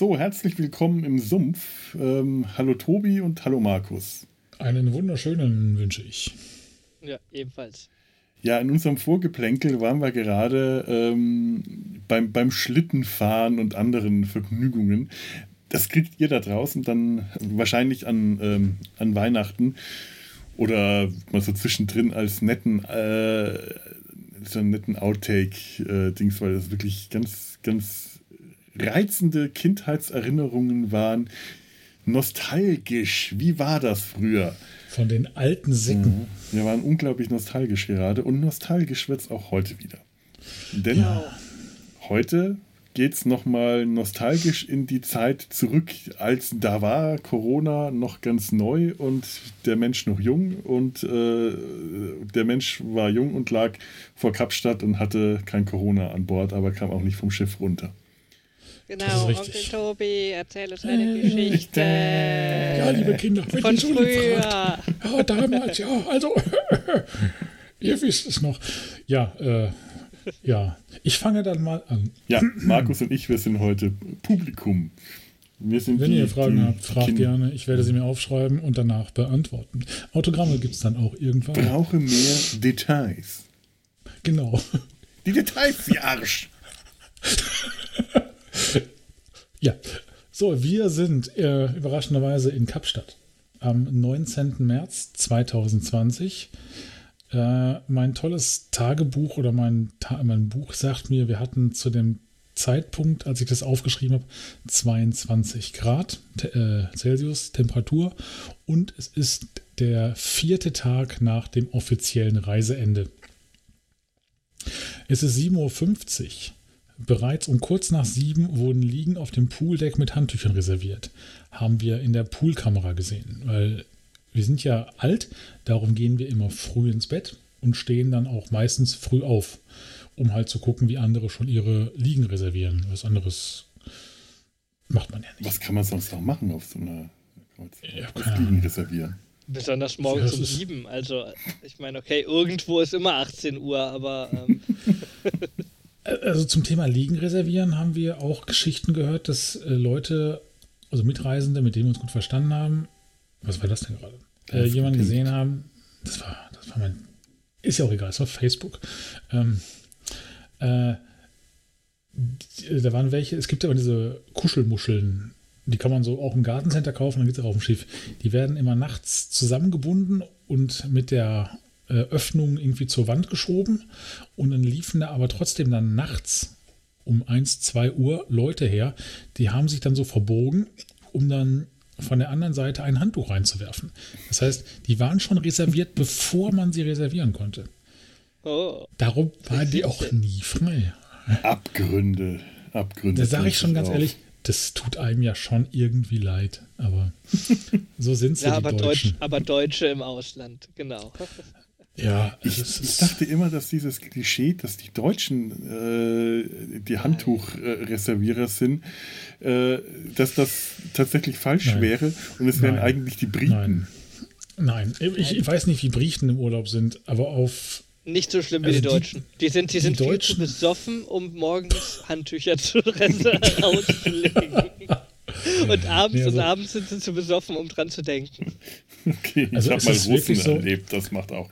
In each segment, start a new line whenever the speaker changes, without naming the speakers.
So, herzlich willkommen im Sumpf. Ähm, hallo Tobi und hallo Markus.
Einen wunderschönen wünsche ich.
Ja, ebenfalls.
Ja, in unserem Vorgeplänkel waren wir gerade ähm, beim, beim Schlittenfahren und anderen Vergnügungen. Das kriegt ihr da draußen dann wahrscheinlich an, ähm, an Weihnachten oder mal so zwischendrin als netten, äh, so netten Outtake-Dings, äh, weil das wirklich ganz, ganz reizende Kindheitserinnerungen waren. Nostalgisch, wie war das früher?
Von den alten Sicken.
Mhm. Wir waren unglaublich nostalgisch gerade und nostalgisch wird es auch heute wieder. Denn ja. heute geht es nochmal nostalgisch in die Zeit zurück, als da war Corona noch ganz neu und der Mensch noch jung und äh, der Mensch war jung und lag vor Kapstadt und hatte kein Corona an Bord, aber kam auch nicht vom Schiff runter.
Genau, Onkel Tobi, erzähl uns eine äh, Geschichte.
Ja, liebe Kinder, wenn
Von ihr so früher.
Fragt. Ja, damals, ja, also, ihr wisst es noch. Ja, äh, ja, ich fange dann mal an.
Ja, Markus und ich, wir sind heute Publikum.
Wir sind Wenn die, ihr Fragen die, habt, fragt gerne. Ich werde sie mir aufschreiben und danach beantworten. Autogramme gibt es dann auch irgendwann.
Brauche mehr Details.
Genau.
Die Details, die Arsch.
ja, so, wir sind äh, überraschenderweise in Kapstadt am 19. März 2020. Äh, mein tolles Tagebuch oder mein, Ta mein Buch sagt mir, wir hatten zu dem Zeitpunkt, als ich das aufgeschrieben habe, 22 Grad äh, Celsius Temperatur und es ist der vierte Tag nach dem offiziellen Reiseende. Es ist 7.50 Uhr. Bereits um kurz nach sieben wurden Liegen auf dem Pooldeck mit Handtüchern reserviert. Haben wir in der Poolkamera gesehen, weil wir sind ja alt, darum gehen wir immer früh ins Bett und stehen dann auch meistens früh auf, um halt zu gucken, wie andere schon ihre Liegen reservieren. Was anderes macht man ja nicht.
Was kann man sonst noch machen auf so einer ja, Liegen reservieren?
Besonders morgens um sieben. Also, ich meine, okay, irgendwo ist immer 18 Uhr, aber. Ähm.
also zum Thema Liegen reservieren haben wir auch Geschichten gehört, dass äh, Leute, also Mitreisende, mit denen wir uns gut verstanden haben, was war das denn gerade? Äh, jemanden gesehen haben, das war, das war mein, ist ja auch egal, es war Facebook. Ähm, äh, da waren welche, es gibt ja immer diese Kuschelmuscheln, die kann man so auch im Gartencenter kaufen, dann gibt es auch auf dem Schiff. Die werden immer nachts zusammengebunden und mit der äh, Öffnung irgendwie zur Wand geschoben und dann liefen da aber trotzdem dann nachts um 1, 2 Uhr Leute her, die haben sich dann so verbogen, um dann von der anderen Seite ein Handtuch reinzuwerfen. Das heißt, die waren schon reserviert, bevor man sie reservieren konnte. Oh. Darum waren die auch nie frei.
Abgründe. Abgründe.
Da sage ich schon ganz auf. ehrlich, das tut einem ja schon irgendwie leid. Aber so sind sie. ja,
aber
Deutschen.
Deutsch, aber Deutsche im Ausland, genau.
Ja,
ich, ich, dachte immer, dass dieses Klischee, dass die Deutschen äh, die Handtuchreservierer sind, äh, dass das tatsächlich falsch Nein. wäre und es wären eigentlich die Briten.
Nein. Nein. Ich, ich, weiß nicht, wie Briten im Urlaub sind, aber auf.
Nicht so schlimm wie also die Deutschen. Die, die sind, die, die sind viel zu besoffen, um morgens Handtücher zu rauszulegen. Und abends nee, also, und abends sind sie zu besoffen, um dran zu denken.
Okay, ich also habe mal Russen so, erlebt, das macht auch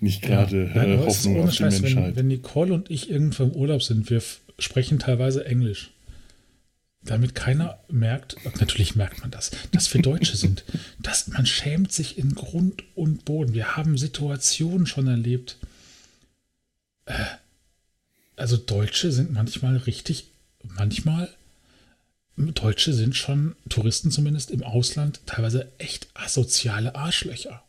nicht gerade ja, äh, Hoffnung auf die Scheiß, Menschheit.
Wenn, wenn Nicole und ich irgendwo im Urlaub sind, wir sprechen teilweise Englisch. Damit keiner merkt, natürlich merkt man das, dass wir Deutsche sind. Dass man schämt sich in Grund und Boden. Wir haben Situationen schon erlebt. Äh, also Deutsche sind manchmal richtig, manchmal Deutsche sind schon, Touristen zumindest im Ausland, teilweise echt asoziale Arschlöcher.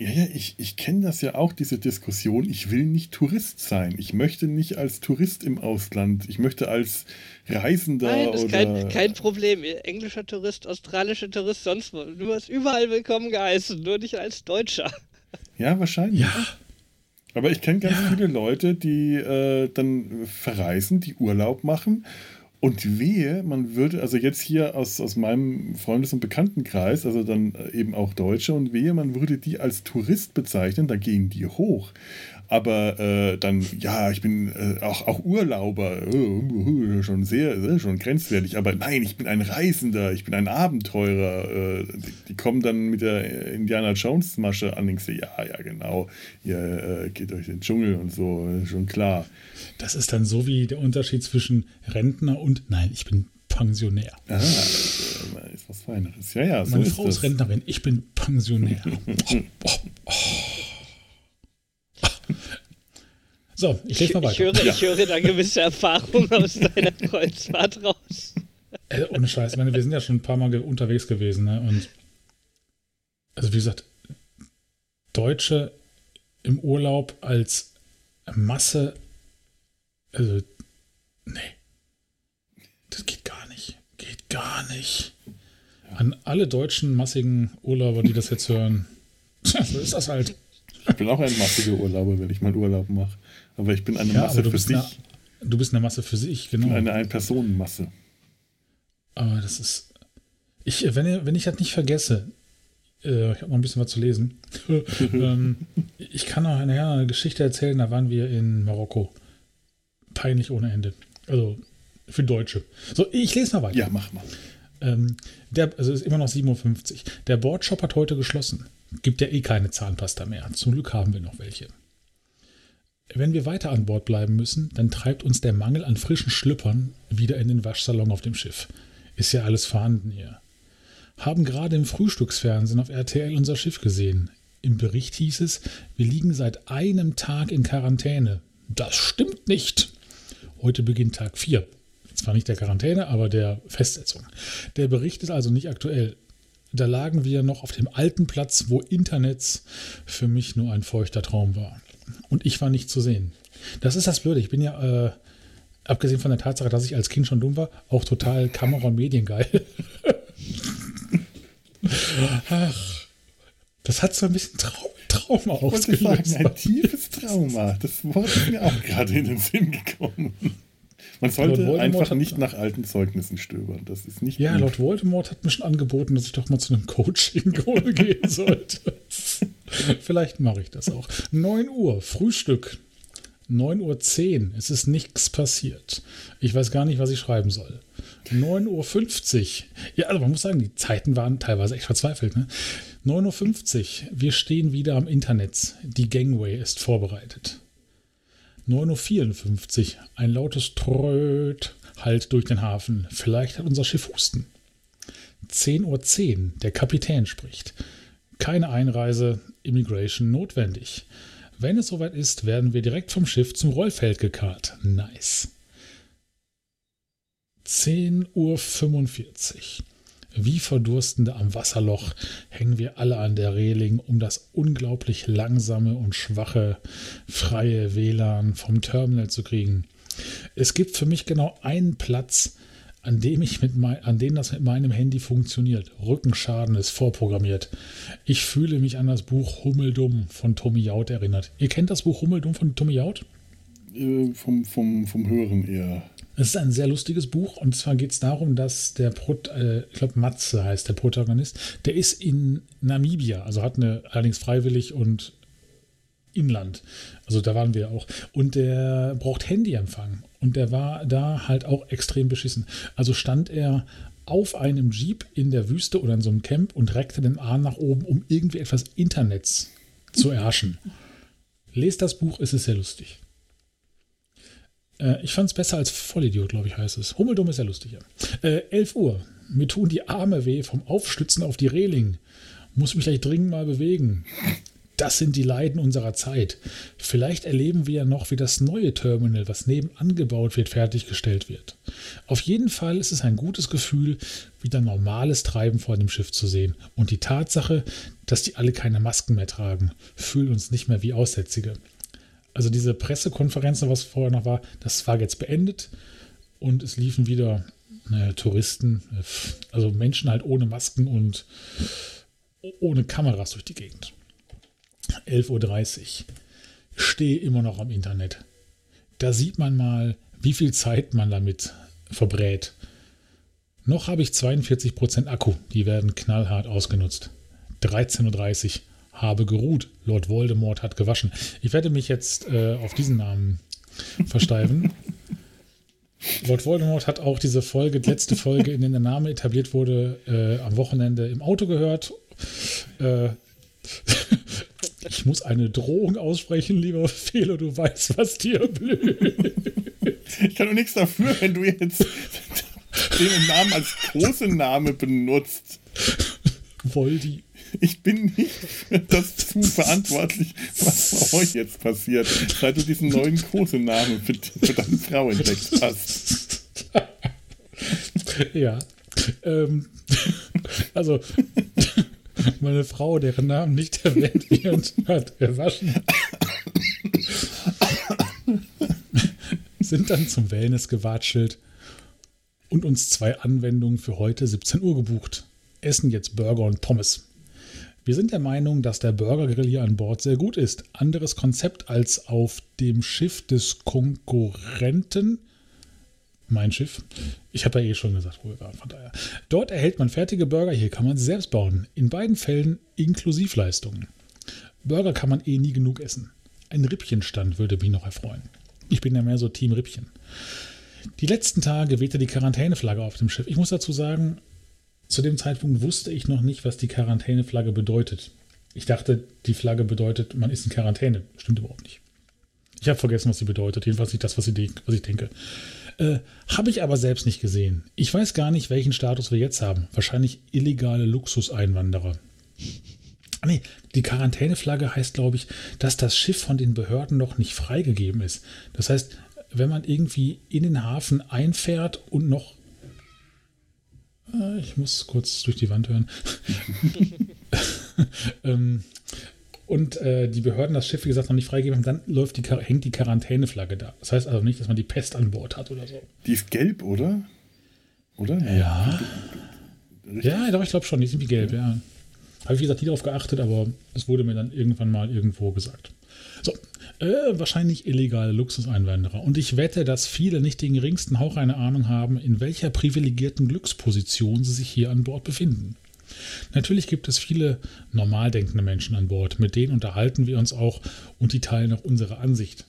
Ja, ja, ich, ich kenne das ja auch, diese Diskussion. Ich will nicht Tourist sein. Ich möchte nicht als Tourist im Ausland. Ich möchte als Reisender Nein, das ist
kein, kein Problem. Englischer Tourist, australischer Tourist, sonst wo. Du wirst überall willkommen geheißen, nur nicht als Deutscher.
Ja, wahrscheinlich. Ja. Aber ich kenne ganz ja. viele Leute, die äh, dann verreisen, die Urlaub machen Und wehe, man würde, also jetzt hier aus, aus meinem Freundes- und Bekanntenkreis, also dann eben auch Deutsche, und wehe, man würde die als Tourist bezeichnen, da gehen die hoch aber äh, dann, ja, ich bin äh, auch, auch Urlauber, äh, schon sehr, äh, schon grenzwertig, aber nein, ich bin ein Reisender, ich bin ein Abenteurer. Äh, die, die, kommen dann mit der Indiana Jones Masche an und ja, ja, genau, ihr äh, geht durch den Dschungel und so, schon klar.
Das ist dann so wie der Unterschied zwischen Rentner und, nein, ich bin Pensionär.
Ah, ist was Feineres. Ja, ja,
so Meine Frau ist Rentnerin, ich bin Pensionär. oh, oh, oh. So, ich lese mal weiter.
Ich höre, ja. ich höre da gewisse Erfahrungen aus deiner Kreuzfahrt raus.
Äh, ohne Scheiß, ich meine, wir sind ja schon ein paar Mal unterwegs gewesen, ne? Und also wie gesagt, Deutsche im Urlaub als Masse, also nee, das geht gar nicht, geht gar nicht. An alle deutschen massigen Urlauber, die das jetzt hören, so ist das halt.
Ich bin auch ein massiger Urlauber, wenn ich mal Urlaub mache. Aber ich bin eine ja, Masse für sich. Eine,
du bist eine Masse für sich, genau. Ich
bin eine Ein-Personen-Masse.
Aber das ist. Ich, wenn, wenn ich das nicht vergesse, äh, ich habe noch ein bisschen was zu lesen. ähm, ich kann auch eine, eine Geschichte erzählen, da waren wir in Marokko. Peinlich ohne Ende. Also für Deutsche. So, ich lese mal weiter.
Ja, mach mal.
Ähm, der, also ist immer noch 57. Der Boardshop hat heute geschlossen. Gibt ja eh keine Zahnpasta mehr. Zum Glück haben wir noch welche. Wenn wir weiter an Bord bleiben müssen, dann treibt uns der Mangel an frischen Schlüppern wieder in den Waschsalon auf dem Schiff. Ist ja alles vorhanden hier. Haben gerade im Frühstücksfernsehen auf RTL unser Schiff gesehen. Im Bericht hieß es, wir liegen seit einem Tag in Quarantäne. Das stimmt nicht. Heute beginnt Tag 4. Zwar nicht der Quarantäne, aber der Festsetzung. Der Bericht ist also nicht aktuell. Da lagen wir noch auf dem alten Platz, wo Internets für mich nur ein feuchter Traum war. Und ich war nicht zu sehen. Das ist das Blöde. Ich bin ja, äh, abgesehen von der Tatsache, dass ich als Kind schon dumm war, auch total Kamera- und Mediengeil. Ach, das hat so ein bisschen Trau Trauma ausgelöst.
Ein tiefes Trauma. Das Wort ist mir auch gerade in den Sinn gekommen. Man sollte einfach nicht nach alten Zeugnissen stöbern. Das ist nicht.
Ja, gut. Lord Voldemort hat mir schon angeboten, dass ich doch mal zu einem Coaching gehen sollte. Vielleicht mache ich das auch. 9 Uhr, Frühstück. 9.10 Uhr, es ist nichts passiert. Ich weiß gar nicht, was ich schreiben soll. 9.50 Uhr. Ja, also man muss sagen, die Zeiten waren teilweise echt verzweifelt. Ne? 9.50 Uhr, wir stehen wieder am Internet. Die Gangway ist vorbereitet. 9.54 Uhr, ein lautes Tröd halt durch den Hafen. Vielleicht hat unser Schiff Husten. 10.10 Uhr, .10, der Kapitän spricht. Keine Einreise, Immigration notwendig. Wenn es soweit ist, werden wir direkt vom Schiff zum Rollfeld gekarrt. Nice. 10.45 Uhr. Wie Verdurstende am Wasserloch hängen wir alle an der Reling, um das unglaublich langsame und schwache freie WLAN vom Terminal zu kriegen. Es gibt für mich genau einen Platz, an dem, ich mit mein, an dem das mit meinem Handy funktioniert. Rückenschaden ist vorprogrammiert. Ich fühle mich an das Buch Hummeldumm von Tommy Jaud erinnert. Ihr kennt das Buch Hummeldumm von Tommy Jaud?
Äh, vom, vom, vom Hören eher.
Es ist ein sehr lustiges Buch und zwar geht es darum, dass der, Pro, äh, ich glaube Matze heißt der Protagonist, der ist in Namibia, also hat eine allerdings freiwillig und Inland. Also da waren wir auch. Und der braucht Handyempfang. Und der war da halt auch extrem beschissen. Also stand er auf einem Jeep in der Wüste oder in so einem Camp und reckte den Arm nach oben, um irgendwie etwas Internets zu erhaschen. Lest das Buch, es ist sehr lustig. Äh, ich fand es besser als Vollidiot, glaube ich, heißt es. Hummeldumm ist ja lustiger. Äh, 11 Uhr. Mir tun die Arme weh vom Aufstützen auf die Reling. Muss mich gleich dringend mal bewegen. Das sind die Leiden unserer Zeit. Vielleicht erleben wir ja noch, wie das neue Terminal, was nebenan gebaut wird, fertiggestellt wird. Auf jeden Fall ist es ein gutes Gefühl, wieder normales Treiben vor dem Schiff zu sehen. Und die Tatsache, dass die alle keine Masken mehr tragen, fühlt uns nicht mehr wie Aussätzige also diese Pressekonferenz, was vorher noch war, das war jetzt beendet und es liefen wieder naja, Touristen, also Menschen halt ohne Masken und ohne Kameras durch die Gegend. 11.30 Uhr. Stehe immer noch am Internet. Da sieht man mal, wie viel Zeit man damit verbrät. Noch habe ich 42% Akku, die werden knallhart ausgenutzt. 13.30 Uhr, habe geruht, Lord Voldemort hat gewaschen. Ich werde mich jetzt äh, auf diesen Namen versteifen. Lord Voldemort hat auch diese Folge, die letzte Folge, in der der Name etabliert wurde, äh, am Wochenende im Auto gehört. Äh, ich muss eine Drohung aussprechen, lieber Felo, du weißt, was dir blüht.
Ich kann doch nichts dafür, wenn du jetzt den Namen als großen Name benutzt.
Voldi.
Ich bin nicht für das zu verantwortlich, was bei euch jetzt passiert, seit du diesen neuen großen Namen für, für deine Frau entdeckt hast.
Ja. Ähm, also, meine Frau, deren Namen nicht erwähnt wird, hat gewaschen. Sind dann zum Wellness gewatschelt und uns zwei Anwendungen für heute 17 Uhr gebucht. Essen jetzt Burger und Pommes. Wir sind der Meinung, dass der Burgergrill hier an Bord sehr gut ist. Anderes Konzept als auf dem Schiff des Konkurrenten. Mein Schiff. Ich habe ja eh schon gesagt, wo wir waren, von daher. Dort erhält man fertige Burger, hier kann man sie selbst bauen. In beiden Fällen Inklusivleistungen. Burger kann man eh nie genug essen. Ein Rippchenstand würde mich noch erfreuen. Ich bin ja mehr so Team Rippchen. Die letzten Tage wehte die Quarantäneflagge auf dem Schiff. Ich muss dazu sagen, zu dem Zeitpunkt wusste ich noch nicht, was die Quarantäneflagge bedeutet. Ich dachte, die Flagge bedeutet, man ist in Quarantäne. Stimmt überhaupt nicht. Ich habe vergessen, was sie bedeutet. Jedenfalls nicht das, was, sie, was ich denke. Äh, habe ich aber selbst nicht gesehen. Ich weiß gar nicht, welchen Status wir jetzt haben. Wahrscheinlich illegale Luxuseinwanderer. Ah, nee, die Quarantäneflagge heißt, glaube ich, dass das Schiff von den Behörden noch nicht freigegeben ist. Das heißt, wenn man irgendwie in den Hafen einfährt und noch ich muss kurz durch die Wand hören. ähm, und äh, die Behörden das Schiff, wie gesagt, noch nicht freigeben haben, dann läuft die, hängt die Quarantäneflagge da. Das heißt also nicht, dass man die Pest an Bord hat oder so.
Die ist gelb, oder? Oder?
Ja. Richtig? Ja, doch, ich glaube schon, die sind wie gelb, ja. ja. Habe ich, wie gesagt, nie darauf geachtet, aber es wurde mir dann irgendwann mal irgendwo gesagt. So, äh, wahrscheinlich illegale Luxuseinwanderer. Und ich wette, dass viele nicht den geringsten Hauch eine Ahnung haben, in welcher privilegierten Glücksposition sie sich hier an Bord befinden. Natürlich gibt es viele normal denkende Menschen an Bord, mit denen unterhalten wir uns auch und die teilen auch unsere Ansicht.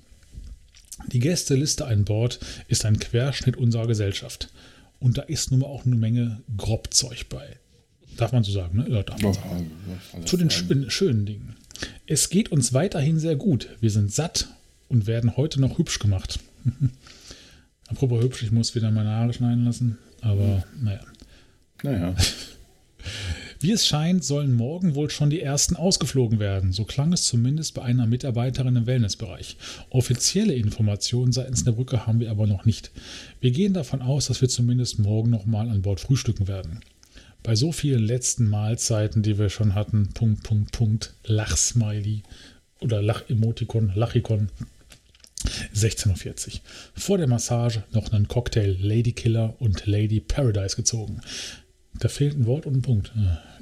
Die Gästeliste an Bord ist ein Querschnitt unserer Gesellschaft. Und da ist nun mal auch eine Menge Grobzeug bei. Darf man so sagen, ne? Ja, darf man sagen. Zu den schönen Dingen. Es geht uns weiterhin sehr gut. Wir sind satt und werden heute noch hübsch gemacht. Apropos hübsch, ich muss wieder meine Haare schneiden lassen, aber naja.
Naja.
Wie es scheint, sollen morgen wohl schon die ersten ausgeflogen werden. So klang es zumindest bei einer Mitarbeiterin im Wellnessbereich. Offizielle Informationen seitens der Brücke haben wir aber noch nicht. Wir gehen davon aus, dass wir zumindest morgen nochmal an Bord frühstücken werden bei so vielen letzten Mahlzeiten, die wir schon hatten, Punkt, Punkt, Punkt, Lachsmiley oder Lach-Emotikon, Lachikon, 16.40 Uhr. Vor der Massage noch einen Cocktail Lady Killer und Lady Paradise gezogen. Da fehlt ein Wort und ein Punkt.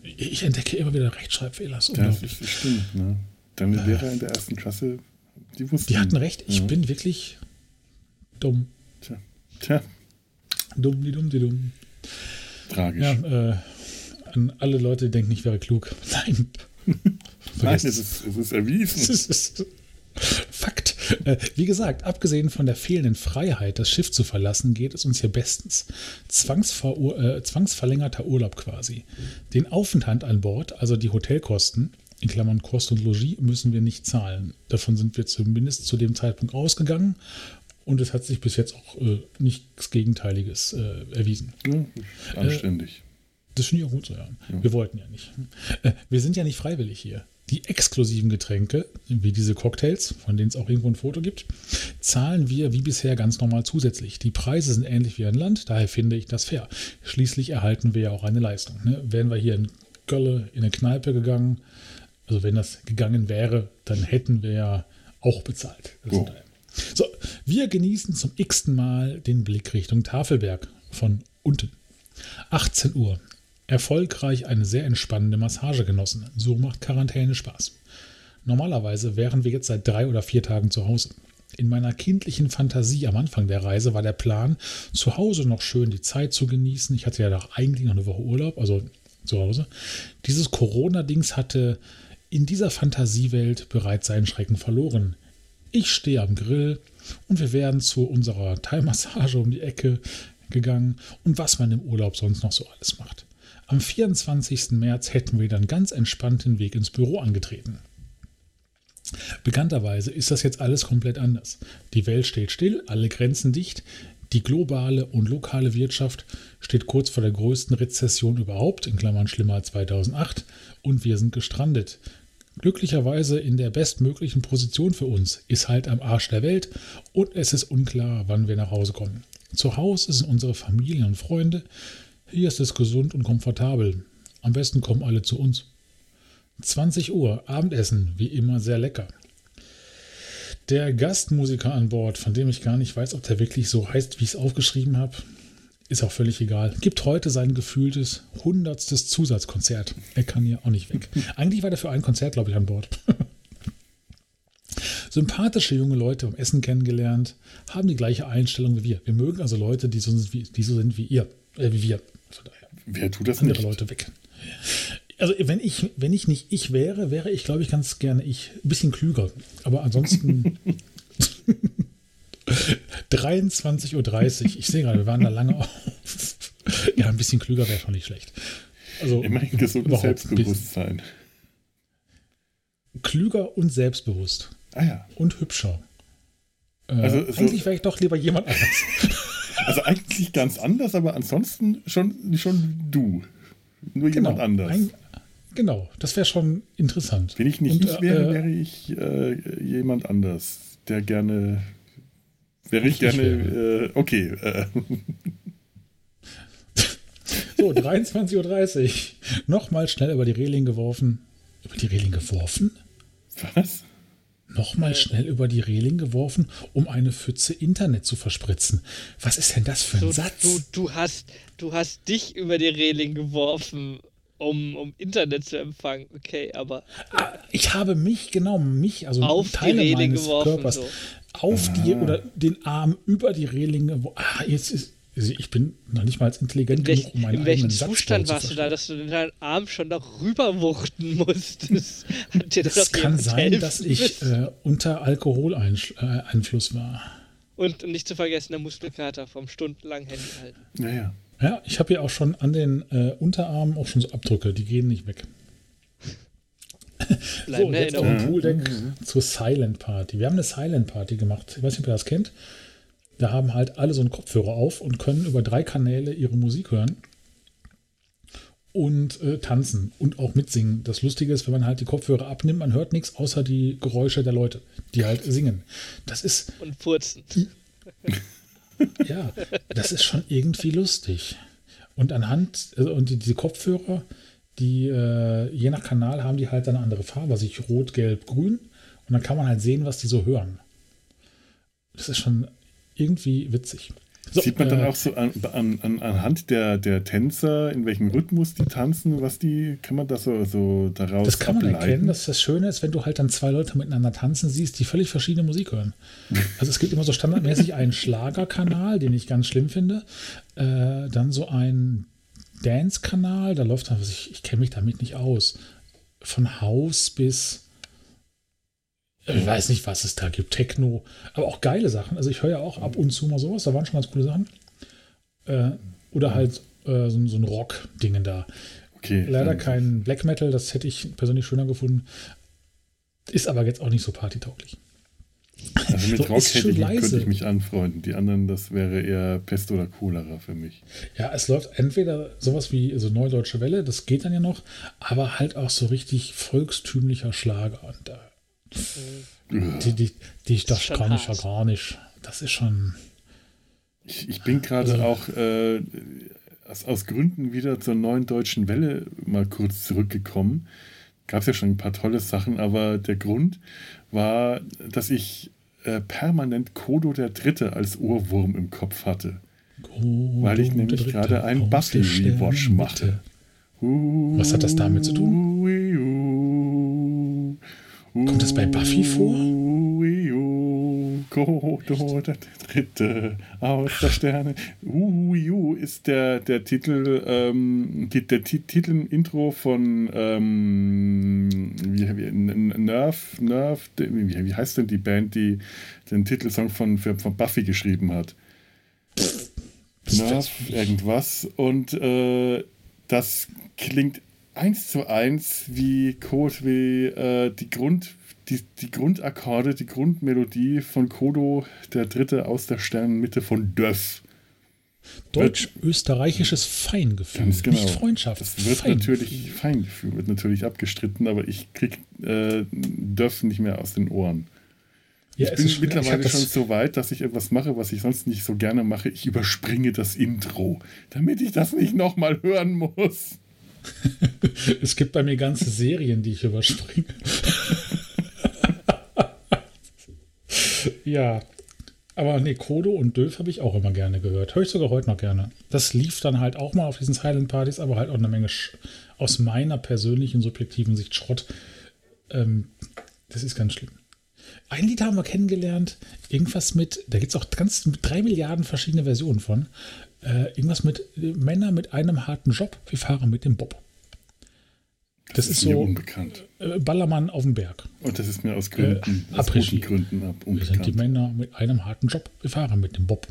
Ich entdecke immer wieder Rechtschreibfehler. Das,
das stimmt. Ne? Deine Lehrer in der ersten Klasse, die wussten.
Die hatten recht. Ich ja. bin wirklich dumm.
Tja. Tja.
Dumm, die dumm, die dumm.
Tragisch.
Ja, äh, an alle Leute, die denken, ich wäre klug. Nein.
Nein, es ist, es ist erwiesen.
Fakt. Äh, wie gesagt, abgesehen von der fehlenden Freiheit, das Schiff zu verlassen, geht es uns hier bestens. Zwangsver äh, zwangsverlängerter Urlaub quasi. Den Aufenthalt an Bord, also die Hotelkosten, in Klammern Kost und Logis, müssen wir nicht zahlen. Davon sind wir zumindest zu dem Zeitpunkt ausgegangen und es hat sich bis jetzt auch äh, nichts Gegenteiliges äh, erwiesen.
Ja, anständig.
Das finde ich auch gut so, ja. ja. Wir wollten ja nicht. Äh, wir sind ja nicht freiwillig hier. Die exklusiven Getränke, wie diese Cocktails, von denen es auch irgendwo ein Foto gibt, zahlen wir wie bisher ganz normal zusätzlich. Die Preise sind ähnlich wie ein Land, daher finde ich das fair. Schließlich erhalten wir ja auch eine Leistung. Ne? Wären wir hier in Gölle in eine Kneipe gegangen, also wenn das gegangen wäre, dann hätten wir ja auch bezahlt. Oh. So, wir genießen zum x-ten Mal den Blick Richtung Tafelberg von unten. 18 Uhr. Erfolgreich eine sehr entspannende Massage genossen. So macht Quarantäne Spaß. Normalerweise wären wir jetzt seit drei oder vier Tagen zu Hause. In meiner kindlichen Fantasie am Anfang der Reise war der Plan, zu Hause noch schön die Zeit zu genießen. Ich hatte ja doch eigentlich noch eine Woche Urlaub, also zu Hause. Dieses Corona-Dings hatte in dieser Fantasiewelt bereits seinen Schrecken verloren. Ich stehe am Grill und wir werden zu unserer Thai-Massage um die Ecke gegangen und was man im Urlaub sonst noch so alles macht. Am 24. März hätten wir dann ganz entspannt den Weg ins Büro angetreten. Bekannterweise ist das jetzt alles komplett anders. Die Welt steht still, alle Grenzen dicht, die globale und lokale Wirtschaft steht kurz vor der größten Rezession überhaupt, in Klammern schlimmer als 2008, und wir sind gestrandet. Glücklicherweise in der bestmöglichen Position für uns, ist halt am Arsch der Welt und es ist unklar, wann wir nach Hause kommen. Zu Hause sind unsere Familien und Freunde, hier ist es gesund und komfortabel. Am besten kommen alle zu uns. 20 Uhr, Abendessen, wie immer sehr lecker. Der Gastmusiker an Bord, von dem ich gar nicht weiß, ob der wirklich so heißt, wie ich es aufgeschrieben habe, ist auch völlig egal. Gibt heute sein gefühltes hundertstes Zusatzkonzert. Er kann hier auch nicht weg. Eigentlich war der für ein Konzert, glaube ich, an Bord. Sympathische junge Leute beim Essen kennengelernt, haben die gleiche Einstellung wie wir. Wir mögen also Leute, die so sind wie, die so sind wie ihr, äh, wie wir.
Wer tut das
andere
nicht?
Leute weg. Also wenn ich, wenn ich nicht ich wäre, wäre ich, glaube ich, ganz gerne ich. Ein bisschen klüger. Aber ansonsten 23.30 Uhr. Ich sehe gerade, wir waren da lange auf. ja, ein bisschen klüger wäre schon nicht schlecht.
Also immerhin gesundes Selbstbewusstsein.
Klüger und selbstbewusst.
Ah ja.
Und hübscher. Äh, also, so, eigentlich wäre ich doch lieber jemand anders.
Also eigentlich ganz anders, aber ansonsten schon, schon du. Nur genau, jemand anders. Ein,
genau, das wäre schon interessant.
Wenn ich nicht Und, ich wäre, äh, wäre ich äh, jemand anders, der gerne. Wäre ich gerne. Äh, okay. Äh.
So, 23.30 Uhr. Nochmal schnell über die Reling geworfen. Über die Reling geworfen?
Was?
Nochmal schnell über die Reling geworfen, um eine Pfütze Internet zu verspritzen. Was ist denn das für ein
so,
Satz?
Du, du, hast, du hast dich über die Reling geworfen, um, um Internet zu empfangen. Okay, aber.
Ah, ich habe mich, genau, mich, also
auf Teile die Reling meines geworfen, Körpers, so.
auf die oder den Arm über die Reling geworfen. Ah, jetzt ist ich bin noch nicht mal intelligent
welch, genug, um meinen In welchem Zustand warst du da, dass du deinen Arm schon darüber wuchten musstest?
Hat dir das das kann sein, dass ich äh, unter Alkoholeinfluss äh, war.
Und nicht zu vergessen, der Muskelkater vom stundenlangen Handy halten.
Naja. Ja, ich habe ja auch schon an den äh, Unterarmen auch schon so Abdrücke, die gehen nicht weg. so, jetzt auf dem Pooldeck mhm. zur Silent Party. Wir haben eine Silent Party gemacht. Ich weiß nicht, ob ihr das kennt. Da haben halt alle so einen Kopfhörer auf und können über drei Kanäle ihre Musik hören und äh, tanzen und auch mitsingen. Das Lustige ist, wenn man halt die Kopfhörer abnimmt, man hört nichts außer die Geräusche der Leute, die halt singen. Das ist.
Und furzen.
ja, das ist schon irgendwie lustig. Und anhand, also, und die, diese Kopfhörer, die äh, je nach Kanal haben die halt eine andere Farbe, also ich rot, gelb, grün. Und dann kann man halt sehen, was die so hören. Das ist schon irgendwie witzig.
So, Sieht man äh, dann auch so an, an, an, anhand der, der Tänzer, in welchem Rhythmus die tanzen, was die, kann man das so, so daraus
Das kann man ableiten? erkennen, dass das Schöne ist, wenn du halt dann zwei Leute miteinander tanzen siehst, die völlig verschiedene Musik hören. Also es gibt immer so standardmäßig einen Schlagerkanal, den ich ganz schlimm finde, äh, dann so ein Dance-Kanal, da läuft dann, ich, ich kenne mich damit nicht aus, von Haus bis ich weiß nicht, was es da gibt. Techno, aber auch geile Sachen. Also ich höre ja auch ab und zu mal sowas, da waren schon ganz coole Sachen. Äh, oder halt äh, so, so, ein Rock-Dingen da. Okay, Leider kein Black Metal, das hätte ich persönlich schöner gefunden. Ist aber jetzt auch nicht so partytauglich.
Also mit so, Rock hätte ich, könnte ich mich anfreunden. Die anderen, das wäre eher Pest oder Cholera für mich.
Ja, es läuft entweder sowas wie so Neudeutsche Welle, das geht dann ja noch, aber halt auch so richtig volkstümlicher Schlager. Und da die, die, die, das kann ich ja gar nicht. Das ist schon.
Ich, ich bin gerade also, auch äh, aus, aus, Gründen wieder zur neuen deutschen Welle mal kurz zurückgekommen. Gab es ja schon ein paar tolle Sachen, aber der Grund war, dass ich äh, permanent Kodo der Dritte als Ohrwurm im Kopf hatte. Kodo weil ich nämlich gerade einen Buffy-Rewatch mache.
Was hat das damit zu tun? Kommt das bei Buffy vor?
Kodo, der dritte aus der Sterne. Uhu ist der, der Titel, ähm, die, der Titel Intro von ähm, wie, wie, Nerf, Nerf, wie, wie heißt denn die Band, die den Titelsong von, von Buffy geschrieben hat? Nerf, irgendwas. Und äh, das klingt eins zu eins wie Code, wie äh, die Grund die, die Grundakkorde, die Grundmelodie von Kodo, der dritte aus der Sternenmitte von Döff.
Deutsch-österreichisches Feingefühl,
Ganz genau.
nicht Freundschaft.
Das wird Feingefühl. natürlich Feingefühl, wird natürlich abgestritten, aber ich krieg äh, Döff nicht mehr aus den Ohren. Ja, ich bin ist, mittlerweile schon so weit, dass ich etwas mache, was ich sonst nicht so gerne mache. Ich überspringe das Intro, damit ich das nicht nochmal hören muss.
es gibt bei mir ganze Serien, die ich überspringe. ja. Aber nee, Kodo und Döf habe ich auch immer gerne gehört. Höre ich sogar heute noch gerne. Das lief dann halt auch mal auf diesen Silent Partys, aber halt auch eine Menge Sch aus meiner persönlichen, subjektiven Sicht Schrott. Ähm, das ist ganz schlimm. Ein Lied haben wir kennengelernt, irgendwas mit, da gibt es auch ganz drei Milliarden verschiedene Versionen von. Äh, irgendwas mit äh, Männer mit einem harten Job, wir fahren mit dem Bob. Das, das ist, ist so
unbekannt.
Äh, Ballermann auf dem Berg.
Und das ist mir aus Gründen, äh, aus guten Gründen ab,
unbekannt. Wir sind die Männer mit einem harten Job. Wir fahren mit dem Bob.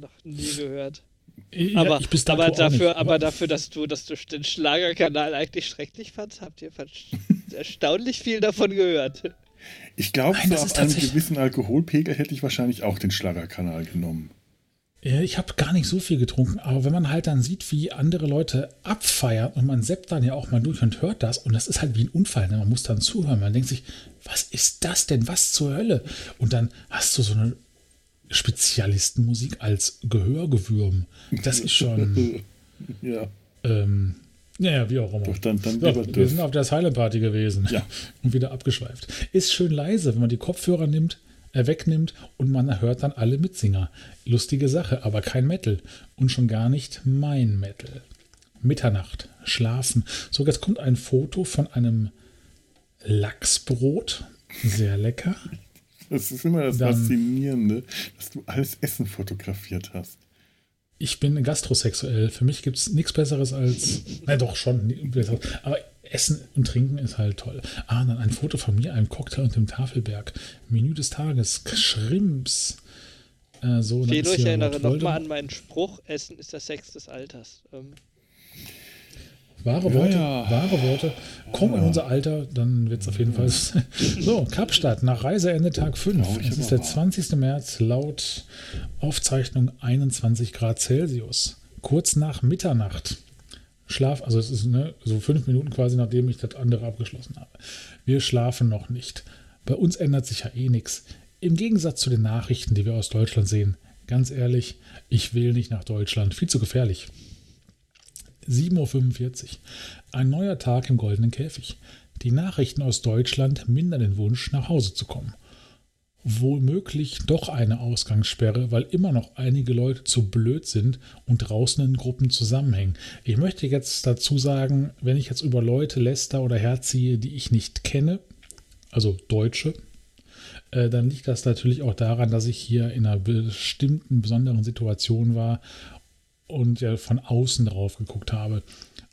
Noch nie gehört. Ja, aber, aber, dafür, aber dafür, dass du, dass du den Schlagerkanal eigentlich schrecklich fandst, habt ihr erstaunlich viel davon gehört.
Ich glaube, so ab einem gewissen Alkoholpegel hätte ich wahrscheinlich auch den Schlagerkanal genommen.
Ich habe gar nicht so viel getrunken, aber wenn man halt dann sieht, wie andere Leute abfeiern und man seppt dann ja auch mal durch und hört das und das ist halt wie ein Unfall, ne? man muss dann zuhören, man denkt sich, was ist das denn, was zur Hölle? Und dann hast du so eine Spezialistenmusik als Gehörgewürm. Das ist schon.
ja.
Ähm, ja, wie auch immer.
Dann, dann
so, wir sind auf der Silent Party gewesen
ja.
und wieder abgeschweift. Ist schön leise, wenn man die Kopfhörer nimmt wegnimmt und man hört dann alle Mitsinger. Lustige Sache, aber kein Metal. Und schon gar nicht mein Metal. Mitternacht, schlafen. So, jetzt kommt ein Foto von einem Lachsbrot. Sehr lecker.
Das ist immer das dann, Faszinierende, dass du alles Essen fotografiert hast
ich bin gastrosexuell. Für mich gibt es nichts Besseres als, na doch schon, aber Essen und Trinken ist halt toll. Ah, dann ein Foto von mir, einem Cocktail und dem Tafelberg. Menü des Tages, Schrimps.
Äh, so, Fedor, ich erinnere nochmal an meinen Spruch, Essen ist der Sex des Alters. Ähm.
Wahre Worte, ja. wahre Worte. Komm in unser Alter, dann wird es auf jeden Fall. so, Kapstadt, nach Reiseende Tag 5. Es ist der 20. März, laut Aufzeichnung 21 Grad Celsius. Kurz nach Mitternacht. Schlaf, also es ist ne, so fünf Minuten quasi, nachdem ich das andere abgeschlossen habe. Wir schlafen noch nicht. Bei uns ändert sich ja eh nichts. Im Gegensatz zu den Nachrichten, die wir aus Deutschland sehen, ganz ehrlich, ich will nicht nach Deutschland. Viel zu gefährlich. 7.45 Uhr. Ein neuer Tag im goldenen Käfig. Die Nachrichten aus Deutschland mindern den Wunsch, nach Hause zu kommen womöglich doch eine Ausgangssperre, weil immer noch einige Leute zu blöd sind und draußen in Gruppen zusammenhängen. Ich möchte jetzt dazu sagen, wenn ich jetzt über Leute läster oder herziehe, die ich nicht kenne, also Deutsche, äh, dann liegt das natürlich auch daran, dass ich hier in einer bestimmten besonderen Situation war und ja von außen drauf geguckt habe.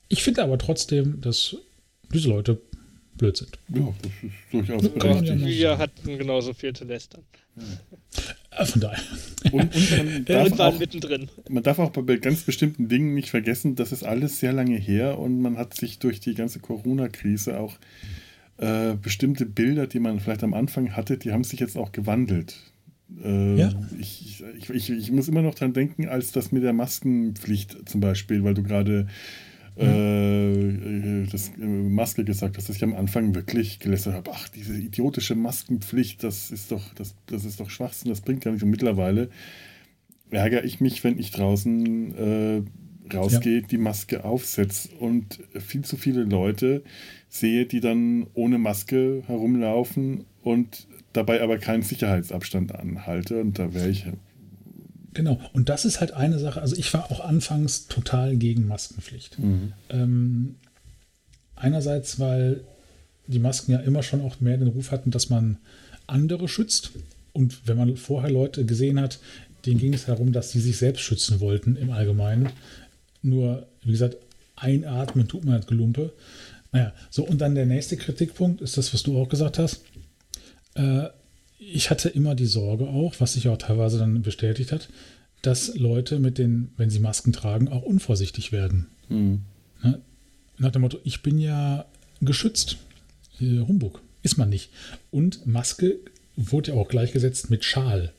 Ich finde aber trotzdem, dass diese Leute blöd sind.
Ja, das ist durchaus berechtigt.
Wir hatten genauso viel zu lästern.
Ja. Von daher.
Und, und man, darf
auch, mittendrin.
man darf auch bei ganz bestimmten Dingen nicht vergessen, das ist alles sehr lange her und man hat sich durch die ganze Corona-Krise auch äh, bestimmte Bilder, die man vielleicht am Anfang hatte, die haben sich jetzt auch gewandelt. Äh, ja. ich, ich, ich, ich, muss immer noch dran denken, als das mit der Maskenpflicht zum Beispiel, weil du gerade äh, das äh, Maske gesagt hast, dass ich am Anfang wirklich gelästert habe, ach, diese idiotische Maskenpflicht, das ist doch, das, das ist doch Schwachsinn, das bringt gar nichts. Und mittlerweile ärgere ich mich, wenn ich draußen äh, rausgehe, ja. die Maske aufsetze und viel zu viele Leute sehe, die dann ohne Maske herumlaufen und dabei aber keinen Sicherheitsabstand anhalte. Und da wäre ich
Genau, und das ist halt eine Sache. Also ich war auch anfangs total gegen Maskenpflicht. Mhm. Ähm, einerseits, weil die Masken ja immer schon auch mehr den Ruf hatten, dass man andere schützt Und wenn man vorher Leute gesehen hat, denen ging es darum, dass sie sich selbst schützen wollten im Allgemeinen. Nur, wie gesagt, einatmen tut man halt Gelumpe. Naja, so und dann der nächste Kritikpunkt ist das, was du auch gesagt hast. Äh, ich hatte immer die Sorge auch, was sich auch teilweise dann bestätigt hat, dass Leute mit den, wenn sie Masken tragen, auch unvorsichtig werden. Mhm. Ne? Nach dem Motto, ich bin ja geschützt. Äh, Humbug. Ist man nicht. Und Maske wurde ja auch gleichgesetzt mit Schal.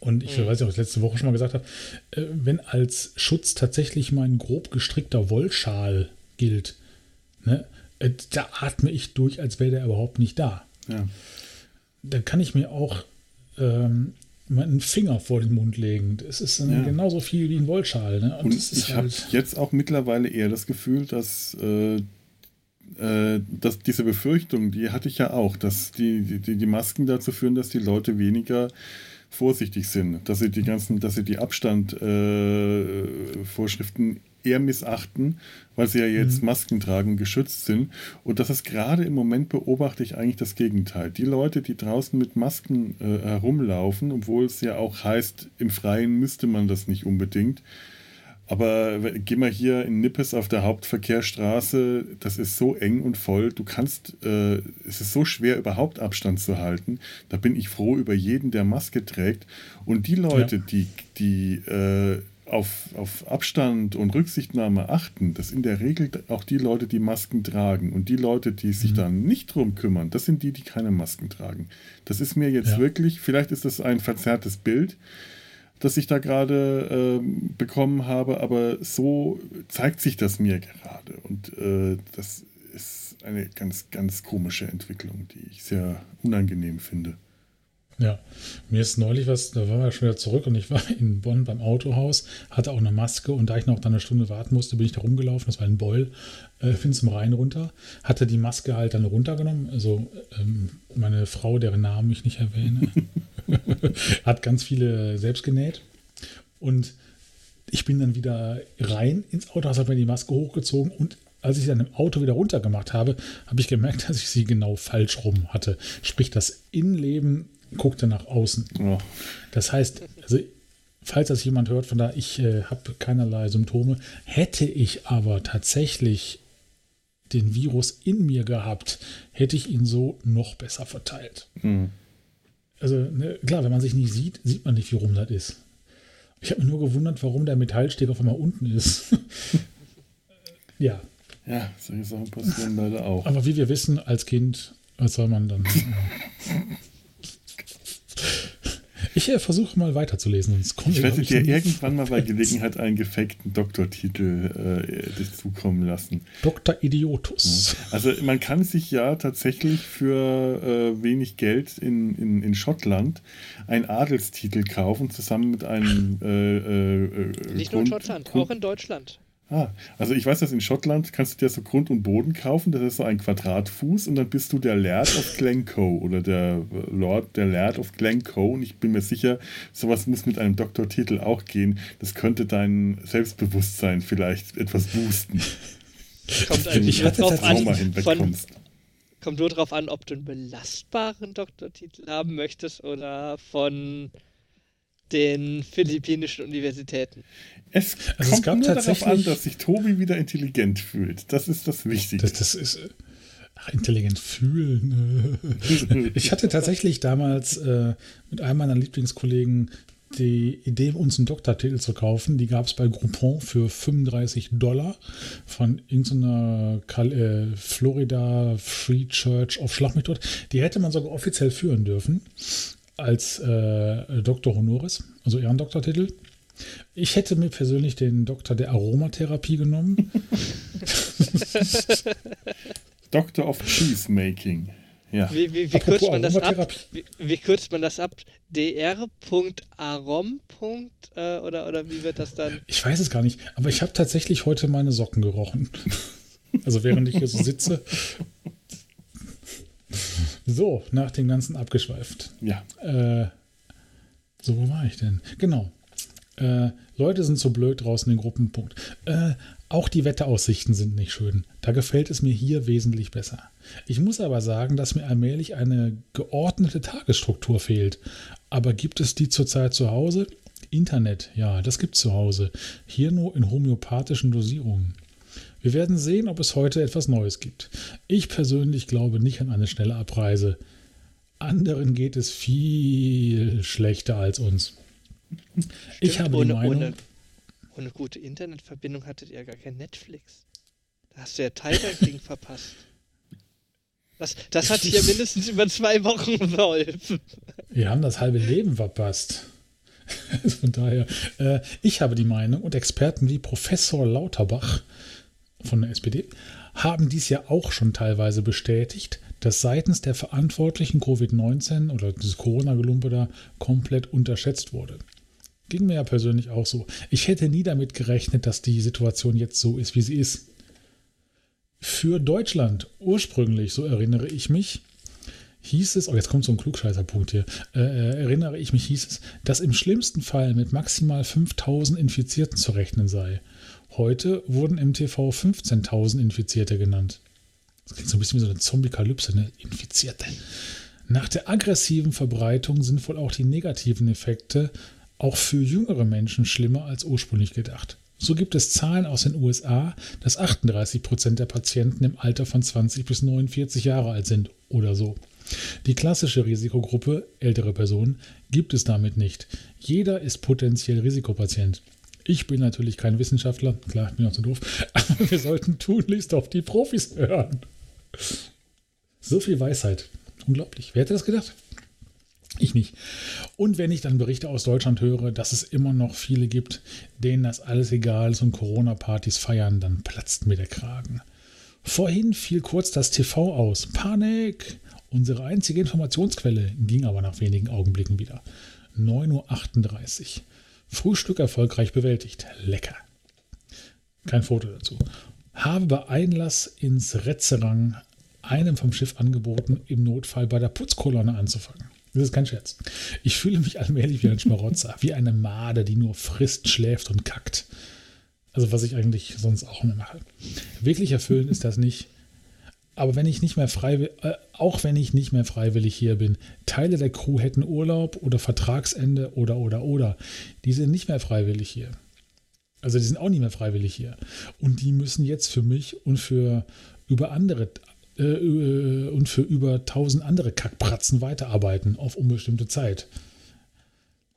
Und ich mhm. weiß ja, was ich letzte Woche schon mal gesagt habe, äh, wenn als Schutz tatsächlich mein grob gestrickter Wollschal gilt, ne, äh, da atme ich durch, als wäre der überhaupt nicht da. Ja. Da kann ich mir auch ähm, einen Finger vor den Mund legen. Das ist ja. genauso viel wie ein Wollschal. Ne?
Und, Und ich halt habe jetzt auch mittlerweile eher das Gefühl, dass äh, äh, dass diese Befürchtung, die hatte ich ja auch, dass die, die, die Masken dazu führen, dass die Leute weniger vorsichtig sind, dass sie die ganzen, dass sie die Abstandvorschriften äh, eher missachten, weil sie ja jetzt mhm. Masken tragen, geschützt sind. Und das ist gerade im Moment beobachte ich eigentlich das Gegenteil. Die Leute, die draußen mit Masken äh, herumlaufen, obwohl es ja auch heißt, im Freien müsste man das nicht unbedingt, aber geh mal hier in Nippes auf der Hauptverkehrsstraße, das ist so eng und voll, du kannst, äh, es ist so schwer überhaupt Abstand zu halten. Da bin ich froh über jeden, der Maske trägt. Und die Leute, ja. die, die äh, auf, auf Abstand und Rücksichtnahme achten, das sind in der Regel auch die Leute, die Masken tragen. Und die Leute, die sich mhm. dann nicht drum kümmern, das sind die, die keine Masken tragen. Das ist mir jetzt ja. wirklich, vielleicht ist das ein verzerrtes Bild, das ich da gerade äh, bekommen habe, aber so zeigt sich das mir gerade. Und äh, das ist eine ganz, ganz komische Entwicklung, die ich sehr unangenehm finde.
Ja, mir ist neulich was, da waren wir schon wieder zurück und ich war in Bonn beim Autohaus, hatte auch eine Maske und da ich noch dann eine Stunde warten musste, bin ich da rumgelaufen, das war ein Beul, äh, fin zum Rhein runter, hatte die Maske halt dann runtergenommen, also ähm, meine Frau, deren Namen ich nicht erwähne, hat ganz viele selbst genäht. Und ich bin dann wieder rein ins Auto, habe mir die Maske hochgezogen und als ich dann im Auto wieder runtergemacht habe, habe ich gemerkt, dass ich sie genau falsch rum hatte. Sprich, das Innenleben guckte nach außen. Oh. Das heißt, also, falls das jemand hört, von da ich äh, habe keinerlei Symptome, hätte ich aber tatsächlich den Virus in mir gehabt, hätte ich ihn so noch besser verteilt. Mhm. Also ne, klar, wenn man sich nicht sieht, sieht man nicht, wie rum das ist. Ich habe mich nur gewundert, warum der Metallsteg auf einmal unten ist. ja.
Ja, solche Sachen passieren leider auch.
Aber wie wir wissen, als Kind, was soll man dann? Ich äh, versuche mal weiterzulesen.
Sonst kommt ich werde dir irgendwann mal bei Gelegenheit einen gefakten Doktortitel äh, zukommen lassen.
Dr. Idiotus.
Also man kann sich ja tatsächlich für äh, wenig Geld in, in, in Schottland einen Adelstitel kaufen, zusammen mit einem äh,
äh, äh Nicht Grund, nur in Schottland, Grund, auch in Deutschland.
Ah, also ich weiß, dass in Schottland kannst du dir so Grund und Boden kaufen, das ist so ein Quadratfuß und dann bist du der Laird of Glencoe oder der Lord, der Laird of Glencoe und ich bin mir sicher, sowas muss mit einem Doktortitel auch gehen. Das könnte dein Selbstbewusstsein vielleicht etwas boosten.
Kommt eigentlich nur drauf an, von, kommt nur drauf an, ob du einen belastbaren Doktortitel haben möchtest oder von den philippinischen Universitäten.
Es also kommt es gab nur darauf an, dass sich Tobi wieder intelligent fühlt. Das ist das Wichtige.
Das, das ist ach, intelligent fühlen. ich hatte tatsächlich damals äh, mit einem meiner Lieblingskollegen die Idee, uns einen Doktortitel zu kaufen. Die gab es bei Groupon für 35 Dollar von irgendeiner äh, Florida Free Church of Schlagmethod. Die hätte man sogar offiziell führen dürfen als äh, Doktor Honoris, also Ehrendoktortitel. Ich hätte mir persönlich den Doktor der Aromatherapie genommen.
Doctor of Cheesemaking. Ja.
Wie, wie, wie kürzt man das ab? Wie, wie, kürzt man das ab? dr.arom. Äh, oder, oder wie wird das dann?
Ich weiß es gar nicht, aber ich habe tatsächlich heute meine Socken gerochen. also während ich hier so sitze. So, nach dem Ganzen abgeschweift.
Ja.
Äh, so, wo war ich denn? Genau. Äh, Leute sind so blöd draußen in Gruppenpunkt. Äh, auch die Wetteraussichten sind nicht schön. Da gefällt es mir hier wesentlich besser. Ich muss aber sagen, dass mir allmählich eine geordnete Tagesstruktur fehlt. Aber gibt es die zurzeit zu Hause? Internet, ja, das gibt es zu Hause. Hier nur in homöopathischen Dosierungen. Wir werden sehen, ob es heute etwas Neues gibt. Ich persönlich glaube nicht an eine schnelle Abreise. Anderen geht es viel schlechter als uns.
Stimmt, ich habe ohne, die Meinung, ohne, ohne gute Internetverbindung hattet ihr gar kein Netflix. Da hast du ja Tiger King verpasst. Das, das hat hier mindestens über zwei Wochen geholfen.
Wir haben das halbe Leben verpasst. Von daher, äh, ich habe die Meinung und Experten wie Professor Lauterbach von der SPD haben dies ja auch schon teilweise bestätigt, dass seitens der Verantwortlichen Covid-19 oder dieses Corona-Gelumpe da komplett unterschätzt wurde. Ging mir ja persönlich auch so. Ich hätte nie damit gerechnet, dass die Situation jetzt so ist, wie sie ist. Für Deutschland ursprünglich, so erinnere ich mich, hieß es, oh jetzt kommt so ein Klugscheißerpunkt hier, äh, äh erinnere ich mich, hieß es, dass im schlimmsten Fall mit maximal 5000 Infizierten zu rechnen sei. Heute wurden im TV 15.000 Infizierte genannt. Das klingt so ein bisschen wie so eine Zombie-Kalypse, ne? Infizierte. Nach der aggressiven Verbreitung sind wohl auch die negativen Effekte auch für jüngere Menschen schlimmer als ursprünglich gedacht. So gibt es Zahlen aus den USA, dass 38 Prozent der Patienten im Alter von 20 bis 49 Jahre alt sind oder so. Die klassische Risikogruppe, ältere Personen, gibt es damit nicht. Jeder ist potenziell Risikopatient. Ich bin natürlich kein Wissenschaftler, klar, ich bin auch so doof, aber wir sollten tunlichst auf die Profis hören. So viel Weisheit. Unglaublich. Wer hätte das gedacht? Ich nicht. Und wenn ich dann Berichte aus Deutschland höre, dass es immer noch viele gibt, denen das alles egal ist und Corona-Partys feiern, dann platzt mir der Kragen. Vorhin fiel kurz das TV aus. Panik! Unsere einzige Informationsquelle ging aber nach wenigen Augenblicken wieder. 9.38 Uhr. Frühstück erfolgreich bewältigt. Lecker. Kein Foto dazu. Habe bei Einlass ins Retzerang einem vom Schiff angeboten, im Notfall bei der Putzkolonne anzufangen. Das ist kein Scherz. Ich fühle mich allmählich wie ein Schmarotzer, wie eine Made, die nur frisst, schläft und kackt. Also was ich eigentlich sonst auch immer mache. Wirklich erfüllend ist das nicht. Aber wenn ich nicht mehr freiwillig, äh, auch wenn ich nicht mehr freiwillig hier bin, Teile der Crew hätten Urlaub oder Vertragsende oder oder oder. Die sind nicht mehr freiwillig hier. Also die sind auch nicht mehr freiwillig hier. Und die müssen jetzt für mich und für über andere äh, äh, und für über tausend andere Kackpratzen weiterarbeiten auf unbestimmte Zeit.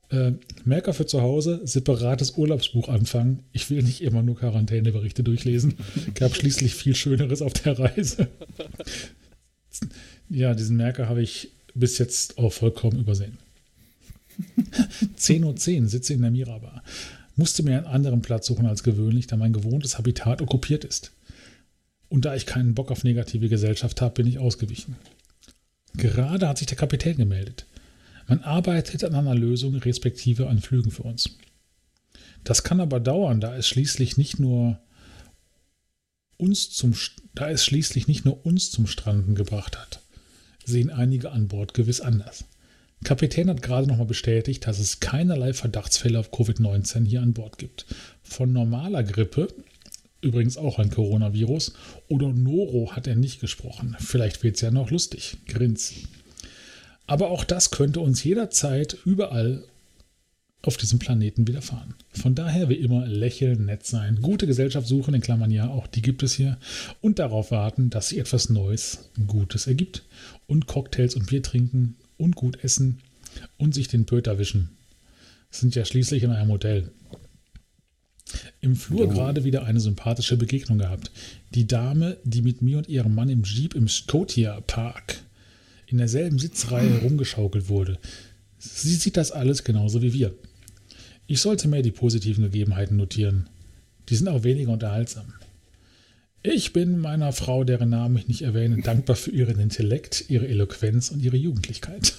Äh, Merker für zu Hause, separates Urlaubsbuch anfangen. Ich will nicht immer nur Quarantäneberichte durchlesen. Gab schließlich viel Schöneres auf der Reise. Ja, diesen Merker habe ich bis jetzt auch vollkommen übersehen. 10.10 Uhr .10, sitze in der Mirabar. Musste mir einen anderen Platz suchen als gewöhnlich, da mein gewohntes Habitat okkupiert ist. Und da ich keinen Bock auf negative Gesellschaft habe, bin ich ausgewichen. Gerade hat sich der Kapitän gemeldet. Man arbeitet an einer Lösung respektive an Flügen für uns. Das kann aber dauern, da es schließlich nicht nur uns zum, da es schließlich nicht nur uns zum Stranden gebracht hat, sehen einige an Bord gewiss anders. Kapitän hat gerade nochmal bestätigt, dass es keinerlei Verdachtsfälle auf Covid-19 hier an Bord gibt. Von normaler Grippe, übrigens auch ein Coronavirus, oder Noro hat er nicht gesprochen. Vielleicht wird es ja noch lustig. Grins. Aber auch das könnte uns jederzeit überall auf diesem Planeten widerfahren. Von daher wie immer lächeln, nett sein, gute Gesellschaft suchen, in Klammern ja, auch die gibt es hier, und darauf warten, dass sich etwas Neues, Gutes ergibt und Cocktails und Bier trinken und gut essen und sich den Pöter wischen. Sind ja schließlich in einem Hotel. Im Flur gerade wieder eine sympathische Begegnung gehabt. Die Dame, die mit mir und ihrem Mann im Jeep im Scotia Park in derselben Sitzreihe rumgeschaukelt wurde. Sie sieht das alles genauso wie wir. Ich sollte mehr die positiven Gegebenheiten notieren. Die sind auch weniger unterhaltsam. Ich bin meiner Frau, deren Namen ich nicht erwähne, dankbar für ihren Intellekt, ihre Eloquenz und ihre Jugendlichkeit.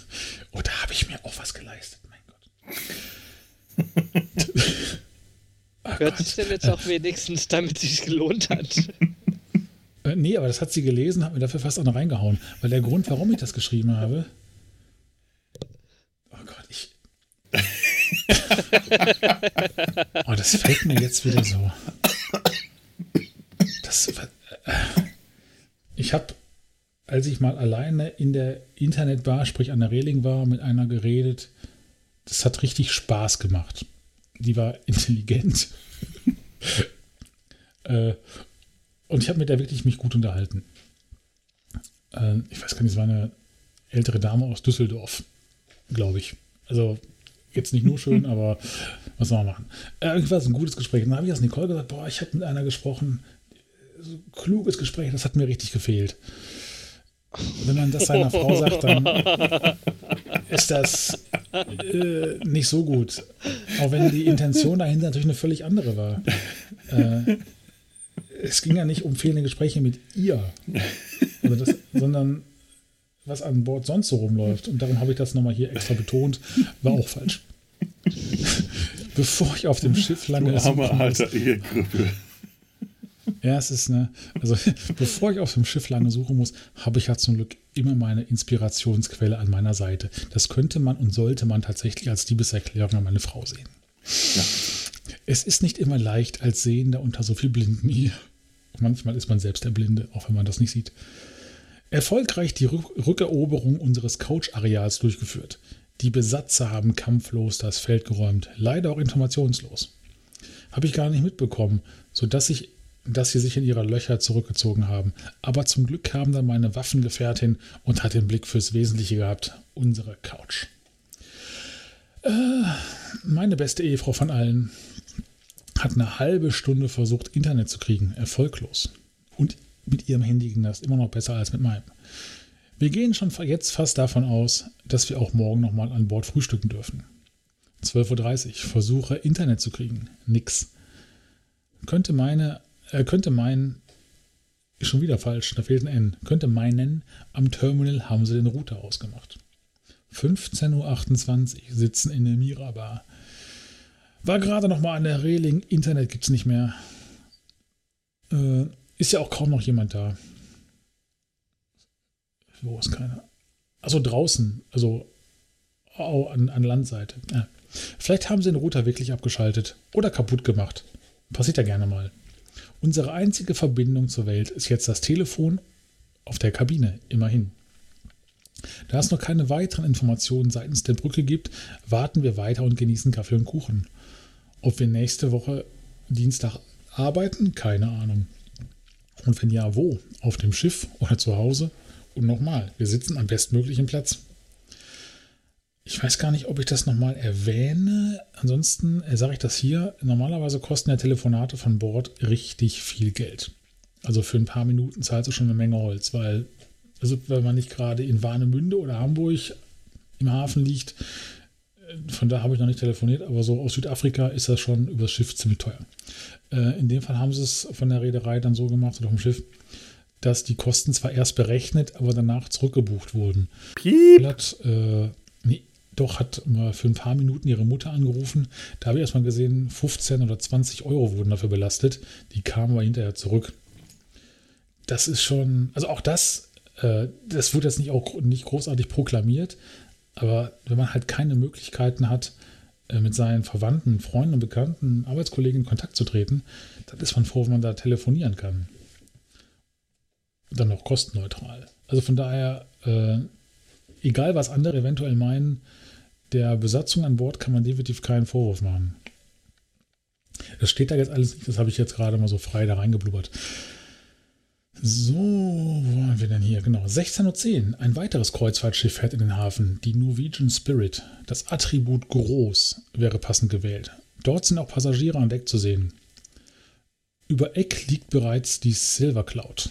Oh, da habe ich mir auch was geleistet, mein
Gott. Hört sich denn jetzt auch wenigstens, damit es sich gelohnt hat?
Äh, nee, aber das hat sie gelesen, hat mir dafür fast auch noch reingehauen. Weil der Grund, warum ich das geschrieben habe. Oh Gott, ich. oh, das fällt mir jetzt wieder so. Das, äh, ich habe, als ich mal alleine in der Internetbar, sprich an der Reling war, mit einer geredet. Das hat richtig Spaß gemacht. Die war intelligent. äh, und ich habe mit der wirklich mich gut unterhalten. Äh, ich weiß gar nicht, es war eine ältere Dame aus Düsseldorf, glaube ich. Also jetzt nicht nur schön, aber was soll man machen? Äh, irgendwie war es ein gutes Gespräch. dann habe ich das Nicole gesagt, boah, ich habe mit einer gesprochen, so kluges Gespräch, das hat mir richtig gefehlt. Wenn man das seiner Frau sagt, dann ist das äh, nicht so gut. Auch wenn die Intention dahinter natürlich eine völlig andere war. Äh, es ging ja nicht um fehlende Gespräche mit ihr, also das, sondern was an Bord sonst so rumläuft. Und darum habe ich das nochmal hier extra betont. War auch falsch. Bevor ich auf dem Schiff lange.
Du arme alter Ehegrüppel.
Ja, es ist eine. Also, bevor ich auf dem Schiff lange suchen muss, habe ich ja zum Glück immer meine Inspirationsquelle an meiner Seite. Das könnte man und sollte man tatsächlich als Liebeserklärung an meine Frau sehen. Ja. Es ist nicht immer leicht als Sehender unter so viel Blinden hier. Manchmal ist man selbst der Blinde, auch wenn man das nicht sieht. Erfolgreich die Rückeroberung unseres Couch-Areals durchgeführt. Die Besatzer haben kampflos das Feld geräumt, leider auch informationslos. Habe ich gar nicht mitbekommen, sodass ich dass sie sich in ihre Löcher zurückgezogen haben. Aber zum Glück kam dann meine Waffengefährtin und hat den Blick fürs Wesentliche gehabt, unsere Couch. Äh, meine beste Ehefrau von allen hat eine halbe Stunde versucht, Internet zu kriegen, erfolglos. Und mit ihrem Handy ging das immer noch besser als mit meinem. Wir gehen schon jetzt fast davon aus, dass wir auch morgen nochmal an Bord frühstücken dürfen. 12.30 Uhr, versuche Internet zu kriegen. Nix. Könnte meine er könnte meinen, ist schon wieder falsch, da fehlt ein N, könnte meinen, am Terminal haben sie den Router ausgemacht. 15.28 Uhr sitzen in der Mirabar. War gerade noch mal an der Reling, Internet gibt es nicht mehr. Äh, ist ja auch kaum noch jemand da. Wo ist keiner? Also draußen, also oh, an, an Landseite. Ja. Vielleicht haben sie den Router wirklich abgeschaltet oder kaputt gemacht. Passiert ja gerne mal. Unsere einzige Verbindung zur Welt ist jetzt das Telefon auf der Kabine, immerhin. Da es noch keine weiteren Informationen seitens der Brücke gibt, warten wir weiter und genießen Kaffee und Kuchen. Ob wir nächste Woche Dienstag arbeiten, keine Ahnung. Und wenn ja, wo? Auf dem Schiff oder zu Hause? Und nochmal, wir sitzen am bestmöglichen Platz. Ich weiß gar nicht, ob ich das nochmal erwähne. Ansonsten äh, sage ich das hier. Normalerweise kosten ja Telefonate von Bord richtig viel Geld. Also für ein paar Minuten zahlst du schon eine Menge Holz, weil, also wenn man nicht gerade in Warnemünde oder Hamburg im Hafen liegt, von da habe ich noch nicht telefoniert, aber so aus Südafrika ist das schon übers Schiff ziemlich teuer. Äh, in dem Fall haben sie es von der Reederei dann so gemacht oder vom Schiff, dass die Kosten zwar erst berechnet, aber danach zurückgebucht wurden. Piep. Hat, äh, nee, doch, hat mal für ein paar Minuten ihre Mutter angerufen. Da habe ich erstmal gesehen, 15 oder 20 Euro wurden dafür belastet. Die kamen aber hinterher zurück. Das ist schon, also auch das, äh, das wurde jetzt nicht, auch, nicht großartig proklamiert, aber wenn man halt keine Möglichkeiten hat, äh, mit seinen Verwandten, Freunden, Bekannten, Arbeitskollegen in Kontakt zu treten, dann ist man froh, wenn man da telefonieren kann. Dann noch kostenneutral. Also von daher, äh, egal was andere eventuell meinen, der Besatzung an Bord kann man definitiv keinen Vorwurf machen. Das steht da jetzt alles nicht, das habe ich jetzt gerade mal so frei da reingeblubbert. So, wo waren wir denn hier? Genau, 16.10 Uhr. Ein weiteres Kreuzfahrtschiff fährt in den Hafen. Die Norwegian Spirit. Das Attribut groß wäre passend gewählt. Dort sind auch Passagiere an Deck zu sehen. Über Eck liegt bereits die Silver Cloud.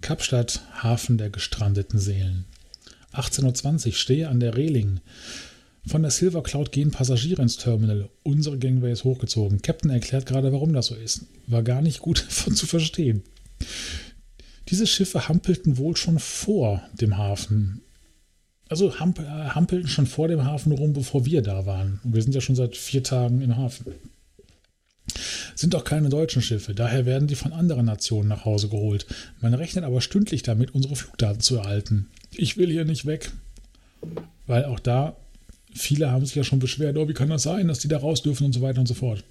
Kapstadt, Hafen der gestrandeten Seelen. 18.20 Uhr stehe an der Reling. Von der Silver Cloud gehen Passagiere ins Terminal. Unsere Gangway ist hochgezogen. Captain erklärt gerade, warum das so ist. War gar nicht gut zu verstehen. Diese Schiffe hampelten wohl schon vor dem Hafen. Also hamp hampelten schon vor dem Hafen rum, bevor wir da waren. Und wir sind ja schon seit vier Tagen im Hafen. Sind auch keine deutschen Schiffe, daher werden die von anderen Nationen nach Hause geholt. Man rechnet aber stündlich damit, unsere Flugdaten zu erhalten. Ich will hier nicht weg. Weil auch da viele haben sich ja schon beschwert, oh, wie kann das sein, dass die da raus dürfen und so weiter und so fort.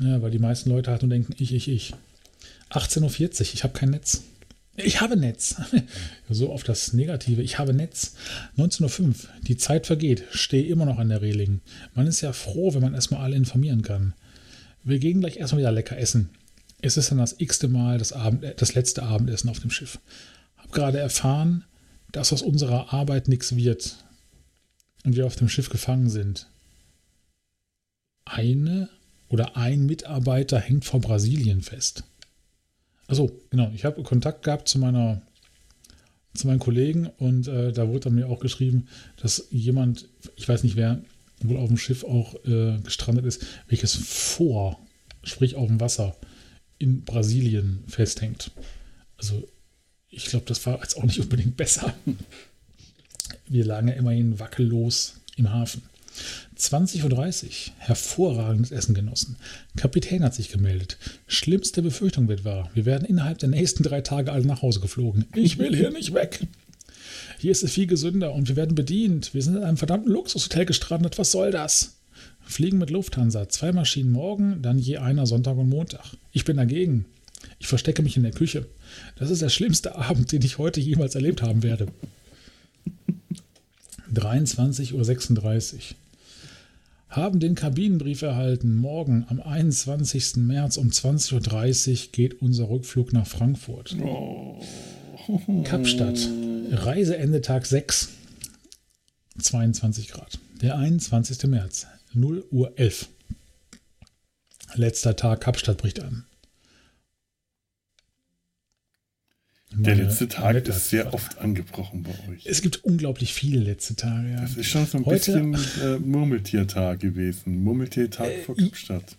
Ja, weil die meisten Leute halt nur denken, ich, ich, ich. 18.40 Uhr, ich habe kein Netz. Ich habe Netz. so auf das Negative. Ich habe Netz. 19.05 Uhr. Die Zeit vergeht. Stehe immer noch an der Reling. Man ist ja froh, wenn man erstmal alle informieren kann. Wir gehen gleich erstmal wieder lecker essen. Es ist dann das x-te Mal das, Abend, das letzte Abendessen auf dem Schiff. Hab gerade erfahren, dass aus unserer Arbeit nichts wird und wir auf dem Schiff gefangen sind. Eine oder ein Mitarbeiter hängt vor Brasilien fest. Also genau, ich habe Kontakt gehabt zu meiner zu meinen Kollegen und äh, da wurde dann mir auch geschrieben, dass jemand, ich weiß nicht wer, wohl auf dem Schiff auch äh, gestrandet ist, welches vor, sprich auf dem Wasser, in Brasilien festhängt. Also ich glaube, das war jetzt auch nicht unbedingt besser. Wir lagen ja immerhin wackellos im Hafen. 20.30 Uhr. Hervorragendes Essen genossen. Kapitän hat sich gemeldet. Schlimmste Befürchtung wird wahr. Wir werden innerhalb der nächsten drei Tage alle nach Hause geflogen. Ich will hier nicht weg. Hier ist es viel gesünder und wir werden bedient. Wir sind in einem verdammten Luxushotel gestrandet. Was soll das? Fliegen mit Lufthansa. Zwei Maschinen morgen, dann je einer Sonntag und Montag. Ich bin dagegen. Ich verstecke mich in der Küche. Das ist der schlimmste Abend, den ich heute jemals erlebt haben werde. 23.36 Uhr haben den Kabinenbrief erhalten. Morgen am 21. März um 20.30 Uhr geht unser Rückflug nach Frankfurt. Oh. Kapstadt. Reiseende Tag 6. 22 Grad. Der 21. März. 0 Uhr 11. Letzter Tag Kapstadt bricht an.
Der letzte Tag ist sehr oft angebrochen bei euch.
Es gibt unglaublich viele letzte Tage. Ja.
Das ist schon so ein Heute, bisschen äh, Murmeltiertag gewesen. Murmeltiertag äh, vor Kapstadt.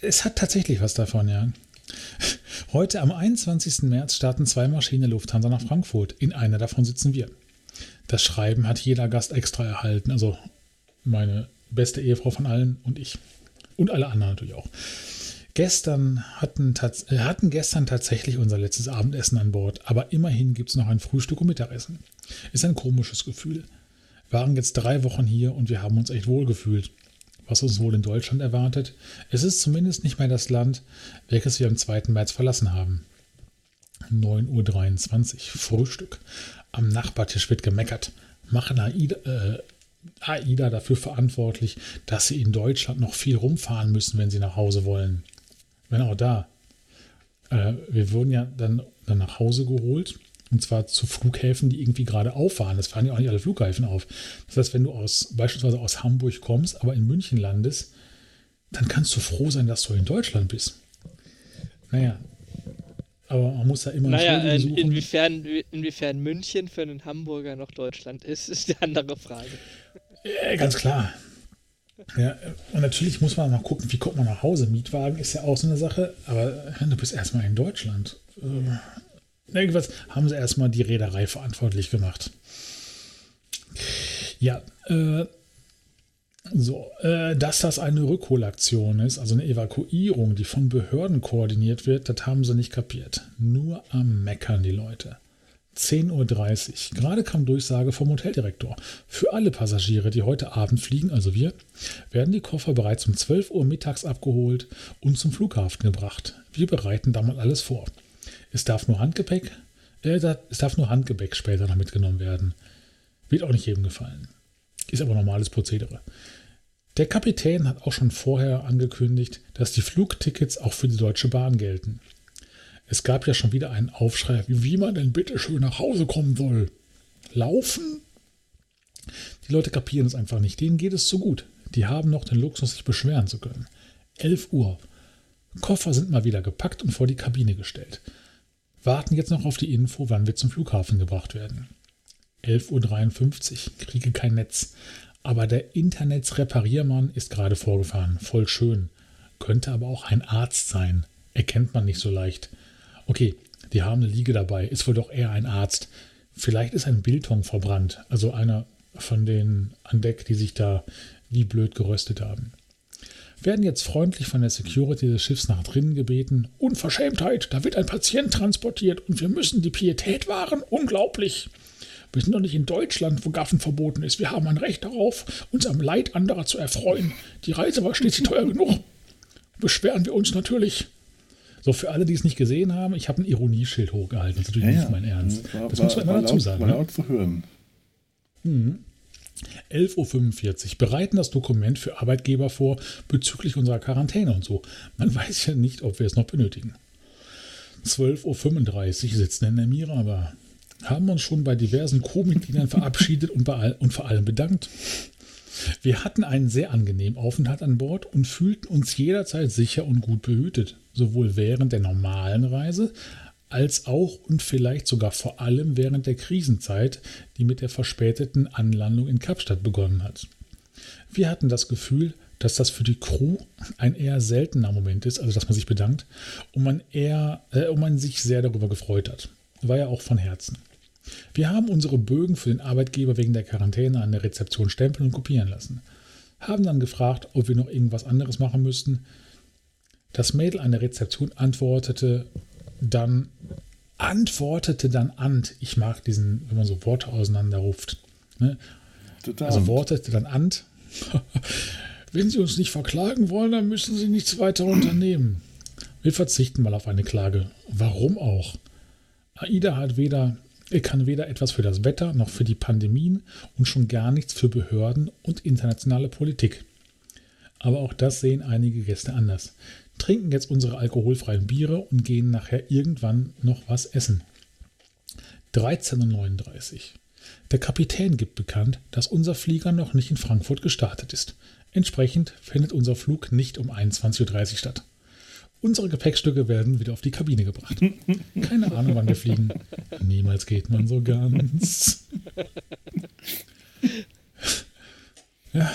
Es hat tatsächlich was davon, ja. Heute am 21. März starten zwei Maschinen Lufthansa nach Frankfurt. In einer davon sitzen wir. Das Schreiben hat jeder Gast extra erhalten. Also meine beste Ehefrau von allen und ich. Und alle anderen natürlich auch. Gestern hatten, äh, hatten gestern tatsächlich unser letztes Abendessen an Bord, aber immerhin gibt es noch ein Frühstück und Mittagessen. Ist ein komisches Gefühl. Wir waren jetzt drei Wochen hier und wir haben uns echt wohl gefühlt. Was uns wohl in Deutschland erwartet, es ist zumindest nicht mehr das Land, welches wir am 2. März verlassen haben. 9.23 Uhr, Frühstück. Am Nachbartisch wird gemeckert. Machen AIDA, äh, AIDA dafür verantwortlich, dass sie in Deutschland noch viel rumfahren müssen, wenn sie nach Hause wollen. Genau da. Äh, wir wurden ja dann, dann nach Hause geholt. Und zwar zu Flughäfen, die irgendwie gerade auf waren. Das fahren ja auch nicht alle Flughäfen auf. Das heißt, wenn du aus, beispielsweise aus Hamburg kommst, aber in München landest, dann kannst du froh sein, dass du in Deutschland bist. Naja, aber man muss ja immer
naja, äh. Inwiefern, inwiefern München für einen Hamburger noch Deutschland ist, ist die andere Frage.
Ja, ganz klar. Ja, und natürlich muss man noch gucken, wie kommt man nach Hause. Mietwagen ist ja auch so eine Sache, aber du bist erstmal in Deutschland. Äh, irgendwas haben sie erstmal die Reederei verantwortlich gemacht. Ja, äh, so, äh, dass das eine Rückholaktion ist, also eine Evakuierung, die von Behörden koordiniert wird, das haben sie nicht kapiert. Nur am Meckern die Leute. 10.30 Uhr. Gerade kam Durchsage vom Hoteldirektor. Für alle Passagiere, die heute Abend fliegen, also wir, werden die Koffer bereits um 12 Uhr mittags abgeholt und zum Flughafen gebracht. Wir bereiten da mal alles vor. Es darf nur Handgepäck, äh, es darf nur Handgepäck später noch mitgenommen werden. Wird auch nicht jedem gefallen. Ist aber normales Prozedere. Der Kapitän hat auch schon vorher angekündigt, dass die Flugtickets auch für die Deutsche Bahn gelten. Es gab ja schon wieder einen Aufschrei, wie man denn bitte schön nach Hause kommen soll. Laufen? Die Leute kapieren es einfach nicht. Denen geht es zu gut. Die haben noch den Luxus, sich beschweren zu können. 11 Uhr. Koffer sind mal wieder gepackt und vor die Kabine gestellt. Warten jetzt noch auf die Info, wann wir zum Flughafen gebracht werden. 11.53 Uhr. Kriege kein Netz. Aber der Internetsrepariermann ist gerade vorgefahren. Voll schön. Könnte aber auch ein Arzt sein. Erkennt man nicht so leicht. Okay, die haben eine Liege dabei, ist wohl doch eher ein Arzt. Vielleicht ist ein Bilton verbrannt, also einer von den an Deck, die sich da wie blöd geröstet haben. Werden jetzt freundlich von der Security des Schiffs nach drinnen gebeten. Unverschämtheit, da wird ein Patient transportiert und wir müssen die Pietät wahren. Unglaublich. Wir sind doch nicht in Deutschland, wo Gaffen verboten ist. Wir haben ein Recht darauf, uns am Leid anderer zu erfreuen. Die Reise war schließlich teuer genug. Beschweren wir uns natürlich. So, für alle, die es nicht gesehen haben, ich habe ein Ironieschild hochgehalten. Das ist natürlich ja, nicht mein Ernst. War, das war, muss man immer dazu sagen. War ne? laut zu hören. Mhm. 11.45 Uhr. Bereiten das Dokument für Arbeitgeber vor bezüglich unserer Quarantäne und so. Man weiß ja nicht, ob wir es noch benötigen. 12.35 Uhr sitzen in der Mira, aber haben uns schon bei diversen Co-Mitgliedern verabschiedet und, bei und vor allem bedankt. Wir hatten einen sehr angenehmen Aufenthalt an Bord und fühlten uns jederzeit sicher und gut behütet, sowohl während der normalen Reise als auch und vielleicht sogar vor allem während der Krisenzeit, die mit der verspäteten Anlandung in Kapstadt begonnen hat. Wir hatten das Gefühl, dass das für die Crew ein eher seltener Moment ist, also dass man sich bedankt und man eher, äh, und man sich sehr darüber gefreut hat. War ja auch von Herzen. Wir haben unsere Bögen für den Arbeitgeber wegen der Quarantäne an der Rezeption stempeln und kopieren lassen. Haben dann gefragt, ob wir noch irgendwas anderes machen müssten. Das Mädel an der Rezeption antwortete, dann antwortete dann Ant. Ich mag diesen, wenn man so Worte auseinanderruft. Ne? Also wortete dann Ant. wenn Sie uns nicht verklagen wollen, dann müssen Sie nichts weiter unternehmen. Wir verzichten mal auf eine Klage. Warum auch? AIDA hat weder, er kann weder etwas für das Wetter noch für die Pandemien und schon gar nichts für Behörden und internationale Politik. Aber auch das sehen einige Gäste anders trinken jetzt unsere alkoholfreien Biere und gehen nachher irgendwann noch was essen. 13.39 Uhr. Der Kapitän gibt bekannt, dass unser Flieger noch nicht in Frankfurt gestartet ist. Entsprechend findet unser Flug nicht um 21.30 Uhr statt. Unsere Gepäckstücke werden wieder auf die Kabine gebracht. Keine Ahnung, wann wir fliegen. Niemals geht man so ganz. Ja.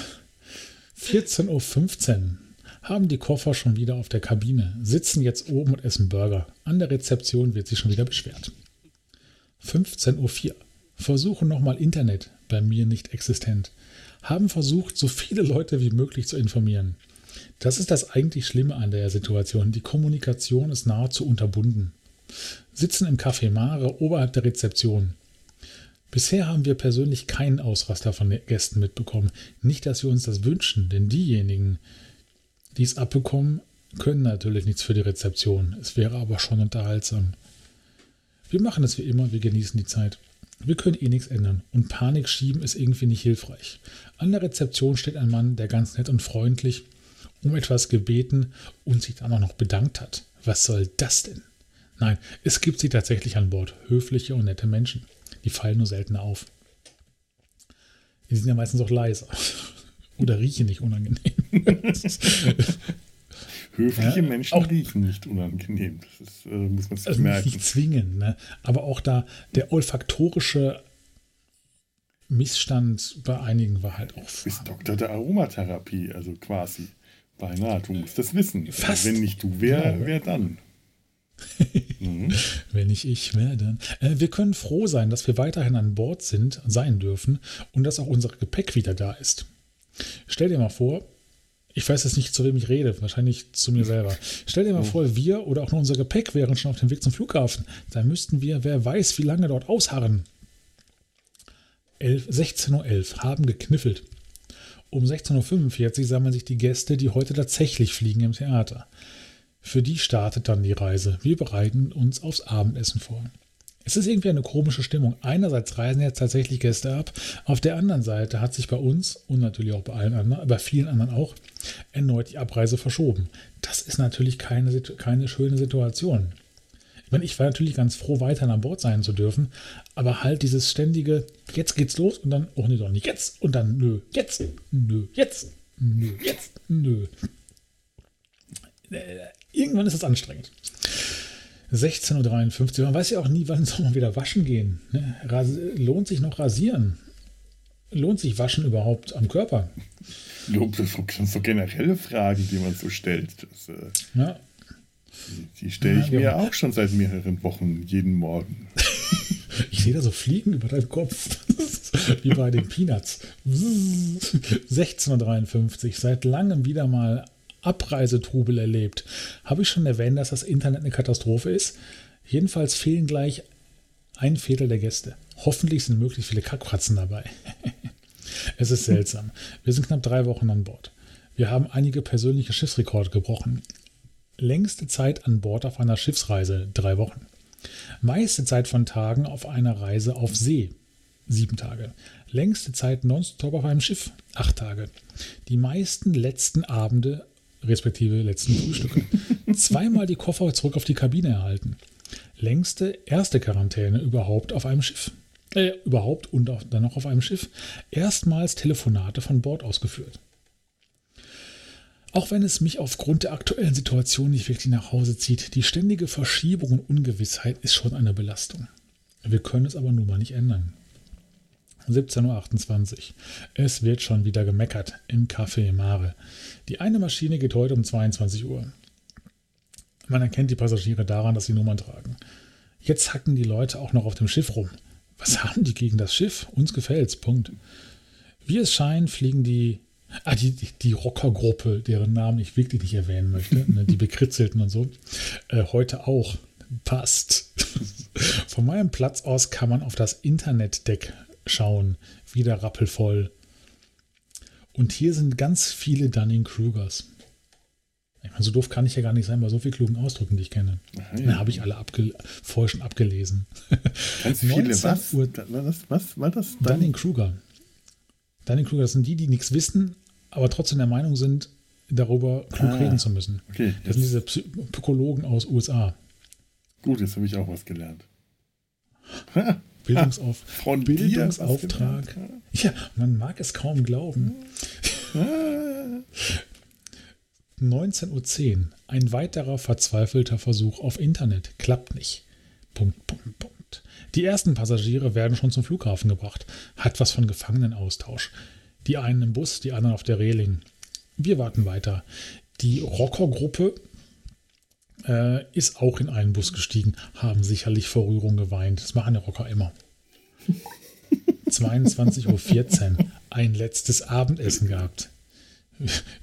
14.15 Uhr haben die Koffer schon wieder auf der Kabine, sitzen jetzt oben und essen Burger. An der Rezeption wird sich schon wieder beschwert. 15.04 Uhr. Versuchen nochmal Internet, bei mir nicht existent. Haben versucht, so viele Leute wie möglich zu informieren. Das ist das eigentlich Schlimme an der Situation. Die Kommunikation ist nahezu unterbunden. Sitzen im Café Mare oberhalb der Rezeption. Bisher haben wir persönlich keinen Ausraster von den Gästen mitbekommen. Nicht, dass wir uns das wünschen, denn diejenigen, die es abbekommen, können natürlich nichts für die Rezeption. Es wäre aber schon unterhaltsam. Wir machen es wie immer, wir genießen die Zeit. Wir können eh nichts ändern und Panik schieben ist irgendwie nicht hilfreich. An der Rezeption steht ein Mann, der ganz nett und freundlich um etwas gebeten und sich dann auch noch bedankt hat. Was soll das denn? Nein, es gibt sie tatsächlich an Bord. Höfliche und nette Menschen. Die fallen nur seltener auf. Die sind ja meistens auch leiser. Oder riechen nicht unangenehm.
Höfliche ja, Menschen auch, riechen nicht unangenehm. Das ist, äh, muss man sich also merken.
Nicht zwingen, ne? aber auch da der olfaktorische Missstand bei einigen war halt auch.
Du bist Doktor der Aromatherapie, also quasi. Beinahe, du musst das wissen. Fast. Wenn nicht du, wer, wer dann?
mhm. Wenn nicht ich, wer dann? Äh, wir können froh sein, dass wir weiterhin an Bord sind, sein dürfen und dass auch unser Gepäck wieder da ist. Stell dir mal vor, ich weiß jetzt nicht, zu wem ich rede, wahrscheinlich zu mir selber. Stell dir mal oh. vor, wir oder auch nur unser Gepäck wären schon auf dem Weg zum Flughafen. Da müssten wir, wer weiß, wie lange dort ausharren. 16.11 Uhr haben gekniffelt. Um 16.45 Uhr sammeln sich die Gäste, die heute tatsächlich fliegen im Theater. Für die startet dann die Reise. Wir bereiten uns aufs Abendessen vor. Es ist irgendwie eine komische Stimmung. Einerseits reisen jetzt tatsächlich Gäste ab, auf der anderen Seite hat sich bei uns und natürlich auch bei allen anderen, bei vielen anderen auch, erneut die Abreise verschoben. Das ist natürlich keine, keine schöne Situation. Ich meine, ich war natürlich ganz froh, weiterhin an Bord sein zu dürfen, aber halt dieses ständige, jetzt geht's los und dann, oh nee, doch nicht jetzt und dann, nö, jetzt, nö, jetzt, nö, jetzt, nö. Äh, irgendwann ist es anstrengend. 16.53 Uhr. Man weiß ja auch nie, wann soll man wieder waschen gehen. Ne? Lohnt sich noch rasieren? Lohnt sich Waschen überhaupt am Körper?
Das sind so generelle Fragen, die man so stellt. Das, äh, ja. Die, die stelle ich ja, mir ja. auch schon seit mehreren Wochen, jeden Morgen.
ich sehe da so Fliegen über deinem Kopf. Wie bei den Peanuts. 16.53 Uhr. Seit langem wieder mal Abreisetrubel erlebt. Habe ich schon erwähnt, dass das Internet eine Katastrophe ist? Jedenfalls fehlen gleich ein Viertel der Gäste. Hoffentlich sind möglichst viele Kackpratzen dabei. es ist seltsam. Wir sind knapp drei Wochen an Bord. Wir haben einige persönliche Schiffsrekorde gebrochen. Längste Zeit an Bord auf einer Schiffsreise, drei Wochen. Meiste Zeit von Tagen auf einer Reise auf See, sieben Tage. Längste Zeit nonstop auf einem Schiff, acht Tage. Die meisten letzten Abende, respektive letzten Frühstücke, zweimal die Koffer zurück auf die Kabine erhalten. Längste erste Quarantäne überhaupt auf einem Schiff. Äh, überhaupt und auch, dann noch auf einem Schiff. Erstmals Telefonate von Bord ausgeführt. Auch wenn es mich aufgrund der aktuellen Situation nicht wirklich nach Hause zieht, die ständige Verschiebung und Ungewissheit ist schon eine Belastung. Wir können es aber nun mal nicht ändern. 17.28 Uhr. Es wird schon wieder gemeckert im Café Mare. Die eine Maschine geht heute um 22 Uhr. Man erkennt die Passagiere daran, dass sie Nummern tragen. Jetzt hacken die Leute auch noch auf dem Schiff rum. Was haben die gegen das Schiff? Uns gefällt's. Punkt. Wie es scheint, fliegen die Ah, die, die Rockergruppe, deren Namen ich wirklich nicht erwähnen möchte, ne, die bekritzelten und so, äh, heute auch. Passt. Von meinem Platz aus kann man auf das Internetdeck schauen. Wieder rappelvoll. Und hier sind ganz viele Dunning-Krugers. Ich meine, so doof kann ich ja gar nicht sein bei so vielen klugen Ausdrücken, die ich kenne. Ja. Da habe ich alle abge vorher schon abgelesen.
Ganz viele, was? Uhr, was? Was war das?
Dunning-Kruger. Dunning-Kruger, das sind die, die nichts wissen, aber trotzdem der Meinung sind, darüber klug ah, reden zu müssen. Okay, das sind diese Psychologen aus USA.
Gut, jetzt habe ich auch was gelernt.
Bildungsauf Von Bildungsauftrag. Ja, man mag es kaum glauben. 19.10 Uhr. Ein weiterer verzweifelter Versuch auf Internet. Klappt nicht. Punkt, Punkt, Punkt. Die ersten Passagiere werden schon zum Flughafen gebracht. Hat was von Gefangenenaustausch. Die einen im Bus, die anderen auf der Reling. Wir warten weiter. Die Rockergruppe äh, ist auch in einen Bus gestiegen, haben sicherlich vor Rührung geweint. Das machen die Rocker immer. 22.14 Uhr. Ein letztes Abendessen gehabt.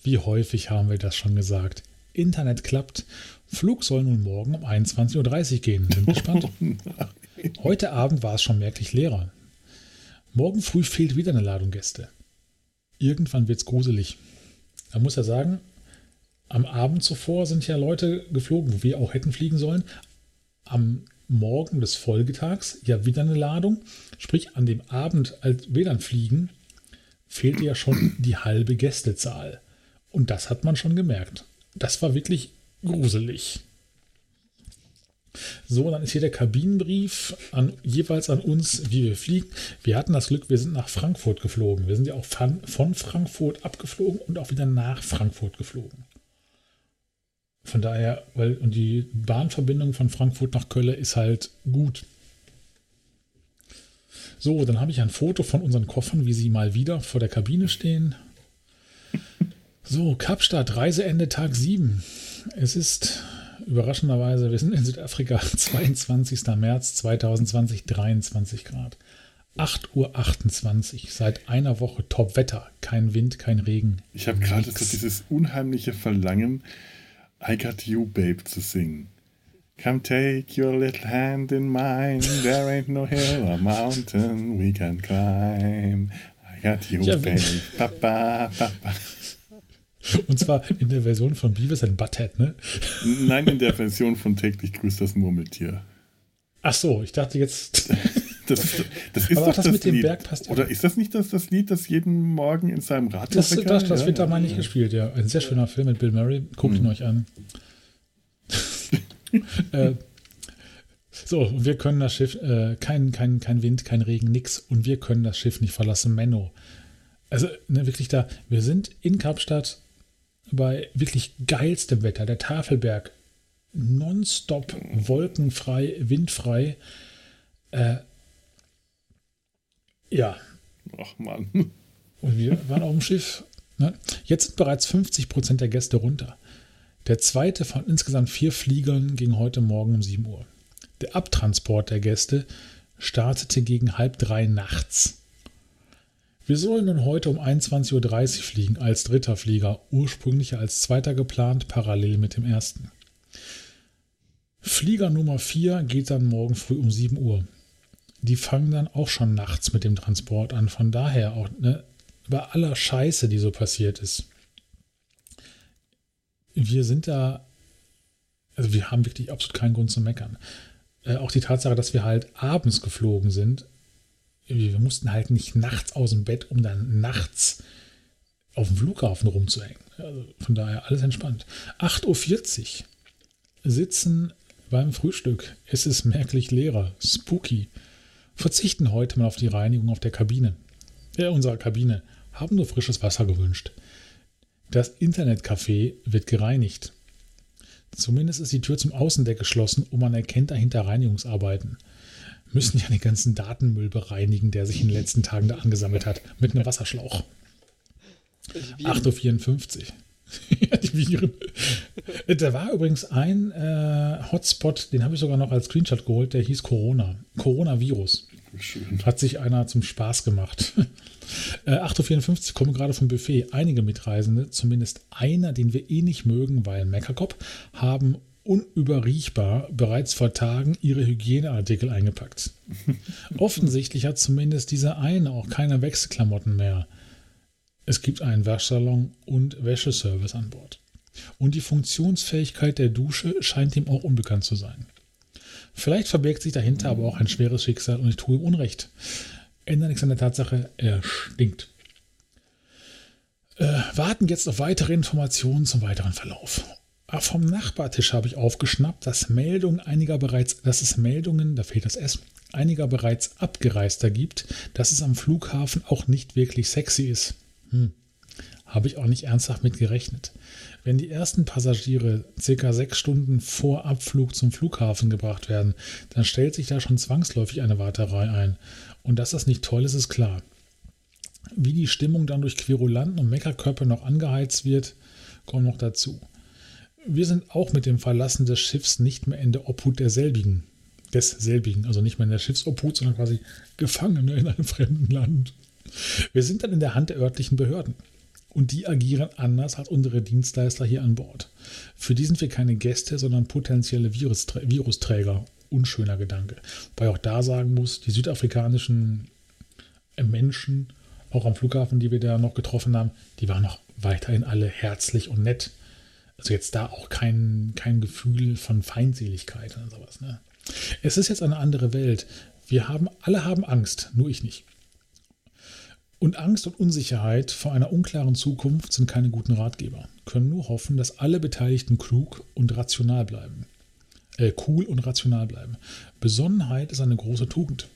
Wie häufig haben wir das schon gesagt? Internet klappt. Flug soll nun morgen um 21.30 Uhr gehen. Bin gespannt. Heute Abend war es schon merklich leerer. Morgen früh fehlt wieder eine Ladung Gäste. Irgendwann wird es gruselig. Man muss ja sagen, am Abend zuvor sind ja Leute geflogen, wo wir auch hätten fliegen sollen. Am Morgen des Folgetags ja wieder eine Ladung. Sprich, an dem Abend, als wir dann fliegen, fehlte ja schon die halbe Gästezahl. Und das hat man schon gemerkt. Das war wirklich gruselig. So, dann ist hier der Kabinenbrief an, jeweils an uns, wie wir fliegen. Wir hatten das Glück, wir sind nach Frankfurt geflogen. Wir sind ja auch von, von Frankfurt abgeflogen und auch wieder nach Frankfurt geflogen. Von daher, weil, und die Bahnverbindung von Frankfurt nach Köln ist halt gut. So, dann habe ich ein Foto von unseren Koffern, wie sie mal wieder vor der Kabine stehen. So, Kapstadt, Reiseende Tag 7. Es ist überraschenderweise, wir sind in Südafrika, 22. März 2020, 23 Grad. 8.28 Uhr, seit einer Woche Top-Wetter, kein Wind, kein Regen.
Ich habe gerade so dieses unheimliche Verlangen, I Got You Babe zu singen. Come take your little hand in mine, there ain't no hill or mountain we can climb. I got you, ja, babe, papa, papa.
Und zwar in der Version von Beavis and Butthead, ne?
Nein, in der Version von täglich grüßt das Murmeltier.
Ach so, ich dachte jetzt.
Das, das ist Aber doch das, das mit Lied. dem Berg passt ja. Oder ist das nicht das, das Lied, das jeden Morgen in seinem Radio
Das, das, das ja, wird da mal nicht gespielt, ja. Ein sehr schöner Film mit Bill Murray. Guckt hm. ihn euch an. äh, so, wir können das Schiff, äh, kein, kein, kein Wind, kein Regen, nix. Und wir können das Schiff nicht verlassen. Menno. Also, ne, wirklich da, wir sind in Kapstadt bei wirklich geilstem Wetter. Der Tafelberg nonstop wolkenfrei, windfrei. Äh, ja.
Ach Mann.
Und wir waren auf dem Schiff. Ne? Jetzt sind bereits 50 Prozent der Gäste runter. Der zweite von insgesamt vier Fliegern ging heute Morgen um 7 Uhr. Der Abtransport der Gäste startete gegen halb drei nachts. Wir sollen nun heute um 21.30 Uhr fliegen als dritter Flieger, ursprünglich als zweiter geplant, parallel mit dem ersten. Flieger Nummer 4 geht dann morgen früh um 7 Uhr. die fangen dann auch schon nachts mit dem Transport an. Von daher auch ne, bei aller Scheiße, die so passiert ist. Wir sind da, also wir haben wirklich absolut keinen Grund zu meckern. Äh, auch die Tatsache, dass wir halt abends geflogen sind, wir mussten halt nicht nachts aus dem Bett, um dann nachts auf dem Flughafen rumzuhängen. Also von daher alles entspannt. 8.40 Uhr sitzen beim Frühstück. Es ist merklich leerer. Spooky. Verzichten heute mal auf die Reinigung auf der Kabine. Ja, unserer Kabine. Haben nur frisches Wasser gewünscht. Das Internetcafé wird gereinigt. Zumindest ist die Tür zum Außendeck geschlossen und man erkennt dahinter Reinigungsarbeiten. Müssen ja den ganzen Datenmüll bereinigen, der sich in den letzten Tagen da angesammelt hat, mit einem Wasserschlauch. 8.54 Uhr. die Viren. da war übrigens ein äh, Hotspot, den habe ich sogar noch als Screenshot geholt, der hieß Corona. Coronavirus. Schön. Hat sich einer zum Spaß gemacht. äh, 8.54 Uhr kommen gerade vom Buffet. Einige Mitreisende, zumindest einer, den wir eh nicht mögen, weil Meckerkopf, haben unüberriechbar bereits vor Tagen ihre Hygieneartikel eingepackt. Offensichtlich hat zumindest dieser eine auch keine Wechselklamotten mehr. Es gibt einen Waschsalon und Wäscheservice an Bord. Und die Funktionsfähigkeit der Dusche scheint ihm auch unbekannt zu sein. Vielleicht verbirgt sich dahinter aber auch ein schweres Schicksal und ich tue ihm Unrecht. Ändert nichts an der Tatsache, er stinkt. Äh, warten jetzt auf weitere Informationen zum weiteren Verlauf. Ach, vom Nachbartisch habe ich aufgeschnappt, dass Meldungen einiger bereits, dass es Meldungen, da fehlt das S, einiger bereits Abgereister gibt, dass es am Flughafen auch nicht wirklich sexy ist. Hm. Habe ich auch nicht ernsthaft mit gerechnet. Wenn die ersten Passagiere circa sechs Stunden vor Abflug zum Flughafen gebracht werden, dann stellt sich da schon zwangsläufig eine Warterei ein. Und dass das nicht toll ist, ist klar. Wie die Stimmung dann durch Querulanten und Meckerköpfe noch angeheizt wird, kommt noch dazu. Wir sind auch mit dem Verlassen des Schiffs nicht mehr in der Obhut derselbigen. Desselbigen, also nicht mehr in der Schiffsobhut, sondern quasi Gefangene in einem fremden Land. Wir sind dann in der Hand der örtlichen Behörden. Und die agieren anders als unsere Dienstleister hier an Bord. Für die sind wir keine Gäste, sondern potenzielle Virusträ Virusträger. Unschöner Gedanke. Weil auch da sagen muss, die südafrikanischen Menschen, auch am Flughafen, die wir da noch getroffen haben, die waren noch weiterhin alle herzlich und nett. Also jetzt da auch kein, kein Gefühl von Feindseligkeit oder sowas. Ne? Es ist jetzt eine andere Welt. Wir haben, alle haben Angst, nur ich nicht. Und Angst und Unsicherheit vor einer unklaren Zukunft sind keine guten Ratgeber, können nur hoffen, dass alle Beteiligten klug und rational bleiben. Äh, cool und rational bleiben. Besonnenheit ist eine große Tugend.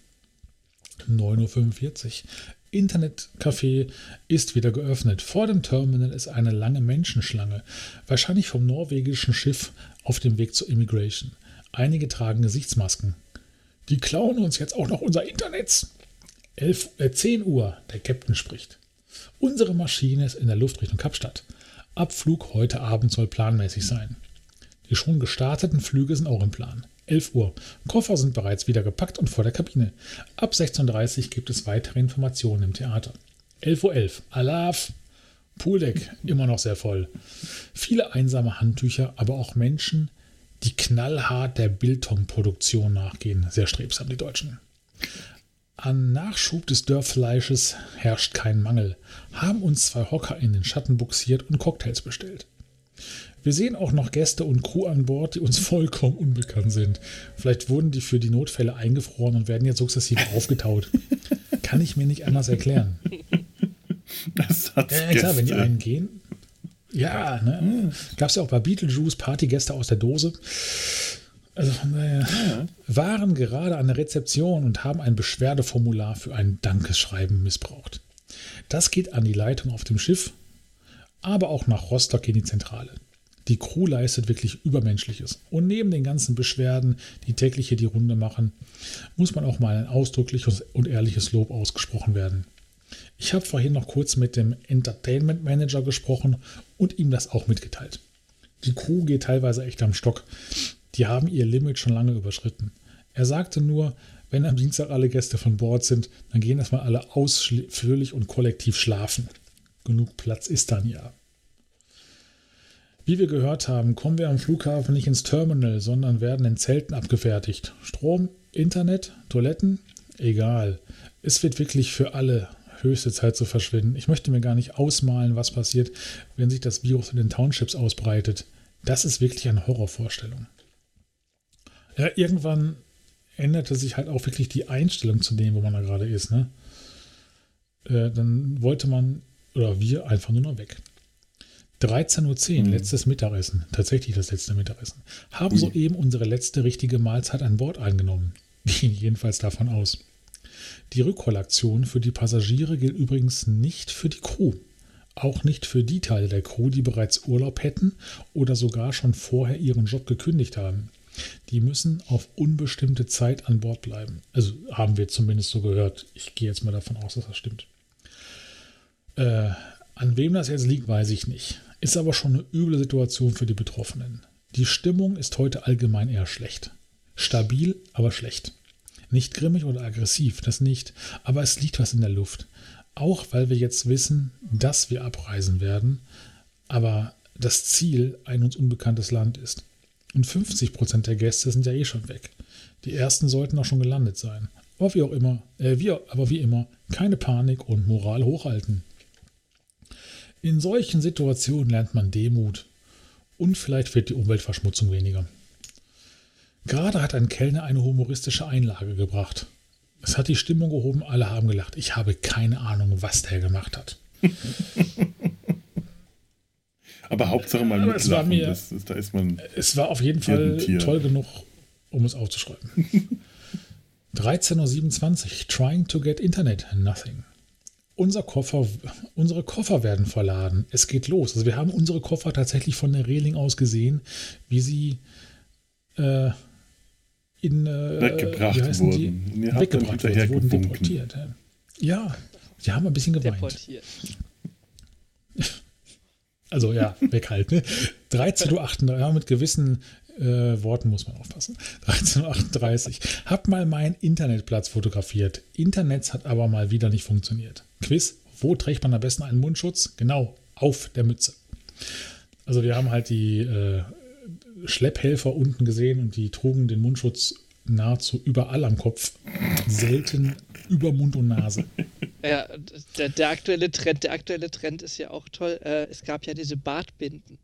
9.45 Uhr. Internetcafé ist wieder geöffnet. Vor dem Terminal ist eine lange Menschenschlange, wahrscheinlich vom norwegischen Schiff auf dem Weg zur Immigration. Einige tragen Gesichtsmasken. Die klauen uns jetzt auch noch unser Internet. 11, äh, 10 Uhr, der Captain spricht. Unsere Maschine ist in der Luft Richtung Kapstadt. Abflug heute Abend soll planmäßig sein. Die schon gestarteten Flüge sind auch im Plan. 11 Uhr. Koffer sind bereits wieder gepackt und vor der Kabine. Ab 16.30 Uhr gibt es weitere Informationen im Theater. 11.11 Uhr. 11. Alaf. Pooldeck immer noch sehr voll. Viele einsame Handtücher, aber auch Menschen, die knallhart der Biltong-Produktion nachgehen. Sehr strebsam, die Deutschen. An Nachschub des Dörrfleisches herrscht kein Mangel, haben uns zwei Hocker in den Schatten buxiert und Cocktails bestellt. Wir sehen auch noch Gäste und Crew an Bord, die uns vollkommen unbekannt sind. Vielleicht wurden die für die Notfälle eingefroren und werden jetzt sukzessive aufgetaut. Kann ich mir nicht anders erklären. Das hat's ja, klar, wenn die einen gehen. Ja, ne? Gab es ja auch bei Beetlejuice Partygäste aus der Dose. Also von daher ja. waren gerade an der Rezeption und haben ein Beschwerdeformular für ein Dankeschreiben missbraucht. Das geht an die Leitung auf dem Schiff, aber auch nach Rostock in die Zentrale. Die Crew leistet wirklich Übermenschliches. Und neben den ganzen Beschwerden, die täglich hier die Runde machen, muss man auch mal ein ausdrückliches und ehrliches Lob ausgesprochen werden. Ich habe vorhin noch kurz mit dem Entertainment Manager gesprochen und ihm das auch mitgeteilt. Die Crew geht teilweise echt am Stock. Die haben ihr Limit schon lange überschritten. Er sagte nur, wenn am Dienstag alle Gäste von Bord sind, dann gehen erstmal alle ausführlich und kollektiv schlafen. Genug Platz ist dann ja. Wie wir gehört haben, kommen wir am Flughafen nicht ins Terminal, sondern werden in Zelten abgefertigt. Strom, Internet, Toiletten, egal. Es wird wirklich für alle höchste Zeit zu verschwinden. Ich möchte mir gar nicht ausmalen, was passiert, wenn sich das Virus in den Townships ausbreitet. Das ist wirklich eine Horrorvorstellung. Ja, irgendwann änderte sich halt auch wirklich die Einstellung zu dem, wo man da gerade ist. Ne? Äh, dann wollte man, oder wir, einfach nur noch weg. 13.10 Uhr, mhm. letztes Mittagessen, tatsächlich das letzte Mittagessen, haben Ui. soeben unsere letzte richtige Mahlzeit an Bord eingenommen. Gehen jedenfalls davon aus. Die Rückrollaktion für die Passagiere gilt übrigens nicht für die Crew. Auch nicht für die Teile der Crew, die bereits Urlaub hätten oder sogar schon vorher ihren Job gekündigt haben. Die müssen auf unbestimmte Zeit an Bord bleiben. Also haben wir zumindest so gehört. Ich gehe jetzt mal davon aus, dass das stimmt. Äh, an wem das jetzt liegt, weiß ich nicht. Ist aber schon eine üble Situation für die Betroffenen. Die Stimmung ist heute allgemein eher schlecht. Stabil, aber schlecht. Nicht grimmig oder aggressiv, das nicht, aber es liegt was in der Luft. Auch weil wir jetzt wissen, dass wir abreisen werden, aber das Ziel ein uns unbekanntes Land ist. Und 50% der Gäste sind ja eh schon weg. Die ersten sollten auch schon gelandet sein. Aber wie auch immer, äh, wie, aber wie immer, keine Panik und Moral hochhalten. In solchen Situationen lernt man Demut und vielleicht wird die Umweltverschmutzung weniger. Gerade hat ein Kellner eine humoristische Einlage gebracht. Es hat die Stimmung gehoben, alle haben gelacht. Ich habe keine Ahnung, was der gemacht hat.
Aber Hauptsache mal
mit es war mir, das, da ist man. Es war auf jeden Fall toll genug, um es aufzuschreiben. 13.27 Uhr. Trying to get Internet. Nothing. Unser Koffer, unsere Koffer werden verladen. Es geht los. Also wir haben unsere Koffer tatsächlich von der Reling aus gesehen, wie sie äh, in
äh, weggebracht wurden.
Die? Weggebracht wurden, sie wurden deportiert. Ja, sie haben ein bisschen geweint. Deportiert. Also ja, weghalten. Ne? 13.38 Uhr, ja, mit gewissen äh, Worten muss man aufpassen. 13.38 Uhr. Hab mal meinen Internetplatz fotografiert. Internets hat aber mal wieder nicht funktioniert. Quiz, wo trägt man am besten einen Mundschutz? Genau, auf der Mütze. Also wir haben halt die äh, Schlepphelfer unten gesehen und die trugen den Mundschutz nahezu überall am Kopf, selten über Mund und Nase.
Ja, der, der, aktuelle Trend, der aktuelle Trend ist ja auch toll. Äh, es gab ja diese Bartbinden.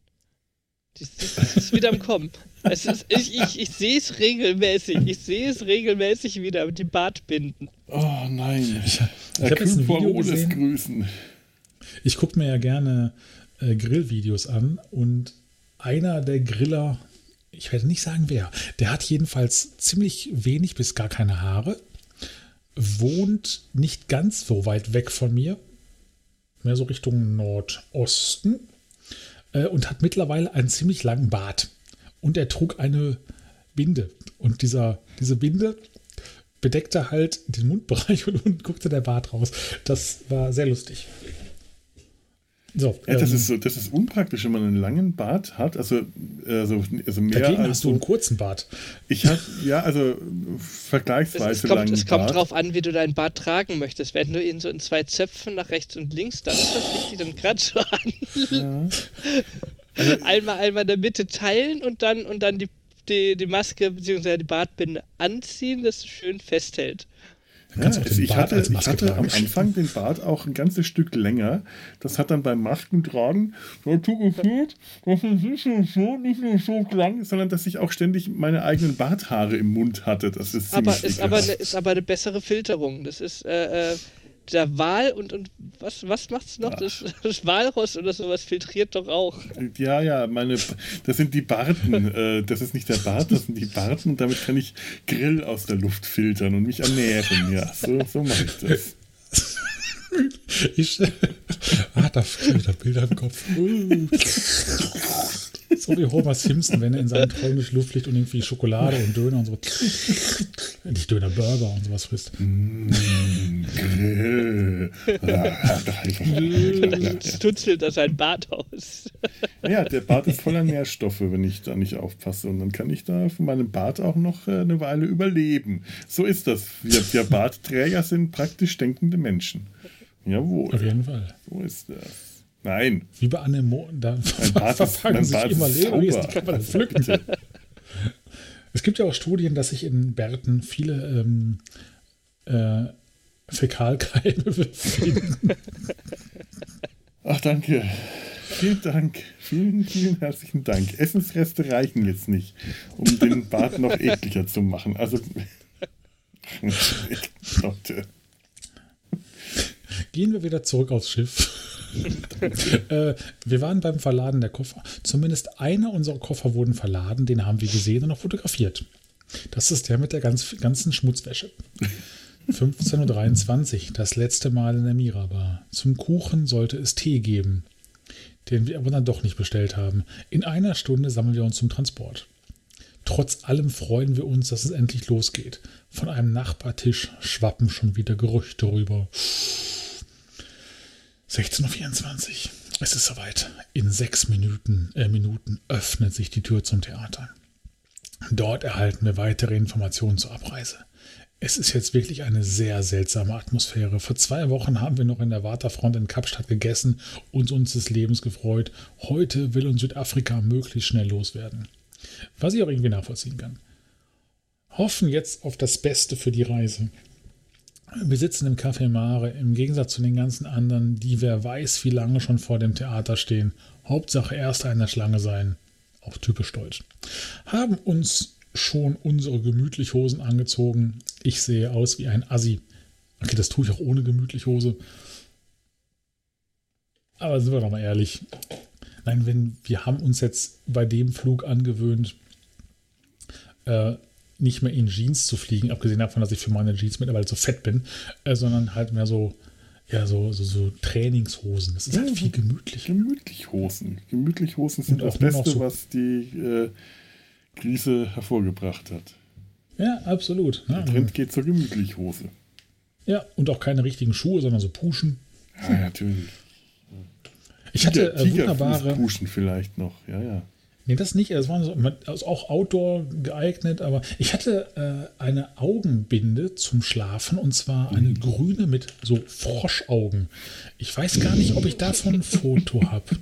Das, das ist wieder im Kommen. Es ist, ich ich, ich sehe es regelmäßig. Ich sehe es regelmäßig wieder mit den Bartbinden.
Oh nein.
Ich, ich habe jetzt ein Video gesehen. Grüßen. Ich gucke mir ja gerne äh, Grillvideos an und einer der Griller, ich werde nicht sagen wer, der hat jedenfalls ziemlich wenig bis gar keine Haare, wohnt nicht ganz so weit weg von mir, mehr so Richtung Nordosten äh, und hat mittlerweile einen ziemlich langen Bart. Und er trug eine Binde. Und dieser, diese Binde bedeckte halt den Mundbereich und unten guckte der Bart raus. Das war sehr lustig.
So, ja, das, ähm, ist so, das ist unpraktisch, wenn man einen langen Bart hat. Also, also, also mehr
dagegen
als
hast du einen kurzen Bart.
Ich habe, ja, also vergleichsweise
es, es kommt, Es kommt drauf an, wie du deinen Bart tragen möchtest. Wenn du ihn so in zwei Zöpfen nach rechts und links, dann ist das richtig, dann gerade so an. Ja. einmal, einmal in der Mitte teilen und dann, und dann die, die, die Maske bzw. die Bartbinde anziehen, dass es schön festhält.
Ja, ich hatte, ich hatte am Anfang den Bart auch ein ganzes Stück länger. Das hat dann beim Maskentragen dazu geführt, dass es nicht nur so, nicht nur so klang, sondern dass ich auch ständig meine eigenen Barthaare im Mund hatte. Das ist
aber ist aber, eine, ist aber eine bessere Filterung. Das ist äh, äh der Wal und, und was, was macht's noch? Das, das, Walross oder sowas filtriert doch auch.
Ja, ja, meine, das sind die Barten. äh, das ist nicht der Bart, das sind die Barten und damit kann ich Grill aus der Luft filtern und mich ernähren. Ja, so, so mache ich das.
Ich, ah, da kriege ich da Bilder im Kopf. So wie Homer Simpson, wenn er in seinem Traum durch Luft fliegt und irgendwie Schokolade und Döner und so. Nicht Döner, Burger und sowas frisst. Mm,
Stutzelt das ein Bart aus.
Ja, der Bart ist voller Nährstoffe, wenn ich da nicht aufpasse. Und dann kann ich da von meinem Bart auch noch äh, eine Weile überleben. So ist das. Wir, wir Bartträger sind praktisch denkende Menschen. Jawohl.
Auf jeden Fall.
So ist das. Nein.
Wie bei Anemonen, da verfangen sich immer Lebewesen, die kann man pflücken. Es gibt ja auch Studien, dass sich in Bärten viele ähm, äh, Fäkalkeime befinden.
Ach, danke. Vielen Dank. Vielen, vielen herzlichen Dank. Essensreste reichen jetzt nicht, um den Bart noch ekliger zu machen. Also.
Leute. Gehen wir wieder zurück aufs Schiff. Äh, wir waren beim Verladen der Koffer. Zumindest einer unserer Koffer wurden verladen, den haben wir gesehen und auch fotografiert. Das ist der mit der ganz, ganzen Schmutzwäsche. 15.23 Uhr, das letzte Mal in der Mirabar. Zum Kuchen sollte es Tee geben, den wir aber dann doch nicht bestellt haben. In einer Stunde sammeln wir uns zum Transport. Trotz allem freuen wir uns, dass es endlich losgeht. Von einem Nachbartisch schwappen schon wieder Gerüchte rüber. 16.24 Uhr. Es ist soweit. In sechs Minuten, äh, Minuten öffnet sich die Tür zum Theater. Dort erhalten wir weitere Informationen zur Abreise. Es ist jetzt wirklich eine sehr seltsame Atmosphäre. Vor zwei Wochen haben wir noch in der Waterfront in Kapstadt gegessen und uns des Lebens gefreut. Heute will uns Südafrika möglichst schnell loswerden. Was ich auch irgendwie nachvollziehen kann. Hoffen jetzt auf das Beste für die Reise. Wir sitzen im Café Mare, im Gegensatz zu den ganzen anderen, die wer weiß, wie lange schon vor dem Theater stehen. Hauptsache Erster in der Schlange sein. Auch typisch deutsch. Haben uns schon unsere gemütlich Hosen angezogen. Ich sehe aus wie ein Assi. Okay, das tue ich auch ohne gemütlich Hose. Aber sind wir doch mal ehrlich. Nein, wenn wir haben uns jetzt bei dem Flug angewöhnt, äh, nicht mehr in Jeans zu fliegen, abgesehen davon, dass ich für meine Jeans mittlerweile so fett bin, äh, sondern halt mehr so, ja, so, so, so Trainingshosen. Das ist ja, halt viel gemütlicher.
Gemütlich Hosen. Gemütlich Hosen sind das Beste, so was die äh, Krise hervorgebracht hat.
Ja, absolut.
Der Trend geht zur Gemütlichhose.
Ja, und auch keine richtigen Schuhe, sondern so Puschen.
Ja, natürlich.
Ich hatte äh, wunderbare.
Puschen vielleicht noch, ja, ja.
Nee, das nicht. Es waren so, also auch Outdoor geeignet, aber ich hatte äh, eine Augenbinde zum Schlafen und zwar eine mhm. grüne mit so Froschaugen. Ich weiß gar nicht, ob ich davon ein Foto habe.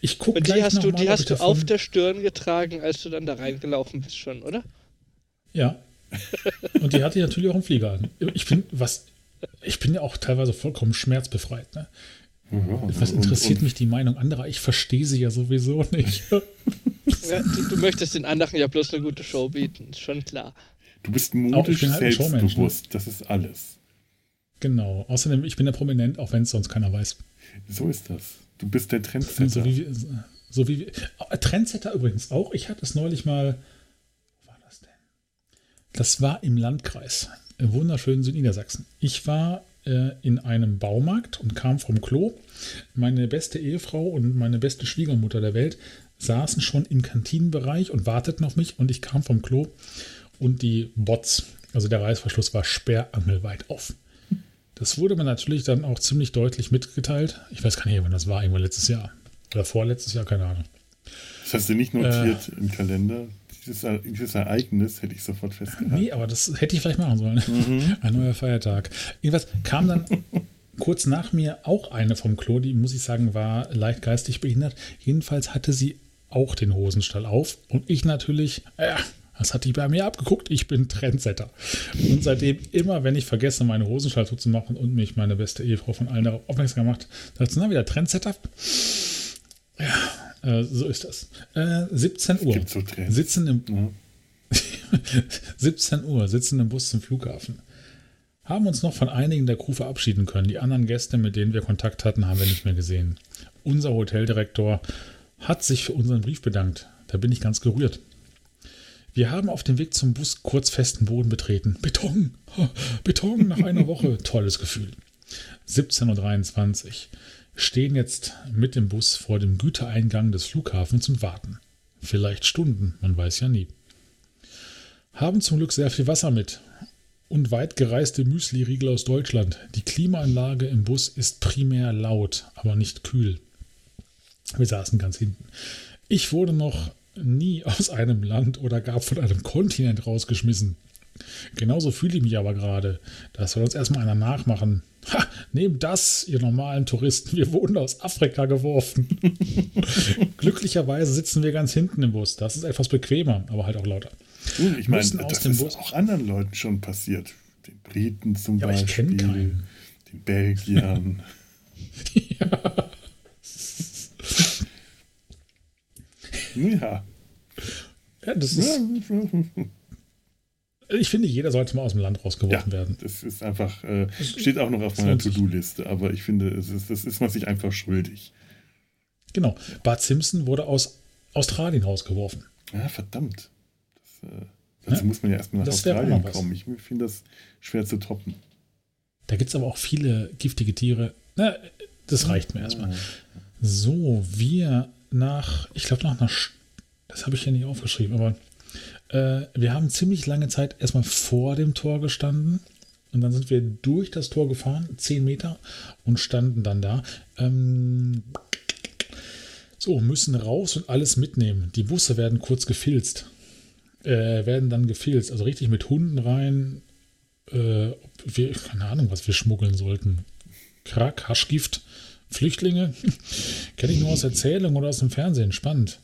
Ich gucke
gleich hast du, mal, Die hast du auf der Stirn getragen, als du dann da reingelaufen bist schon, oder?
Ja. Und die hatte ich natürlich auch im Flieger an. Ich bin, was, ich bin ja auch teilweise vollkommen schmerzbefreit. Ne? Ja, was interessiert und, und, mich die Meinung anderer? Ich verstehe sie ja sowieso nicht.
Ja, du, du, möchtest den anderen ja bloß eine gute Show bieten, ist schon klar.
Du bist mutig, halt selbstbewusst, ne? das ist alles.
Genau. Außerdem, ich bin ja prominent, auch wenn es sonst keiner weiß.
So ist das. Du bist der Trendsetter.
So wie, so wie äh, Trendsetter übrigens auch. Ich hatte es neulich mal. Wo war das denn? Das war im Landkreis. Im wunderschönen Südniedersachsen. Ich war äh, in einem Baumarkt und kam vom Klo. Meine beste Ehefrau und meine beste Schwiegermutter der Welt saßen schon im Kantinenbereich und warteten auf mich und ich kam vom Klo und die Bots, also der Reißverschluss war sperrangelweit auf. Das wurde mir natürlich dann auch ziemlich deutlich mitgeteilt. Ich weiß gar nicht, wann das war, irgendwann letztes Jahr. Oder vorletztes Jahr, keine Ahnung.
Das hast du nicht notiert äh, im Kalender? Dieses, dieses, Ereignis hätte ich sofort festgehalten.
Nee, aber das hätte ich vielleicht machen sollen. Mhm. Ein neuer Feiertag. Jedenfalls kam dann kurz nach mir auch eine vom Klo, die, muss ich sagen, war leicht geistig behindert. Jedenfalls hatte sie auch den Hosenstall auf und ich natürlich, ja, das hat die bei mir abgeguckt. Ich bin Trendsetter. Und seitdem immer, wenn ich vergesse, meine Hosenstall zu machen und mich meine beste Ehefrau von allen darauf aufmerksam gemacht, sagt sie, na, wieder Trendsetter. Ja, äh, so ist das. Äh, 17 Uhr. Gibt so. Sitzen im, ja. 17 Uhr, sitzen im Bus zum Flughafen. Haben uns noch von einigen der Crew verabschieden können. Die anderen Gäste, mit denen wir Kontakt hatten, haben wir nicht mehr gesehen. Unser Hoteldirektor hat sich für unseren Brief bedankt. Da bin ich ganz gerührt. Wir haben auf dem Weg zum Bus kurz festen Boden betreten. Beton! Beton nach einer Woche. Tolles Gefühl. 17.23 Uhr. Stehen jetzt mit dem Bus vor dem Gütereingang des Flughafens und warten. Vielleicht Stunden, man weiß ja nie. Haben zum Glück sehr viel Wasser mit. Und weit gereiste Müsli-Riegel aus Deutschland. Die Klimaanlage im Bus ist primär laut, aber nicht kühl. Wir saßen ganz hinten. Ich wurde noch nie aus einem Land oder gar von einem Kontinent rausgeschmissen. Genauso fühle ich mich aber gerade. Das soll uns erstmal einer nachmachen. Ha, nehmt das, ihr normalen Touristen. Wir wurden aus Afrika geworfen. Glücklicherweise sitzen wir ganz hinten im Bus. Das ist etwas bequemer, aber halt auch lauter.
Ich meine, das ist Bus. auch anderen Leuten schon passiert. den Briten zum ja, Beispiel, den Belgiern. ja.
ja. Ja, das ist. Ich finde, jeder sollte mal aus dem Land rausgeworfen ja, werden.
Das ist einfach, äh, steht auch noch auf meiner To-Do-Liste, aber ich finde, es ist, das ist man sich einfach schuldig.
Genau. Bart Simpson wurde aus Australien rausgeworfen.
Ja, verdammt. Das, äh, dazu ja? muss man ja erstmal nach das Australien kommen. Ich finde das schwer zu toppen.
Da gibt es aber auch viele giftige Tiere. Na, das reicht mir erstmal. So, wir nach, ich glaube nach einer, das habe ich ja nicht aufgeschrieben, aber äh, wir haben ziemlich lange Zeit erstmal vor dem Tor gestanden. Und dann sind wir durch das Tor gefahren, 10 Meter, und standen dann da. Ähm, so, müssen raus und alles mitnehmen. Die Busse werden kurz gefilzt. Äh, werden dann gefilzt. Also richtig mit Hunden rein. Äh, wir, keine Ahnung, was wir schmuggeln sollten. Krack, Haschgift, Flüchtlinge. Kenne ich nur aus Erzählungen oder aus dem Fernsehen. Spannend.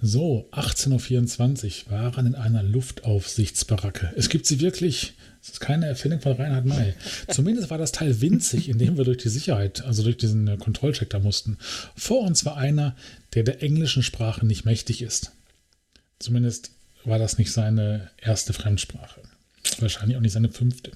So, 18.24 Uhr waren in einer Luftaufsichtsbaracke. Es gibt sie wirklich. Es ist keine Erfindung von Reinhard May. Zumindest war das Teil winzig, in dem wir durch die Sicherheit, also durch diesen äh, Kontrollcheck da mussten. Vor uns war einer, der der englischen Sprache nicht mächtig ist. Zumindest war das nicht seine erste Fremdsprache. Wahrscheinlich auch nicht seine fünfte.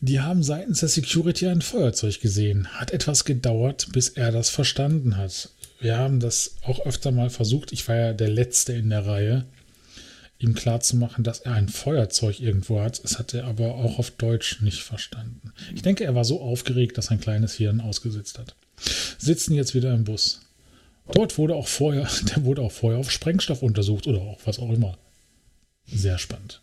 Die haben seitens der Security ein Feuerzeug gesehen. Hat etwas gedauert, bis er das verstanden hat wir haben das auch öfter mal versucht. Ich war ja der Letzte in der Reihe, ihm klarzumachen, dass er ein Feuerzeug irgendwo hat. Das hat er aber auch auf Deutsch nicht verstanden. Ich denke, er war so aufgeregt, dass sein kleines Hirn ausgesetzt hat. Sitzen jetzt wieder im Bus. Dort wurde auch vorher, der wurde auch vorher auf Sprengstoff untersucht oder auch was auch immer. Sehr spannend.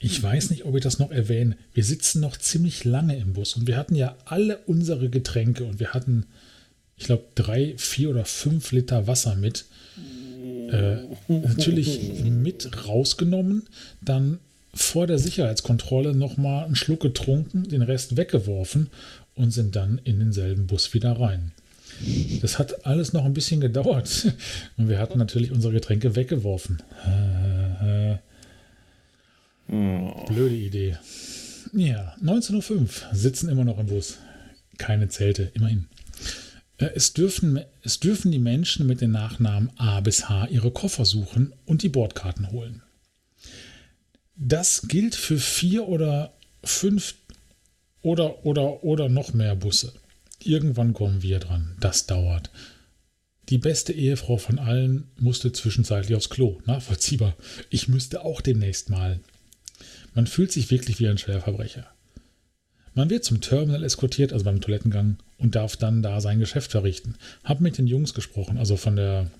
Ich weiß nicht, ob ich das noch erwähne. Wir sitzen noch ziemlich lange im Bus und wir hatten ja alle unsere Getränke und wir hatten ich glaube, drei, vier oder fünf Liter Wasser mit. Äh, natürlich mit rausgenommen, dann vor der Sicherheitskontrolle nochmal einen Schluck getrunken, den Rest weggeworfen und sind dann in denselben Bus wieder rein. Das hat alles noch ein bisschen gedauert. Und wir hatten natürlich unsere Getränke weggeworfen. Blöde Idee. Ja, 19.05 Uhr, sitzen immer noch im Bus. Keine Zelte, immerhin. Äh, es dürfen, es dürfen die Menschen mit den Nachnamen A bis H ihre Koffer suchen und die Bordkarten holen. Das gilt für vier oder fünf oder, oder, oder noch mehr Busse. Irgendwann kommen wir dran. Das dauert. Die beste Ehefrau von allen musste zwischenzeitlich aufs Klo. Nachvollziehbar. Ich müsste auch demnächst mal. Man fühlt sich wirklich wie ein Schwerverbrecher. Man wird zum Terminal eskortiert, also beim Toilettengang, und darf dann da sein Geschäft verrichten. Hab mit den Jungs gesprochen, also von der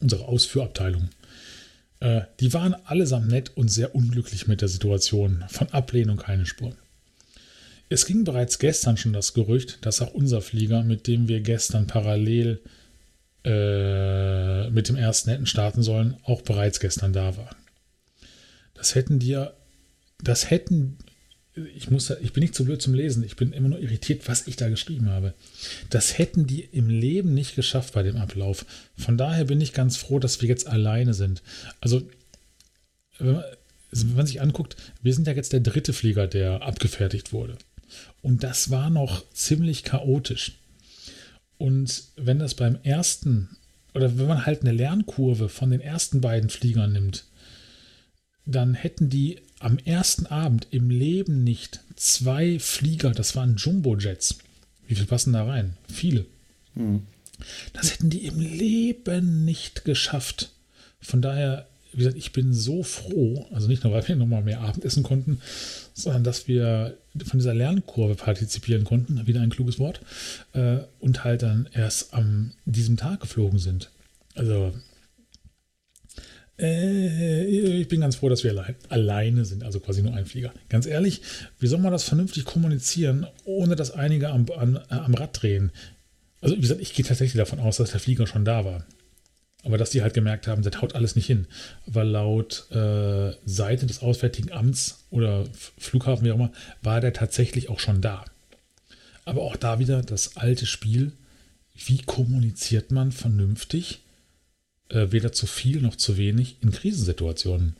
unserer Ausführabteilung. Äh, die waren allesamt nett und sehr unglücklich mit der Situation. Von Ablehnung keine Spur. Es ging bereits gestern schon das Gerücht, dass auch unser Flieger, mit dem wir gestern parallel äh, mit dem ersten hätten starten sollen, auch bereits gestern da war. Das hätten dir, das hätten ich, muss, ich bin nicht zu blöd zum Lesen. Ich bin immer nur irritiert, was ich da geschrieben habe. Das hätten die im Leben nicht geschafft bei dem Ablauf. Von daher bin ich ganz froh, dass wir jetzt alleine sind. Also, wenn man, wenn man sich anguckt, wir sind ja jetzt der dritte Flieger, der abgefertigt wurde. Und das war noch ziemlich chaotisch. Und wenn das beim ersten, oder wenn man halt eine Lernkurve von den ersten beiden Fliegern nimmt, dann hätten die am ersten Abend im Leben nicht zwei Flieger, das waren Jumbo-Jets. Wie viel passen da rein? Viele. Mhm. Das hätten die im Leben nicht geschafft. Von daher, wie gesagt, ich bin so froh, also nicht nur, weil wir nochmal mehr Abendessen konnten, sondern dass wir von dieser Lernkurve partizipieren konnten, wieder ein kluges Wort, äh, und halt dann erst an diesem Tag geflogen sind. Also äh, ich bin ganz froh, dass wir allein, alleine sind, also quasi nur ein Flieger. Ganz ehrlich, wie soll man das vernünftig kommunizieren, ohne dass einige am, an, äh, am Rad drehen? Also, wie gesagt, ich gehe tatsächlich davon aus, dass der Flieger schon da war. Aber dass die halt gemerkt haben, das haut alles nicht hin. Weil laut äh, Seite des Auswärtigen Amts oder Flughafen, wie auch immer, war der tatsächlich auch schon da. Aber auch da wieder das alte Spiel. Wie kommuniziert man vernünftig? Äh, weder zu viel noch zu wenig in Krisensituationen.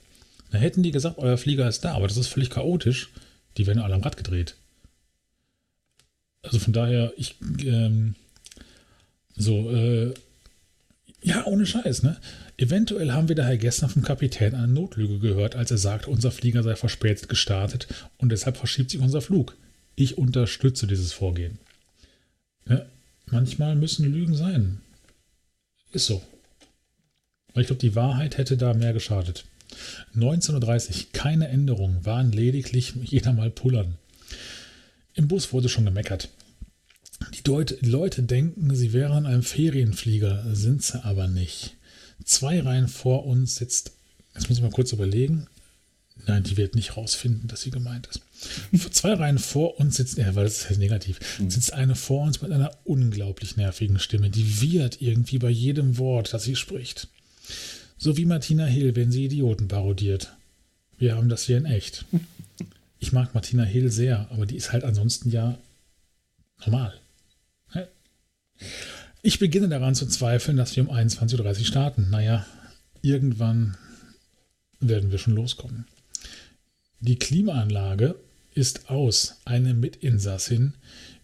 Dann hätten die gesagt, euer Flieger ist da, aber das ist völlig chaotisch. Die werden alle am Rad gedreht. Also von daher, ich, ähm, so, äh, ja, ohne Scheiß, ne? Eventuell haben wir daher gestern vom Kapitän eine Notlüge gehört, als er sagte, unser Flieger sei verspätet gestartet und deshalb verschiebt sich unser Flug. Ich unterstütze dieses Vorgehen. Ja, manchmal müssen Lügen sein. Ist so. Weil ich glaube, die Wahrheit hätte da mehr geschadet. 19.30 Uhr, keine Änderung, waren lediglich jeder mal pullern. Im Bus wurde schon gemeckert. Die, Deut Leute denken, sie wären ein Ferienflieger, sind sie aber nicht. Zwei Reihen vor uns sitzt, jetzt muss ich mal kurz überlegen. Nein, die wird nicht rausfinden, dass sie gemeint ist. Zwei Reihen vor uns sitzt, ja, weil das ist negativ, mhm. sitzt eine vor uns mit einer unglaublich nervigen Stimme, die wird irgendwie bei jedem Wort, das sie spricht. So wie Martina Hill, wenn sie Idioten parodiert. Wir haben das hier in echt. Ich mag Martina Hill sehr, aber die ist halt ansonsten ja normal. Ich beginne daran zu zweifeln, dass wir um 21.30 Uhr starten. Naja, irgendwann werden wir schon loskommen. Die Klimaanlage ist aus. Eine Mitinsassin,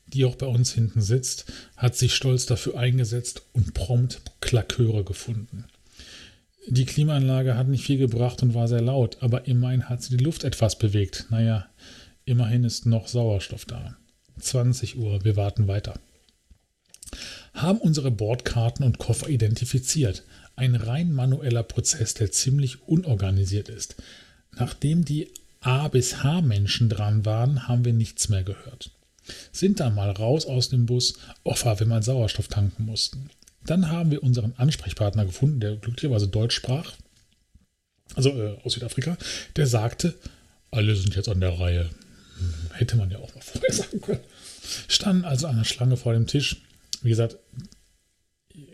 die auch bei uns hinten sitzt, hat sich stolz dafür eingesetzt und prompt Klaköre gefunden. Die Klimaanlage hat nicht viel gebracht und war sehr laut, aber immerhin hat sie die Luft etwas bewegt. Naja, immerhin ist noch Sauerstoff da. 20 Uhr, wir warten weiter haben unsere Bordkarten und Koffer identifiziert. Ein rein manueller Prozess, der ziemlich unorganisiert ist. Nachdem die A bis H Menschen dran waren, haben wir nichts mehr gehört. Sind dann mal raus aus dem Bus, weil wir mal Sauerstoff tanken mussten. Dann haben wir unseren Ansprechpartner gefunden, der glücklicherweise Deutsch sprach, also äh, aus Südafrika, der sagte, alle sind jetzt an der Reihe. Hm, hätte man ja auch mal vorher sagen können. Standen also an der Schlange vor dem Tisch. Wie gesagt,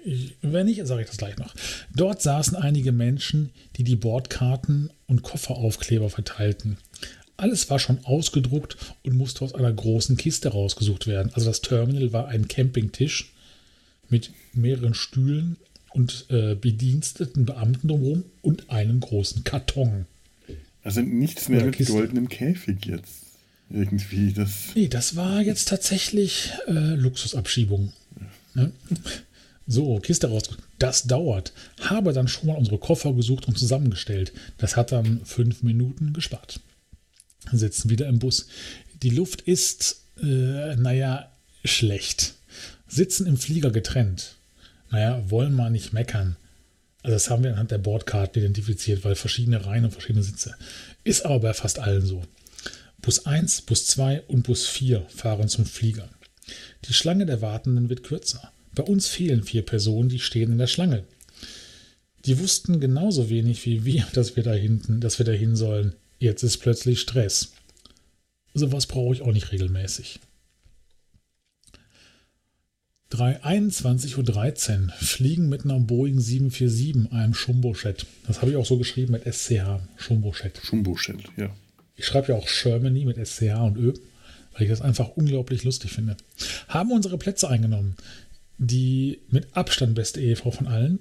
ich, wenn nicht, sage ich das gleich noch. Dort saßen einige Menschen, die die Bordkarten und Kofferaufkleber verteilten. Alles war schon ausgedruckt und musste aus einer großen Kiste rausgesucht werden. Also das Terminal war ein Campingtisch mit mehreren Stühlen und äh, bediensteten Beamten drumherum und einem großen Karton.
Also nichts mehr Oder mit goldenem Käfig jetzt. Irgendwie das.
Nee, das war jetzt tatsächlich äh, Luxusabschiebung. Ne? So, Kiste raus. Das dauert. Habe dann schon mal unsere Koffer gesucht und zusammengestellt. Das hat dann fünf Minuten gespart. Sitzen wieder im Bus. Die Luft ist, äh, naja, schlecht. Sitzen im Flieger getrennt. Naja, wollen wir nicht meckern. Also das haben wir anhand der Bordkarten identifiziert, weil verschiedene Reihen und verschiedene Sitze. Ist aber bei fast allen so. Bus 1, Bus 2 und Bus 4 fahren zum Flieger. Die Schlange der Wartenden wird kürzer. Bei uns fehlen vier Personen, die stehen in der Schlange. Die wussten genauso wenig wie wir, dass wir da hinten, dass wir dahin sollen. Jetzt ist plötzlich Stress. Sowas brauche ich auch nicht regelmäßig. 21.13 Uhr fliegen mit einer Boeing 747, einem Schumbo-Jet. Das habe ich auch so geschrieben mit SCH, Schumbo-Jet.
Schumbo-Jet, ja.
Ich schreibe ja auch Germany mit SCH und Ö, weil ich das einfach unglaublich lustig finde. Haben unsere Plätze eingenommen die mit Abstand beste Ehefrau von allen,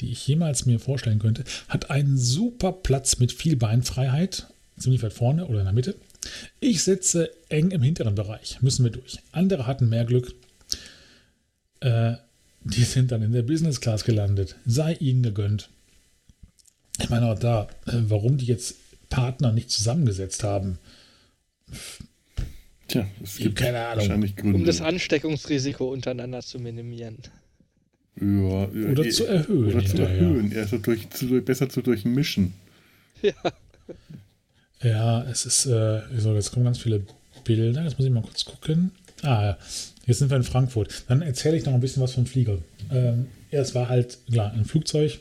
die ich jemals mir vorstellen könnte, hat einen super Platz mit viel Beinfreiheit, ziemlich weit vorne oder in der Mitte. Ich sitze eng im hinteren Bereich, müssen wir durch. Andere hatten mehr Glück. Äh, die sind dann in der Business Class gelandet. Sei ihnen gegönnt. Ich meine auch da, äh, warum die jetzt Partner nicht zusammengesetzt haben.
Tja, es gibt keine Ahnung.
Gründe. Um das Ansteckungsrisiko untereinander zu minimieren.
Ja,
oder äh, zu erhöhen.
Oder zu erhöhen, ja, durch, zu, besser zu durchmischen.
Ja.
Ja, es ist, äh, so, jetzt kommen ganz viele Bilder. Jetzt muss ich mal kurz gucken. Ah, jetzt sind wir in Frankfurt. Dann erzähle ich noch ein bisschen was vom Flieger. Ähm, ja, es war halt, klar, ein Flugzeug.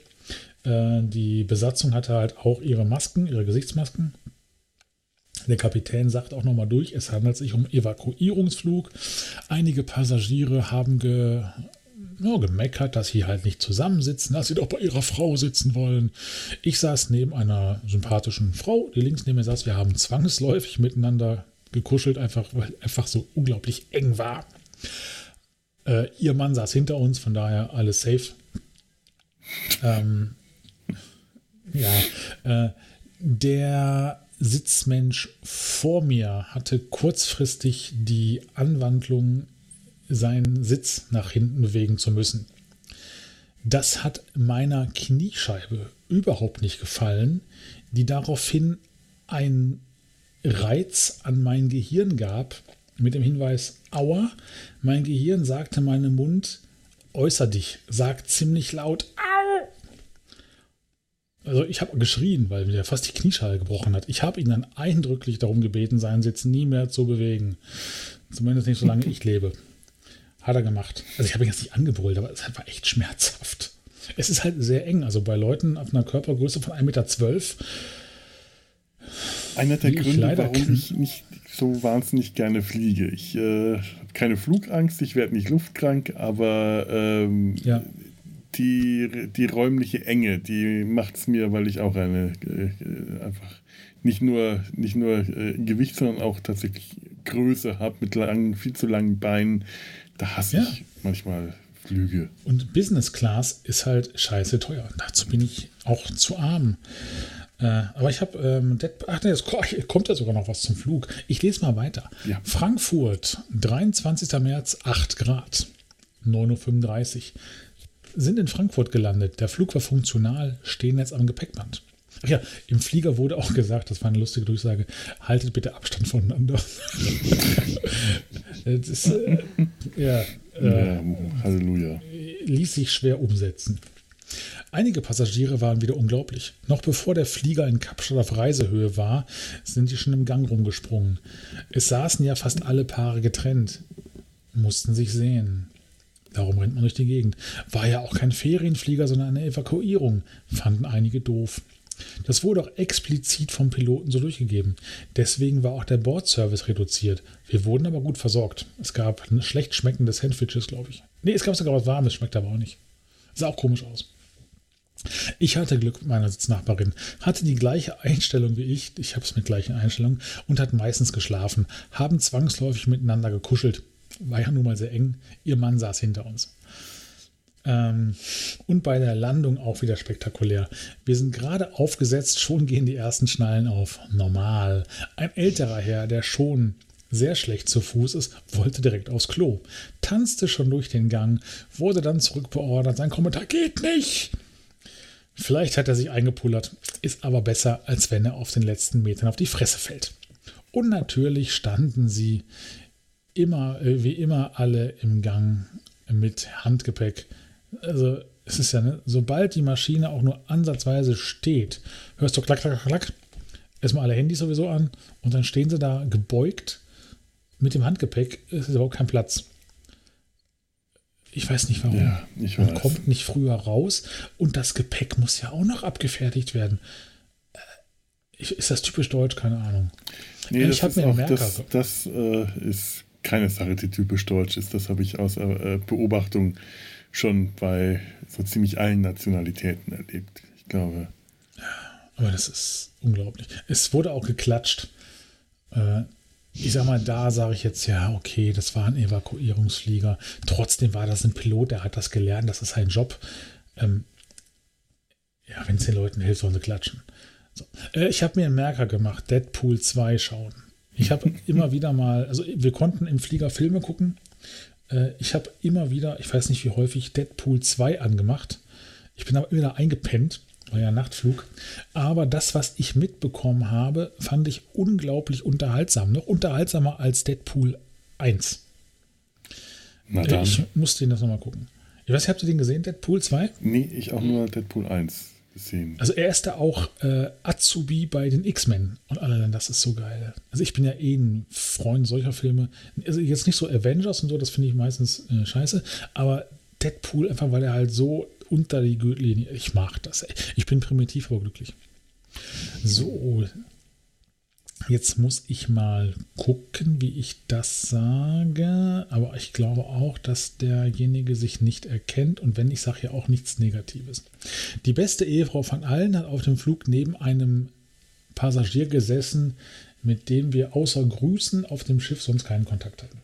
Äh, die Besatzung hatte halt auch ihre Masken, ihre Gesichtsmasken. Der Kapitän sagt auch nochmal durch, es handelt sich um Evakuierungsflug. Einige Passagiere haben ge, ja, gemeckert, dass sie halt nicht zusammensitzen, dass sie doch bei ihrer Frau sitzen wollen. Ich saß neben einer sympathischen Frau, die links neben mir saß. Wir haben zwangsläufig miteinander gekuschelt, einfach weil einfach so unglaublich eng war. Äh, ihr Mann saß hinter uns, von daher alles safe. Ähm, ja, äh, der Sitzmensch vor mir hatte kurzfristig die Anwandlung, seinen Sitz nach hinten bewegen zu müssen. Das hat meiner Kniescheibe überhaupt nicht gefallen, die daraufhin einen Reiz an mein Gehirn gab, mit dem Hinweis, aua, mein Gehirn sagte meinem Mund, äußer dich, sag ziemlich laut, au. Also ich habe geschrien, weil mir fast die Knieschale gebrochen hat. Ich habe ihn dann eindrücklich darum gebeten, seinen Sitz nie mehr zu bewegen. Zumindest nicht, solange ich lebe. Hat er gemacht. Also ich habe ihn jetzt nicht angebrüllt, aber es war echt schmerzhaft. Es ist halt sehr eng. Also bei Leuten auf einer Körpergröße von 1,12 Meter
einer der Gründe, warum ich nicht so wahnsinnig gerne fliege. Ich äh, habe keine Flugangst, ich werde nicht luftkrank, aber ähm, ja. die, die räumliche Enge, die macht es mir, weil ich auch eine äh, einfach nicht nur, nicht nur äh, Gewicht, sondern auch tatsächlich Größe habe mit langen, viel zu langen Beinen. Da hasse ja. ich manchmal Flüge.
Und Business Class ist halt scheiße teuer. Dazu bin ich auch zu arm. Äh, aber ich habe, ähm, ach nee, es kommt ja sogar noch was zum Flug. Ich lese mal weiter. Ja. Frankfurt, 23. März, 8 Grad, 9.35 Uhr. Sind in Frankfurt gelandet. Der Flug war funktional, stehen jetzt am Gepäckband. Ach ja, im Flieger wurde auch gesagt, das war eine lustige Durchsage, haltet bitte Abstand voneinander. das, äh, ja, äh, ja, Halleluja. Ließ sich schwer umsetzen. Einige Passagiere waren wieder unglaublich. Noch bevor der Flieger in Kapstadt auf Reisehöhe war, sind die schon im Gang rumgesprungen. Es saßen ja fast alle Paare getrennt, mussten sich sehen. Darum rennt man durch die Gegend. War ja auch kein Ferienflieger, sondern eine Evakuierung, fanden einige doof. Das wurde auch explizit vom Piloten so durchgegeben. Deswegen war auch der Bordservice reduziert. Wir wurden aber gut versorgt. Es gab schlecht schmeckende Sandwiches, glaube ich. Nee, es gab sogar was Warmes, schmeckt aber auch nicht. Sah auch komisch aus. Ich hatte Glück mit meiner Sitznachbarin, hatte die gleiche Einstellung wie ich, ich habe es mit gleichen Einstellungen, und hat meistens geschlafen, haben zwangsläufig miteinander gekuschelt. War ja nun mal sehr eng, ihr Mann saß hinter uns. Ähm, und bei der Landung auch wieder spektakulär. Wir sind gerade aufgesetzt, schon gehen die ersten Schnallen auf. Normal. Ein älterer Herr, der schon sehr schlecht zu Fuß ist, wollte direkt aufs Klo. Tanzte schon durch den Gang, wurde dann zurückbeordert. Sein Kommentar geht nicht. Vielleicht hat er sich eingepullert, ist aber besser, als wenn er auf den letzten Metern auf die Fresse fällt. Und natürlich standen sie immer, äh, wie immer, alle im Gang mit Handgepäck. Also, es ist ja, ne, sobald die Maschine auch nur ansatzweise steht, hörst du klack, klack, klack, erstmal alle Handys sowieso an und dann stehen sie da gebeugt mit dem Handgepäck. Es ist überhaupt kein Platz. Ich weiß nicht warum. Ja, Man weiß. kommt nicht früher raus und das Gepäck muss ja auch noch abgefertigt werden. Äh, ist das typisch deutsch? Keine Ahnung.
Nee, ich habe mir auch, Merker. Das, das äh, ist keine Sache, die typisch deutsch ist. Das habe ich aus äh, Beobachtung schon bei so ziemlich allen Nationalitäten erlebt. Ich glaube.
Aber das ist unglaublich. Es wurde auch geklatscht. Äh, ich sag mal, da sage ich jetzt, ja, okay, das war ein Evakuierungsflieger. Trotzdem war das ein Pilot, der hat das gelernt, das ist sein Job. Ähm, ja, wenn es den Leuten hilft, sollen sie klatschen. So. Äh, ich habe mir einen Merker gemacht, Deadpool 2 schauen. Ich habe immer wieder mal, also wir konnten im Flieger Filme gucken. Äh, ich habe immer wieder, ich weiß nicht wie häufig, Deadpool 2 angemacht. Ich bin aber immer wieder eingepennt ja Nachtflug. Aber das, was ich mitbekommen habe, fand ich unglaublich unterhaltsam. Noch unterhaltsamer als Deadpool 1. Na dann. Ich musste ihn das nochmal gucken. Ich weiß, habt ihr den gesehen, Deadpool 2?
Nee, ich auch nur Deadpool 1 gesehen.
Also er ist da auch äh, Azubi bei den X-Men und alle, das ist so geil. Also ich bin ja eh ein Freund solcher Filme. Also jetzt nicht so Avengers und so, das finde ich meistens äh, scheiße, aber Deadpool einfach, weil er halt so unter die Gürtellinie. Ich mag das. Ich bin primitiv, aber glücklich. So. Jetzt muss ich mal gucken, wie ich das sage. Aber ich glaube auch, dass derjenige sich nicht erkennt. Und wenn, ich sage ja auch nichts Negatives. Die beste Ehefrau von allen hat auf dem Flug neben einem Passagier gesessen, mit dem wir außer Grüßen auf dem Schiff sonst keinen Kontakt hatten.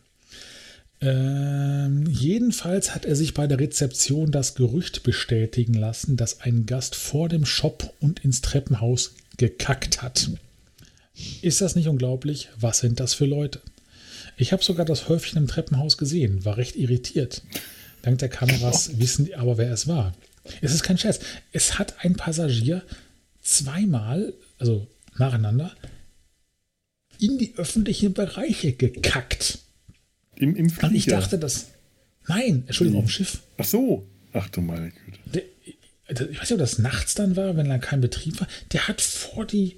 Ähm, jedenfalls hat er sich bei der Rezeption das Gerücht bestätigen lassen, dass ein Gast vor dem Shop und ins Treppenhaus gekackt hat. Ist das nicht unglaublich? Was sind das für Leute? Ich habe sogar das Häufchen im Treppenhaus gesehen, war recht irritiert. Dank der Kameras wissen die aber, wer es war. Es ist kein Scherz. Es hat ein Passagier zweimal, also nacheinander, in die öffentlichen Bereiche gekackt.
Im, im Flieger? Und
ich dachte, das. Nein, Entschuldigung, auf dem Schiff.
Ach so. Ach du meine Güte.
Der, ich weiß nicht, ob das nachts dann war, wenn da kein Betrieb war. Der hat vor die.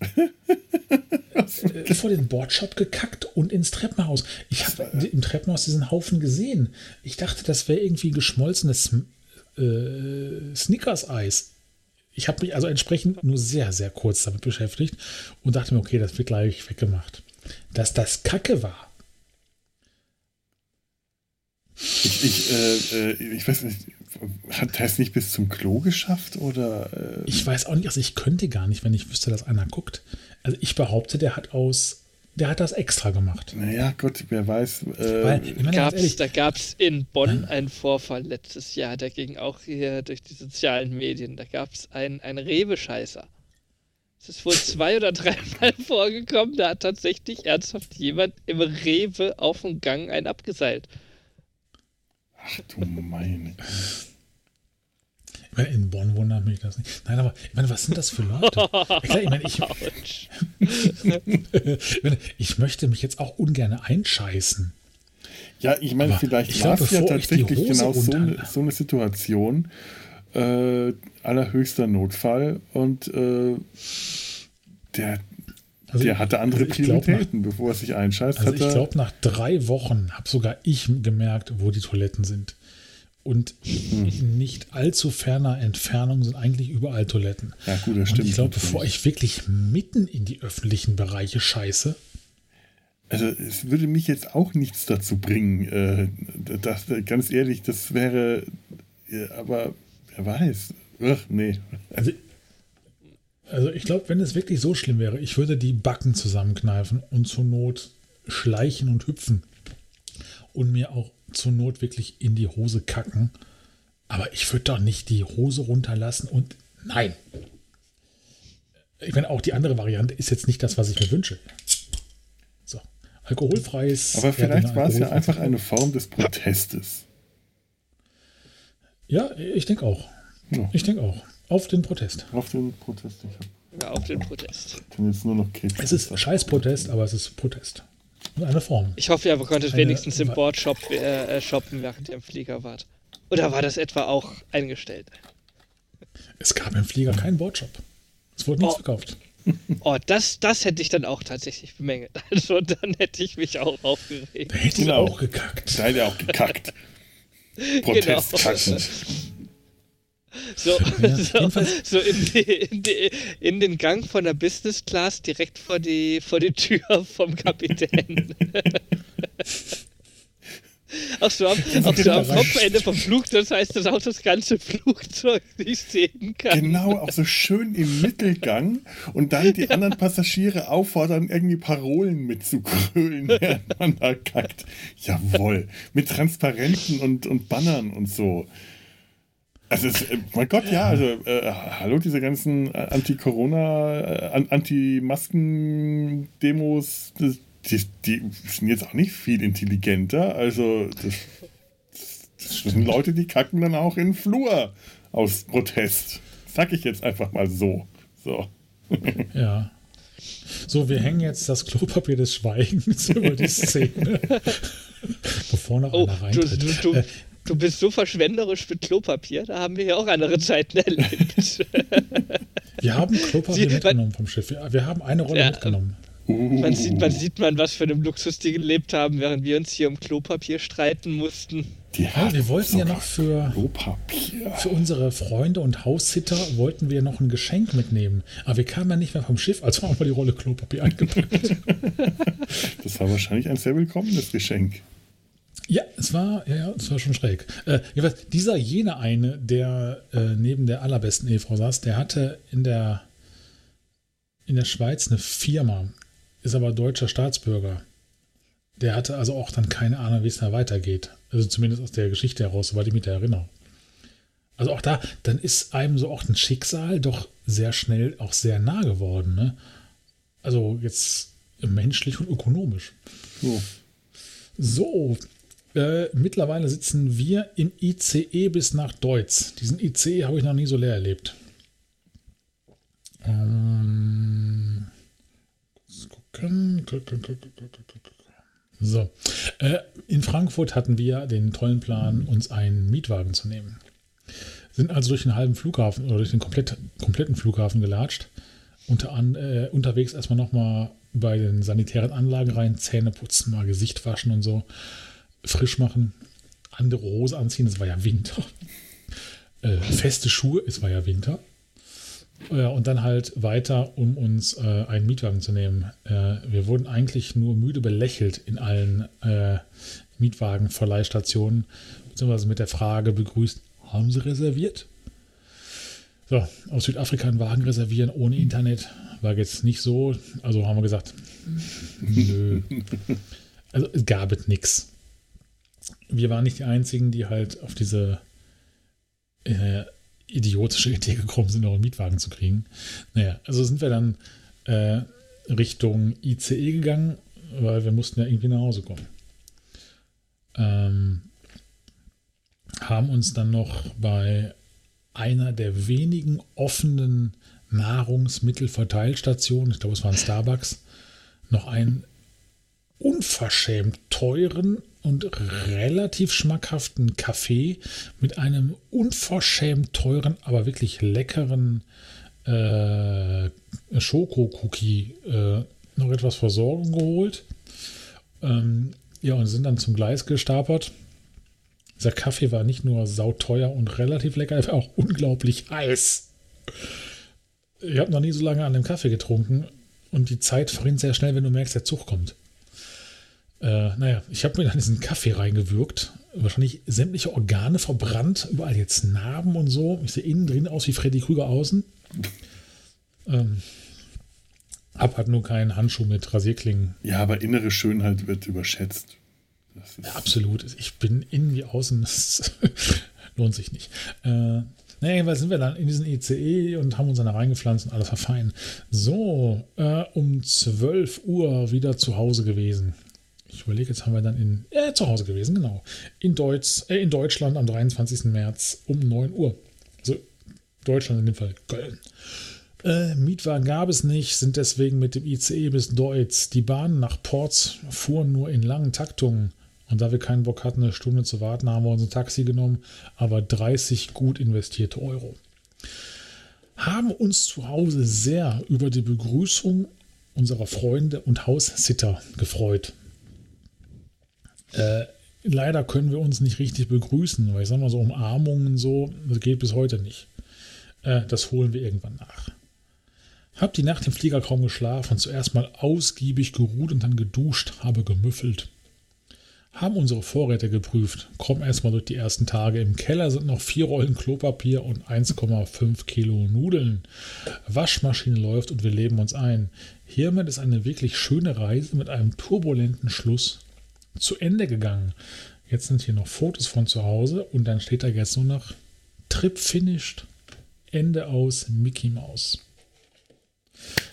äh, vor den Bordshop gekackt und ins Treppenhaus. Ich habe im Treppenhaus diesen Haufen gesehen. Ich dachte, das wäre irgendwie geschmolzenes äh, Snickers-Eis. Ich habe mich also entsprechend nur sehr, sehr kurz damit beschäftigt und dachte mir, okay, das wird gleich weggemacht. Dass das Kacke war.
Ich, ich, äh, äh ich weiß nicht, hat er es nicht bis zum Klo geschafft oder?
Äh? Ich weiß auch nicht, also ich könnte gar nicht, wenn ich wüsste, dass einer guckt. Also ich behaupte, der hat aus der hat das extra gemacht.
Naja, Gott, wer weiß. Äh, Weil,
ich meine, gab's, ehrlich, da gab es in Bonn einen Vorfall letztes Jahr, der ging auch hier durch die sozialen Medien. Da gab es einen, einen Rewe-Scheißer. Es ist wohl zwei oder dreimal vorgekommen, da hat tatsächlich ernsthaft jemand im Rewe auf dem Gang einen abgeseilt.
Ach du meine.
Ich meine, in Bonn wundert mich das nicht. Nein, aber ich meine, was sind das für Leute? Ich, meine, ich, ich, meine, ich möchte mich jetzt auch ungern einscheißen.
Ja, ich meine, aber vielleicht war es ja tatsächlich genau so eine, so eine, Situation. Äh, allerhöchster Notfall und äh, der, also der hatte andere also Prioritäten, bevor er sich einscheißt.
Also ich glaube, nach drei Wochen habe sogar ich gemerkt, wo die Toiletten sind. Und in nicht allzu ferner Entfernung sind eigentlich überall Toiletten.
Ja, gut, das stimmt. Und
ich glaube, bevor ich wirklich mitten in die öffentlichen Bereiche scheiße.
Also, es würde mich jetzt auch nichts dazu bringen. Äh, das, ganz ehrlich, das wäre. aber wer weiß. Ach, nee.
Also, also ich glaube, wenn es wirklich so schlimm wäre, ich würde die Backen zusammenkneifen und zur Not schleichen und hüpfen. Und mir auch zur Not wirklich in die Hose kacken. Aber ich würde doch nicht die Hose runterlassen und nein. Ich meine, auch die andere Variante ist jetzt nicht das, was ich mir wünsche. So, alkoholfreies.
Aber vielleicht war es ja einfach eine Form des Protestes.
Ja, ich denke auch. Ja. Ich denke auch. Auf den Protest.
Auf den Protest.
Ja, auf den Protest.
Ich kann jetzt nur noch Krebs.
Es ist scheiß Protest, aber es ist Protest. In einer Form.
Ich hoffe, ihr konntet eine, wenigstens im Boardshop äh, shoppen, während ihr im Flieger wart. Oder war das etwa auch eingestellt?
Es gab im Flieger keinen Boardshop. Es wurde nichts oh. verkauft.
Oh, das, das hätte ich dann auch tatsächlich bemängelt. Also dann hätte ich mich auch aufgeregt.
Da hätte ich genau. auch gekackt.
Da hätte er auch gekackt. Protest genau.
So, ja, so, so in, die, in, die, in, den Gang von der Business Class direkt vor die, vor die Tür vom Kapitän. Auch so am, auch so am Kopfende vom Flug, das heißt, dass auch das ganze Flugzeug nicht sehen kann.
Genau, auch so schön im Mittelgang und dann die ja. anderen Passagiere auffordern, irgendwie Parolen mitzugrölen, während man da kackt. Jawohl, mit Transparenten und, und Bannern und so. Also, es, äh, mein Gott, ja, also, äh, hallo, diese ganzen äh, Anti-Corona, äh, Anti-Masken-Demos, die, die, sind jetzt auch nicht viel intelligenter. Also, das, das sind Leute, die kacken dann auch in den Flur aus Protest. Sag ich jetzt einfach mal so. So.
Ja. So, wir hängen jetzt das Klopapier des Schweigens über die Szene. Bevor noch oh, einer reintritt. Du, du, du,
Du bist so verschwenderisch mit Klopapier, da haben wir ja auch andere Zeiten erlebt.
wir haben Klopapier Sie, mitgenommen vom Schiff. Wir haben eine Rolle ja, mitgenommen.
Man sieht, man sieht man, was für einen Luxus die gelebt haben, während wir uns hier um Klopapier streiten mussten.
Ja, wir wollten ja noch für, für unsere Freunde und Haussitter wollten wir noch ein Geschenk mitnehmen. Aber wir kamen ja nicht mehr vom Schiff, also haben wir die Rolle Klopapier eingepackt.
das war wahrscheinlich ein sehr willkommenes Geschenk.
Ja, es war, ja, es war schon schräg. Äh, dieser jene eine, der äh, neben der allerbesten Ehefrau saß, der hatte in der, in der Schweiz eine Firma, ist aber deutscher Staatsbürger. Der hatte also auch dann keine Ahnung, wie es da weitergeht. Also zumindest aus der Geschichte heraus, soweit ich mich da erinnere. Also auch da, dann ist einem so auch ein Schicksal doch sehr schnell auch sehr nah geworden. Ne? Also jetzt menschlich und ökonomisch. So, so äh, mittlerweile sitzen wir im ICE bis nach Deutz. Diesen ICE habe ich noch nie so leer erlebt. Ähm, gucken. So. Äh, in Frankfurt hatten wir den tollen Plan, uns einen Mietwagen zu nehmen. Sind also durch den halben Flughafen oder durch den komplett, kompletten Flughafen gelatscht. Unter an, äh, unterwegs erstmal nochmal bei den sanitären Anlagen rein, Zähne putzen, mal Gesicht waschen und so. Frisch machen, andere Hose anziehen, es war ja Winter. Äh, feste Schuhe, es war ja Winter. Ja, und dann halt weiter, um uns äh, einen Mietwagen zu nehmen. Äh, wir wurden eigentlich nur müde belächelt in allen äh, Mietwagenverleihstationen, beziehungsweise mit der Frage begrüßt, haben Sie reserviert? So, aus Südafrika einen Wagen reservieren ohne Internet war jetzt nicht so. Also haben wir gesagt, nö. Also es gab es nichts. Wir waren nicht die Einzigen, die halt auf diese äh, idiotische Idee gekommen sind, noch einen Mietwagen zu kriegen. Naja, also sind wir dann äh, Richtung ICE gegangen, weil wir mussten ja irgendwie nach Hause kommen. Ähm, haben uns dann noch bei einer der wenigen offenen Nahrungsmittelverteilstationen, ich glaube es war ein Starbucks, noch einen unverschämt teuren und relativ schmackhaften Kaffee mit einem unverschämt teuren, aber wirklich leckeren äh, Schoko-Cookie äh, noch etwas Versorgung geholt. Ähm, ja, und sind dann zum Gleis gestapert. Dieser Kaffee war nicht nur sauteuer und relativ lecker, er war auch unglaublich heiß. Ich habe noch nie so lange an dem Kaffee getrunken und die Zeit verrinnt sehr schnell, wenn du merkst, der Zug kommt. Äh, naja, ich habe mir dann diesen Kaffee reingewürgt. Wahrscheinlich sämtliche Organe verbrannt, überall jetzt Narben und so. Ich sehe innen drin aus wie Freddy Krüger außen. Ähm, hab halt nur keinen Handschuh mit Rasierklingen.
Ja, aber innere Schönheit wird überschätzt.
Ja, absolut. Ich bin innen wie außen. Das lohnt sich nicht. Äh, naja, jedenfalls sind wir dann in diesen ICE und haben uns dann da reingepflanzt und alles war fein. So, äh, um 12 Uhr wieder zu Hause gewesen ich überlege, jetzt haben wir dann in, äh, zu Hause gewesen, genau. In, Deutsch, äh, in Deutschland am 23. März um 9 Uhr. Also Deutschland in dem Fall Köln. Äh, Mietwagen gab es nicht, sind deswegen mit dem ICE bis Deutz. Die Bahnen nach Ports fuhren nur in langen Taktungen. Und da wir keinen Bock hatten, eine Stunde zu warten, haben wir uns ein Taxi genommen, aber 30 gut investierte Euro. Haben uns zu Hause sehr über die Begrüßung unserer Freunde und Haussitter gefreut. Äh, leider können wir uns nicht richtig begrüßen, weil ich sag mal so Umarmungen so, das geht bis heute nicht. Äh, das holen wir irgendwann nach. Hab die Nacht im Flieger kaum geschlafen, zuerst mal ausgiebig geruht und dann geduscht, habe gemüffelt. Haben unsere Vorräte geprüft, kommen erstmal durch die ersten Tage. Im Keller sind noch vier Rollen Klopapier und 1,5 Kilo Nudeln. Waschmaschine läuft und wir leben uns ein. Hiermit ist eine wirklich schöne Reise mit einem turbulenten Schluss zu Ende gegangen. Jetzt sind hier noch Fotos von zu Hause und dann steht da jetzt nur noch Trip finished, Ende aus, Mickey Mouse.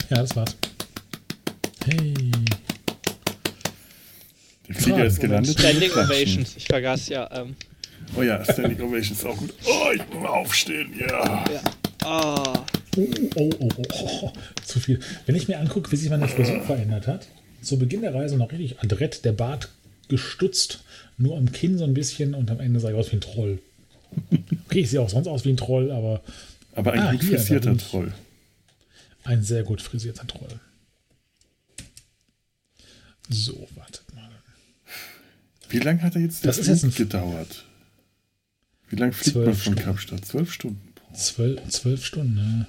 Ja, das war's. Hey.
Der Flieger ist gelandet.
Standing Ovations, ich vergaß ja. Ähm.
Oh ja, Standing Ovations ist auch gut. Oh, ich muss mal aufstehen, ja. ja.
Oh. Oh, oh, oh, oh, oh, zu viel. Wenn ich mir angucke, wie sich meine Frisur verändert hat, zu Beginn der Reise noch richtig adrett, der Bart gestutzt, nur am Kinn so ein bisschen und am Ende sah ich aus wie ein Troll. Okay, ich sehe auch sonst aus wie ein Troll, aber.
Aber ein ah, gut frisierter Troll.
Ein sehr gut frisierter Troll. So, wartet mal.
Wie lange hat er jetzt
das ist jetzt ein
gedauert? Wie lange fliegt man von Kapstadt? Zwölf Stunden.
Zwölf, zwölf Stunden, ne?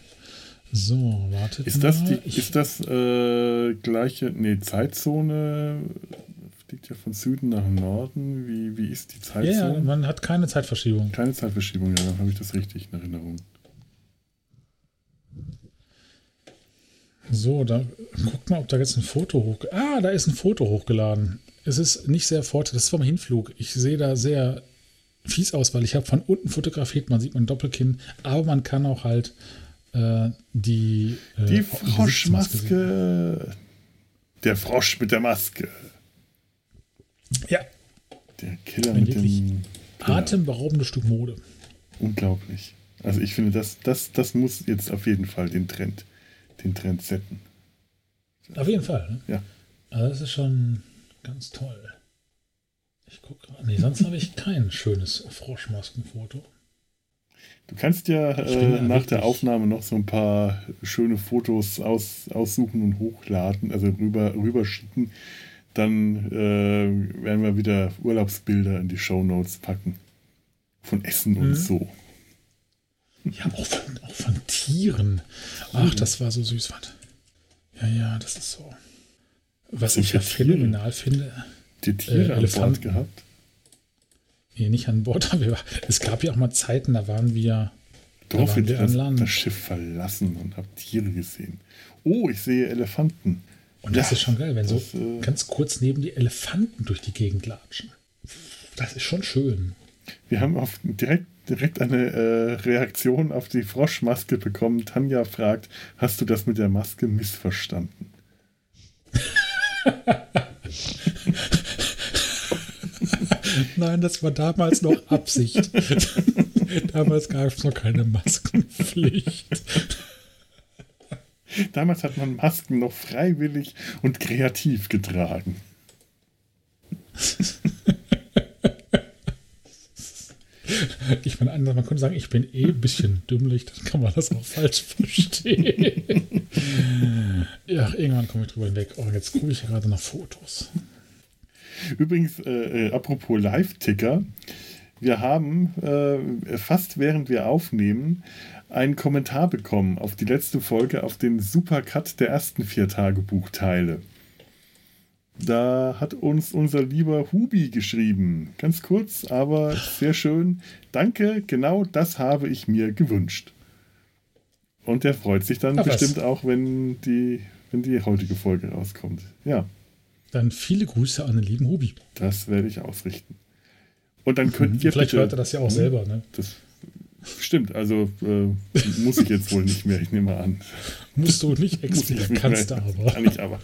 So, wartet
ist das mal. Die, ist das äh, gleiche, nee, Zeitzone fliegt ja von Süden nach Norden. Wie, wie ist die Zeitzone?
Ja, ja, man hat keine Zeitverschiebung.
Keine Zeitverschiebung, ja, dann habe ich das richtig in Erinnerung.
So, da guck mal, ob da jetzt ein Foto hoch. Ah, da ist ein Foto hochgeladen. Es ist nicht sehr fort. Das ist vom Hinflug. Ich sehe da sehr fies aus, weil ich habe von unten fotografiert, man sieht mein Doppelkinn, aber man kann auch halt äh, die.
Äh, die Froschmaske. Der Frosch mit der Maske.
Ja.
Der Killer mit dem.
Atemberaubendes Stück Mode.
Unglaublich. Also ich finde, das, das, das muss jetzt auf jeden Fall den Trend, den Trend setzen.
Auf jeden Fall. Ne?
Ja.
Also das ist schon ganz toll. Ich gucke gerade. Nee, sonst habe ich kein schönes Froschmaskenfoto.
Du kannst ja äh, nach der Aufnahme noch so ein paar schöne Fotos aus, aussuchen und hochladen, also rüber, rüberschicken. Dann äh, werden wir wieder Urlaubsbilder in die Show Notes packen. Von Essen mhm. und so.
Ja, auch von, auch von Tieren. Ach, das war so süß. Warte. Ja, ja, das ist so. Was ich ja phänomenal finde.
Die Tiere äh, an Bord gehabt?
Nee, nicht an Bord. Aber es gab ja auch mal Zeiten, da waren wir.
Dorf da das, das Schiff verlassen und habe Tiere gesehen. Oh, ich sehe Elefanten.
Und das ja, ist schon geil, wenn das, so äh, ganz kurz neben die Elefanten durch die Gegend latschen. Das ist schon schön.
Wir haben auf direkt, direkt eine äh, Reaktion auf die Froschmaske bekommen. Tanja fragt: Hast du das mit der Maske missverstanden?
Nein, das war damals noch Absicht. damals gab es noch keine Maskenpflicht.
Damals hat man Masken noch freiwillig und kreativ getragen.
Ich meine, man könnte sagen, ich bin eh ein bisschen dümmlich, dann kann man das auch falsch verstehen. ja, irgendwann komme ich drüber hinweg. Oh, jetzt gucke ich gerade nach Fotos.
Übrigens, äh, äh, apropos Live-Ticker, wir haben äh, fast während wir aufnehmen einen Kommentar bekommen auf die letzte Folge auf den Supercut der ersten vier Tagebuchteile. Da hat uns unser lieber Hubi geschrieben. Ganz kurz, aber sehr schön. Danke, genau das habe ich mir gewünscht. Und der freut sich dann Ach, bestimmt was? auch, wenn die, wenn die heutige Folge rauskommt. Ja.
Dann viele Grüße an den lieben Hubi.
Das werde ich ausrichten. Und dann könnt mhm. ihr.
Vielleicht bitte, hört er das ja auch hm? selber, ne?
Das stimmt, also äh, muss ich jetzt wohl nicht mehr, ich nehme an.
Musst du nicht extra, kannst du aber.
Kann ich aber.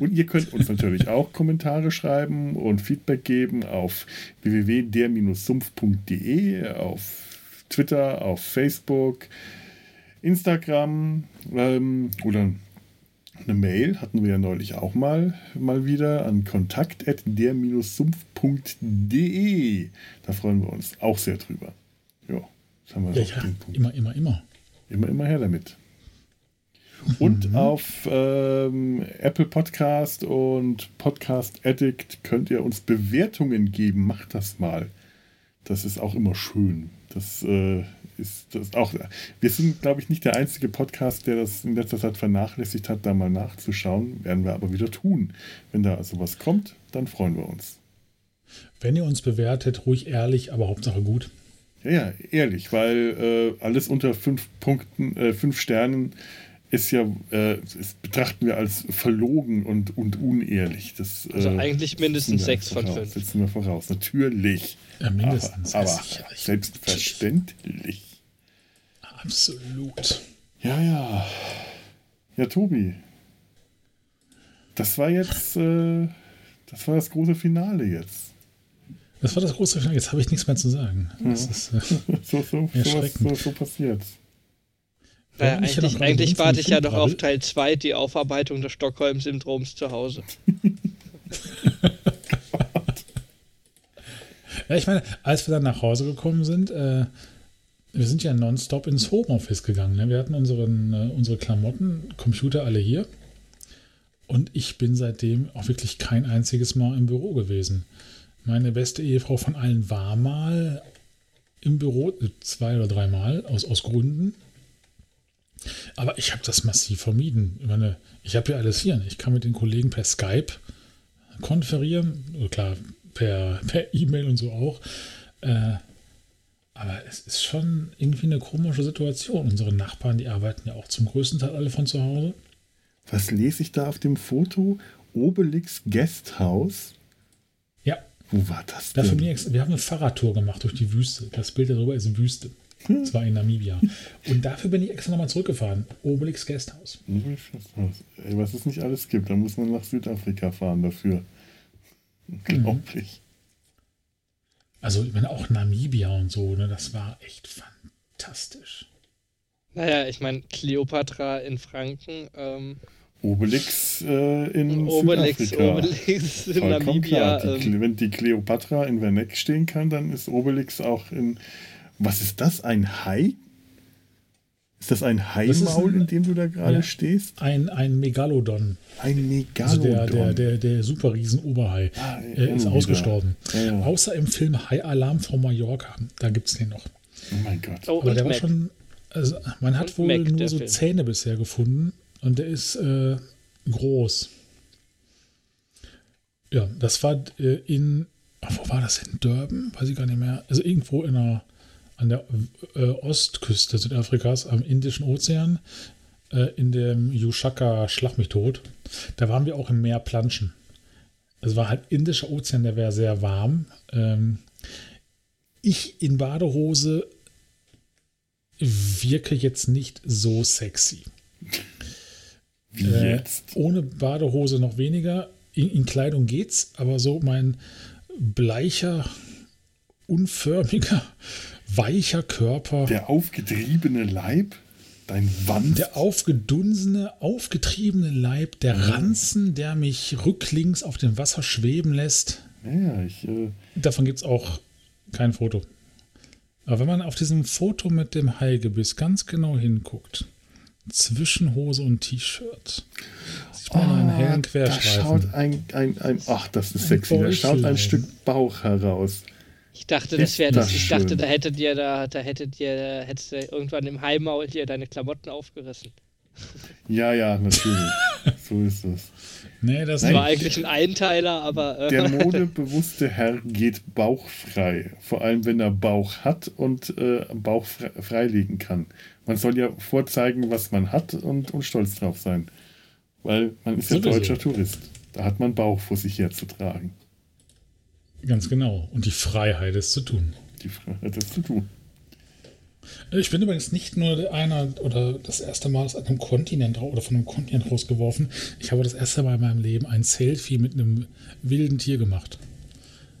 Und ihr könnt uns natürlich auch Kommentare schreiben und Feedback geben auf www.der-sumpf.de, auf Twitter, auf Facebook, Instagram ähm, oder eine Mail hatten wir ja neulich auch mal, mal wieder an kontakt.der-sumpf.de. Da freuen wir uns auch sehr drüber.
Haben wir ja, ja immer, immer, immer.
Immer, immer her damit. Und mhm. auf ähm, Apple Podcast und Podcast Addict könnt ihr uns Bewertungen geben. Macht das mal. Das ist auch immer schön. Das äh, ist das auch. Wir sind, glaube ich, nicht der einzige Podcast, der das in letzter Zeit vernachlässigt hat, da mal nachzuschauen. Werden wir aber wieder tun. Wenn da also was kommt, dann freuen wir uns.
Wenn ihr uns bewertet, ruhig ehrlich, aber Hauptsache gut.
Ja, ja, ehrlich, weil äh, alles unter fünf Punkten, äh, fünf Sternen ist ja, äh, das betrachten wir als verlogen und, und unehrlich. Das,
also äh, eigentlich mindestens sechs von fünf.
Setzen wir voraus, natürlich.
Ja, mindestens.
Aber, aber selbstverständlich.
Absolut.
Ja, ja. Ja, Tobi. Das war jetzt, äh, das war das große Finale jetzt.
Das war das große Finale. Jetzt habe ich nichts mehr zu sagen. Das ja. ist äh,
so, so, so, so, so passiert.
Naja, eigentlich, eigentlich warte ich ja noch auf Teil 2, die Aufarbeitung des Stockholm-Syndroms zu Hause.
ja, ich meine, als wir dann nach Hause gekommen sind, äh, wir sind ja nonstop ins Homeoffice gegangen. Ne? Wir hatten unseren, äh, unsere Klamotten, Computer alle hier. Und ich bin seitdem auch wirklich kein einziges Mal im Büro gewesen. Meine beste Ehefrau von allen war mal im Büro, zwei oder dreimal, aus, aus Gründen. Aber ich habe das massiv vermieden. Ich meine, ich habe ja alles hier. Ne? Ich kann mit den Kollegen per Skype konferieren. Klar, per E-Mail e und so auch. Äh, aber es ist schon irgendwie eine komische Situation. Unsere Nachbarn, die arbeiten ja auch zum größten Teil alle von zu Hause.
Was lese ich da auf dem Foto? Obelix Guesthouse?
Ja.
Wo war das
denn? Das wir haben eine Fahrradtour gemacht durch die Wüste. Das Bild darüber ist Wüste. Das war in Namibia. Und dafür bin ich extra nochmal zurückgefahren. Obelix Guesthouse.
Obelix Guesthouse. Ey, was es nicht alles gibt, da muss man nach Südafrika fahren dafür. Unglaublich.
Also, ich meine, auch Namibia und so, ne, das war echt fantastisch.
Naja, ich meine, Cleopatra in Franken. Ähm,
Obelix äh, in
Obelix, Südafrika. Obelix in Vollkommen Namibia.
Klar. Die, ähm, wenn die Cleopatra in Werneck stehen kann, dann ist Obelix auch in. Was ist das? Ein Hai? Ist das ein Haimaul, in dem du da gerade ja, stehst?
Ein, ein Megalodon.
Ein Megalodon. Also
der, der, der, der Superriesen-Oberhai ah, äh, ist ausgestorben. Ja, ja. Außer im Film Hai Alarm von Mallorca. Da gibt es den noch.
Oh mein Gott.
Oh, Aber der Mac. war schon. Also man hat und wohl Mac, nur so Film. Zähne bisher gefunden. Und der ist äh, groß. Ja, das war äh, in. wo war das? In Durban? Weiß ich gar nicht mehr. Also irgendwo in einer an der äh, Ostküste Südafrikas am Indischen Ozean äh, in dem Yushaka Schlag mich tot. Da waren wir auch im Meer planschen. Es war halt Indischer Ozean, der wäre sehr warm. Ähm, ich in Badehose wirke jetzt nicht so sexy.
Wie äh, jetzt?
Ohne Badehose noch weniger. In, in Kleidung geht's, aber so mein bleicher, unförmiger weicher Körper.
Der aufgetriebene Leib, dein Wand.
Der aufgedunsene, aufgetriebene Leib, der ja. Ranzen, der mich rücklings auf dem Wasser schweben lässt.
Ja, ich. Äh
Davon gibt es auch kein Foto. Aber wenn man auf diesem Foto mit dem Haigebiss ganz genau hinguckt, zwischen Hose und T-Shirt,
oh, einen hellen Querstreifen. Da schaut ein, ein, ein, ach, das ist sexy, da schaut ein Stück Bauch heraus.
Ich dachte, das wäre das. Ich dachte, da hättet ihr da, da hättet ihr, hättest du irgendwann im Heimaul dir deine Klamotten aufgerissen.
Ja, ja, natürlich. so ist es.
Nee, das Nein, war eigentlich ein Einteiler, aber.
Äh der modebewusste Herr geht bauchfrei. Vor allem, wenn er Bauch hat und äh, Bauch freilegen kann. Man soll ja vorzeigen, was man hat und, und stolz drauf sein. Weil man ist ja deutscher Tourist. Da hat man Bauch vor sich herzutragen.
Ganz genau. Und die Freiheit, es zu tun.
Die Freiheit, es zu tun.
Ich bin übrigens nicht nur einer oder das erste Mal aus einem Kontinent oder von einem Kontinent rausgeworfen. Ich habe das erste Mal in meinem Leben ein Selfie mit einem wilden Tier gemacht.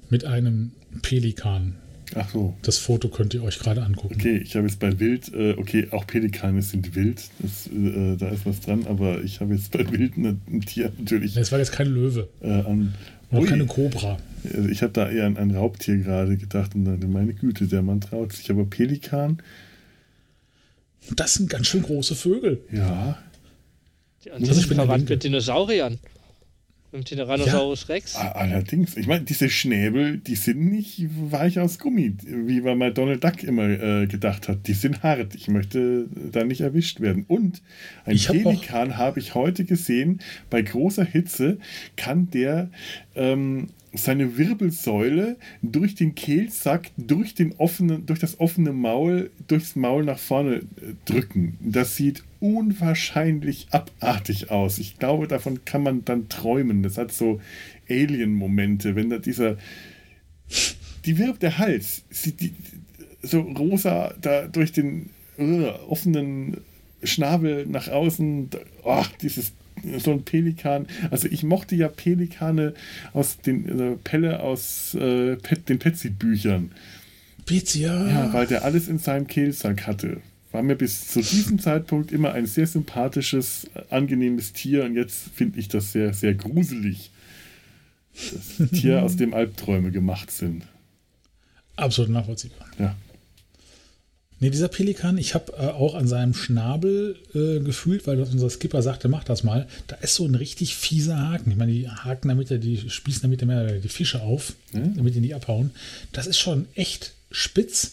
Mit einem Pelikan.
Ach so.
Das Foto könnt ihr euch gerade angucken.
Okay, ich habe jetzt bei Wild, äh, okay, auch Pelikane sind wild, das, äh, da ist was dran, aber ich habe jetzt bei Wild ein, ein Tier natürlich.
Es war jetzt kein Löwe.
Äh, an,
auch keine Kobra.
Also ich habe da eher an ein Raubtier gerade gedacht und dann, meine Güte, der Mann traut sich. Aber Pelikan.
Das sind ganz schön große Vögel.
Ja.
Die, die sind verwandt mit Dinosauriern. Dem Tyrannosaurus ja. Rex.
Allerdings, ich meine, diese Schnäbel, die sind nicht weich aus Gummi, wie man mal Donald Duck immer äh, gedacht hat. Die sind hart. Ich möchte da nicht erwischt werden. Und ein ich Pelikan habe ich heute gesehen, bei großer Hitze kann der ähm, seine Wirbelsäule durch den Kehlsack, durch, den offenen, durch das offene Maul, durchs Maul nach vorne äh, drücken. Das sieht unwahrscheinlich abartig aus. Ich glaube, davon kann man dann träumen. Das hat so Alien-Momente, wenn da dieser. Die Wirb, der Hals, sieht die, so rosa da durch den uh, offenen Schnabel nach außen. Oh, dieses so ein Pelikan. Also ich mochte ja Pelikane aus den äh, Pelle aus äh, Pet, den Petsy-Büchern.
Petsy, ja.
Ja, weil der alles in seinem Kehlsack hatte. War mir bis zu diesem Zeitpunkt immer ein sehr sympathisches, angenehmes Tier und jetzt finde ich das sehr, sehr gruselig. Dass Tiere aus dem Albträume gemacht sind.
Absolut nachvollziehbar.
Ja.
Nee, dieser Pelikan, ich habe äh, auch an seinem Schnabel äh, gefühlt, weil unser Skipper sagte, mach das mal. Da ist so ein richtig fieser Haken. Ich meine, die Haken damit, die spießen damit mehr die Fische auf, mhm. damit die nicht abhauen. Das ist schon echt spitz.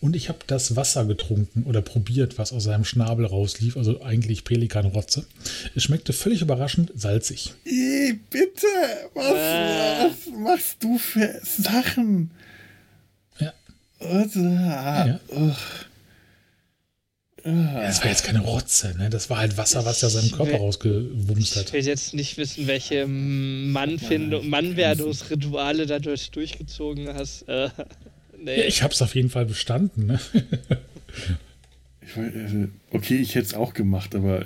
Und ich habe das Wasser getrunken oder probiert, was aus seinem Schnabel rauslief, also eigentlich Pelikanrotze. Es schmeckte völlig überraschend salzig.
Ih, bitte, was, äh. was machst du für Sachen?
Ja.
Ja.
Das war jetzt keine Rotze, ne? Das war halt Wasser, was ja seinem Körper rausgewumst hat.
Ich will jetzt nicht wissen, welche Mannfindung, Mannwerdungsrituale dadurch durchgezogen hast. Äh,
nee. ja, ich hab's auf jeden Fall bestanden, ne?
ich, äh, okay, ich hätte es auch gemacht, aber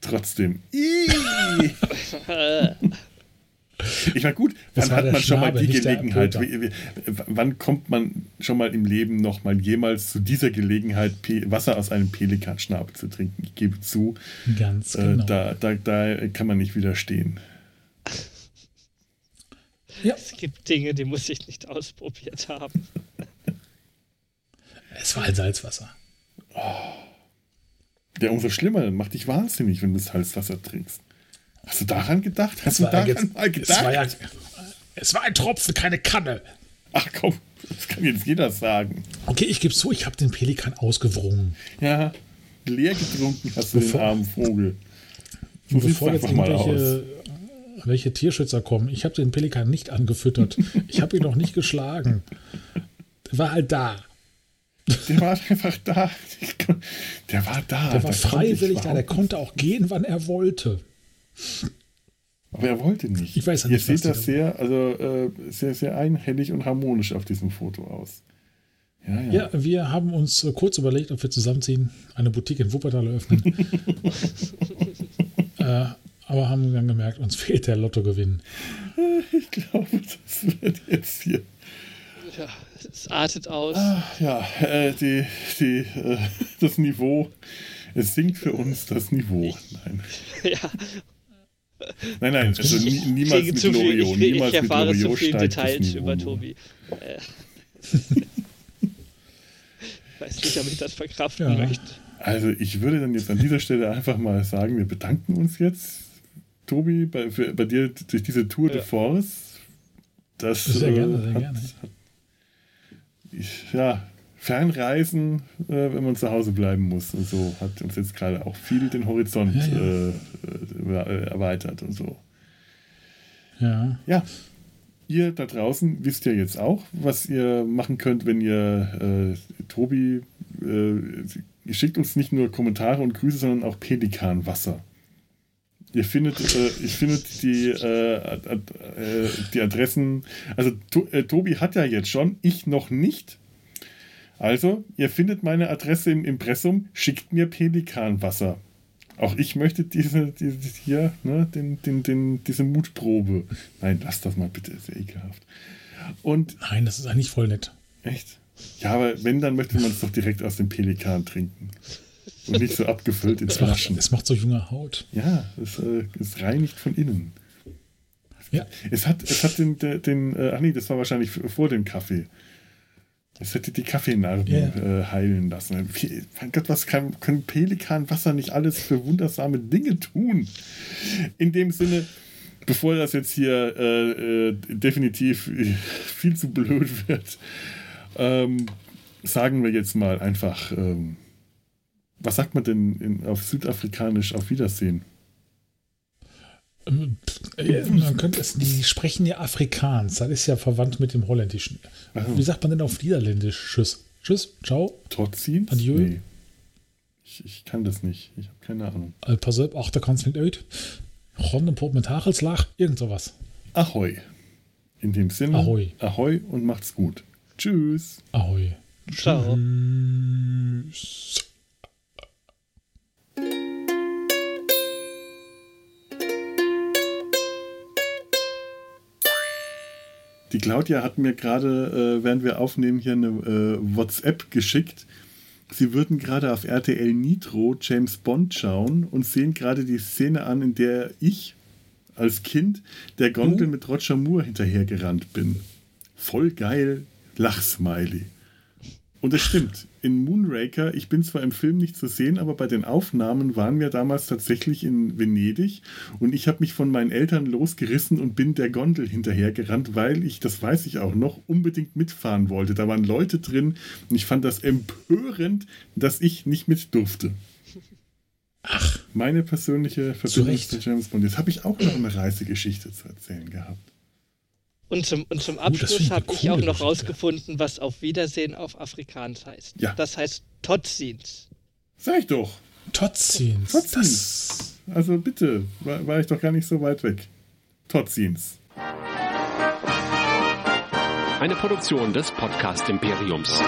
trotzdem. Ich meine, gut, wann hat man schon mal die Gelegenheit? Wann kommt man schon mal im Leben noch mal jemals zu dieser Gelegenheit, Wasser aus einem Pelikanschnabel zu trinken? Ich gebe zu,
Ganz äh, genau.
Äh, da, da, da kann man nicht widerstehen.
Ja. Es gibt Dinge, die muss ich nicht ausprobiert haben.
es war ein Salzwasser. Oh.
Ja, umso schlimmer, macht dich wahnsinnig, wenn du Salzwasser trinkst. Hast du daran gedacht? Hast du daran jetzt, mal gedacht?
Es war, ja, es war ein Tropfen, keine Kanne.
Ach komm, das kann jetzt jeder sagen.
Okay, ich gebe zu, ich habe den Pelikan ausgewrungen.
Ja, leer getrunken hast du bevor, den armen Vogel.
So bevor jetzt irgendwelche welche Tierschützer kommen, ich habe den Pelikan nicht angefüttert. ich habe ihn noch nicht geschlagen. Der war halt da.
Der war einfach da. Der war da.
Der war freiwillig da. Der konnte auch gehen, wann er wollte.
Aber er wollte nicht.
Ich weiß
nicht. Ihr seht das sehr, also äh, sehr, sehr einhellig und harmonisch auf diesem Foto aus.
Ja, ja. ja, wir haben uns äh, kurz überlegt, ob wir zusammenziehen, eine Boutique in Wuppertal eröffnen. äh, aber haben dann gemerkt, uns fehlt der Lottogewinn.
Ich glaube, das wird jetzt hier.
Ja, es artet aus.
Ah, ja, äh, die, die, äh, das Niveau. Es sinkt für uns das Niveau. Nein. Ja, Nein, nein, also nie, niemals mit Loriot.
Ich, ich, ich erfahre zu viele Details über Tobi. Äh. weiß nicht, ob ich das verkraften ja. möchte.
Also ich würde dann jetzt an dieser Stelle einfach mal sagen, wir bedanken uns jetzt, Tobi, bei, für, bei dir durch diese Tour ja. de Force. Das
sehr äh, gerne, sehr hat, gerne. Hat,
ich, ja, Fernreisen, äh, wenn man zu Hause bleiben muss und so, hat uns jetzt gerade auch viel den Horizont ja, ja. Äh, äh, erweitert und so.
Ja.
Ja. Ihr da draußen wisst ja jetzt auch, was ihr machen könnt, wenn ihr äh, Tobi, äh, ihr schickt uns nicht nur Kommentare und Grüße, sondern auch Pelikanwasser. Ihr findet, äh, ich findet die, äh, ad, äh, die Adressen, also to, Tobi hat ja jetzt schon, ich noch nicht. Also, ihr findet meine Adresse im Impressum, schickt mir Pelikanwasser. Auch ich möchte diese, diese hier, ne, den, den, den, diese Mutprobe. Nein, lass das mal bitte, ist ja ekelhaft. Und
Nein, das ist eigentlich voll nett.
Echt? Ja, aber wenn, dann möchte man es doch direkt aus dem Pelikan trinken. Und nicht so abgefüllt in Flaschen.
Es macht so junge Haut.
Ja, es, äh, es reinigt von innen.
Ja.
Es hat, es hat den, den, den äh, ach nee, das war wahrscheinlich vor dem Kaffee. Es hätte die Kaffeenarben yeah. äh, heilen lassen. Mein Gott, was kann, können Pelikanwasser nicht alles für wundersame Dinge tun? In dem Sinne, bevor das jetzt hier äh, äh, definitiv viel zu blöd wird, ähm, sagen wir jetzt mal einfach, ähm, was sagt man denn in, auf Südafrikanisch auf Wiedersehen?
Äh, man könnte es, die sprechen ja Afrikaans, das ist ja verwandt mit dem Holländischen. Also. Wie sagt man denn auf Niederländisch? Tschüss. Tschüss, ciao.
Trotzdem?
Adieu. Nee.
Ich, ich, kann das nicht. Ich habe keine Ahnung.
Äh, pass auf, ach, da kannst du nicht uit. Ron Pop mit Hachelslach, irgend sowas.
Ahoi. In dem Sinne,
Ahoi.
Ahoi und macht's gut. Tschüss.
Ahoi.
Ciao.
Tschüss.
Die Claudia hat mir gerade, äh, während wir aufnehmen, hier eine äh, WhatsApp geschickt. Sie würden gerade auf RTL Nitro James Bond schauen und sehen gerade die Szene an, in der ich als Kind der Gondel oh. mit Roger Moore hinterhergerannt bin. Voll geil, Lachsmiley. Und es stimmt, in Moonraker, ich bin zwar im Film nicht zu sehen, aber bei den Aufnahmen waren wir damals tatsächlich in Venedig und ich habe mich von meinen Eltern losgerissen und bin der Gondel hinterhergerannt, weil ich, das weiß ich auch noch, unbedingt mitfahren wollte. Da waren Leute drin und ich fand das empörend, dass ich nicht mit durfte. Ach. Meine persönliche Verbindung zu James Bond. Jetzt habe ich auch noch eine Reisegeschichte zu erzählen gehabt.
Und zum, und zum Abschluss habe ich auch noch rausgefunden, was auf Wiedersehen auf Afrikaans heißt.
Ja.
Das heißt Totsins.
Sag ich doch.
Totzins.
Totzins. Also bitte, war, war ich doch gar nicht so weit weg. Totzins.
Eine Produktion des Podcast Imperiums.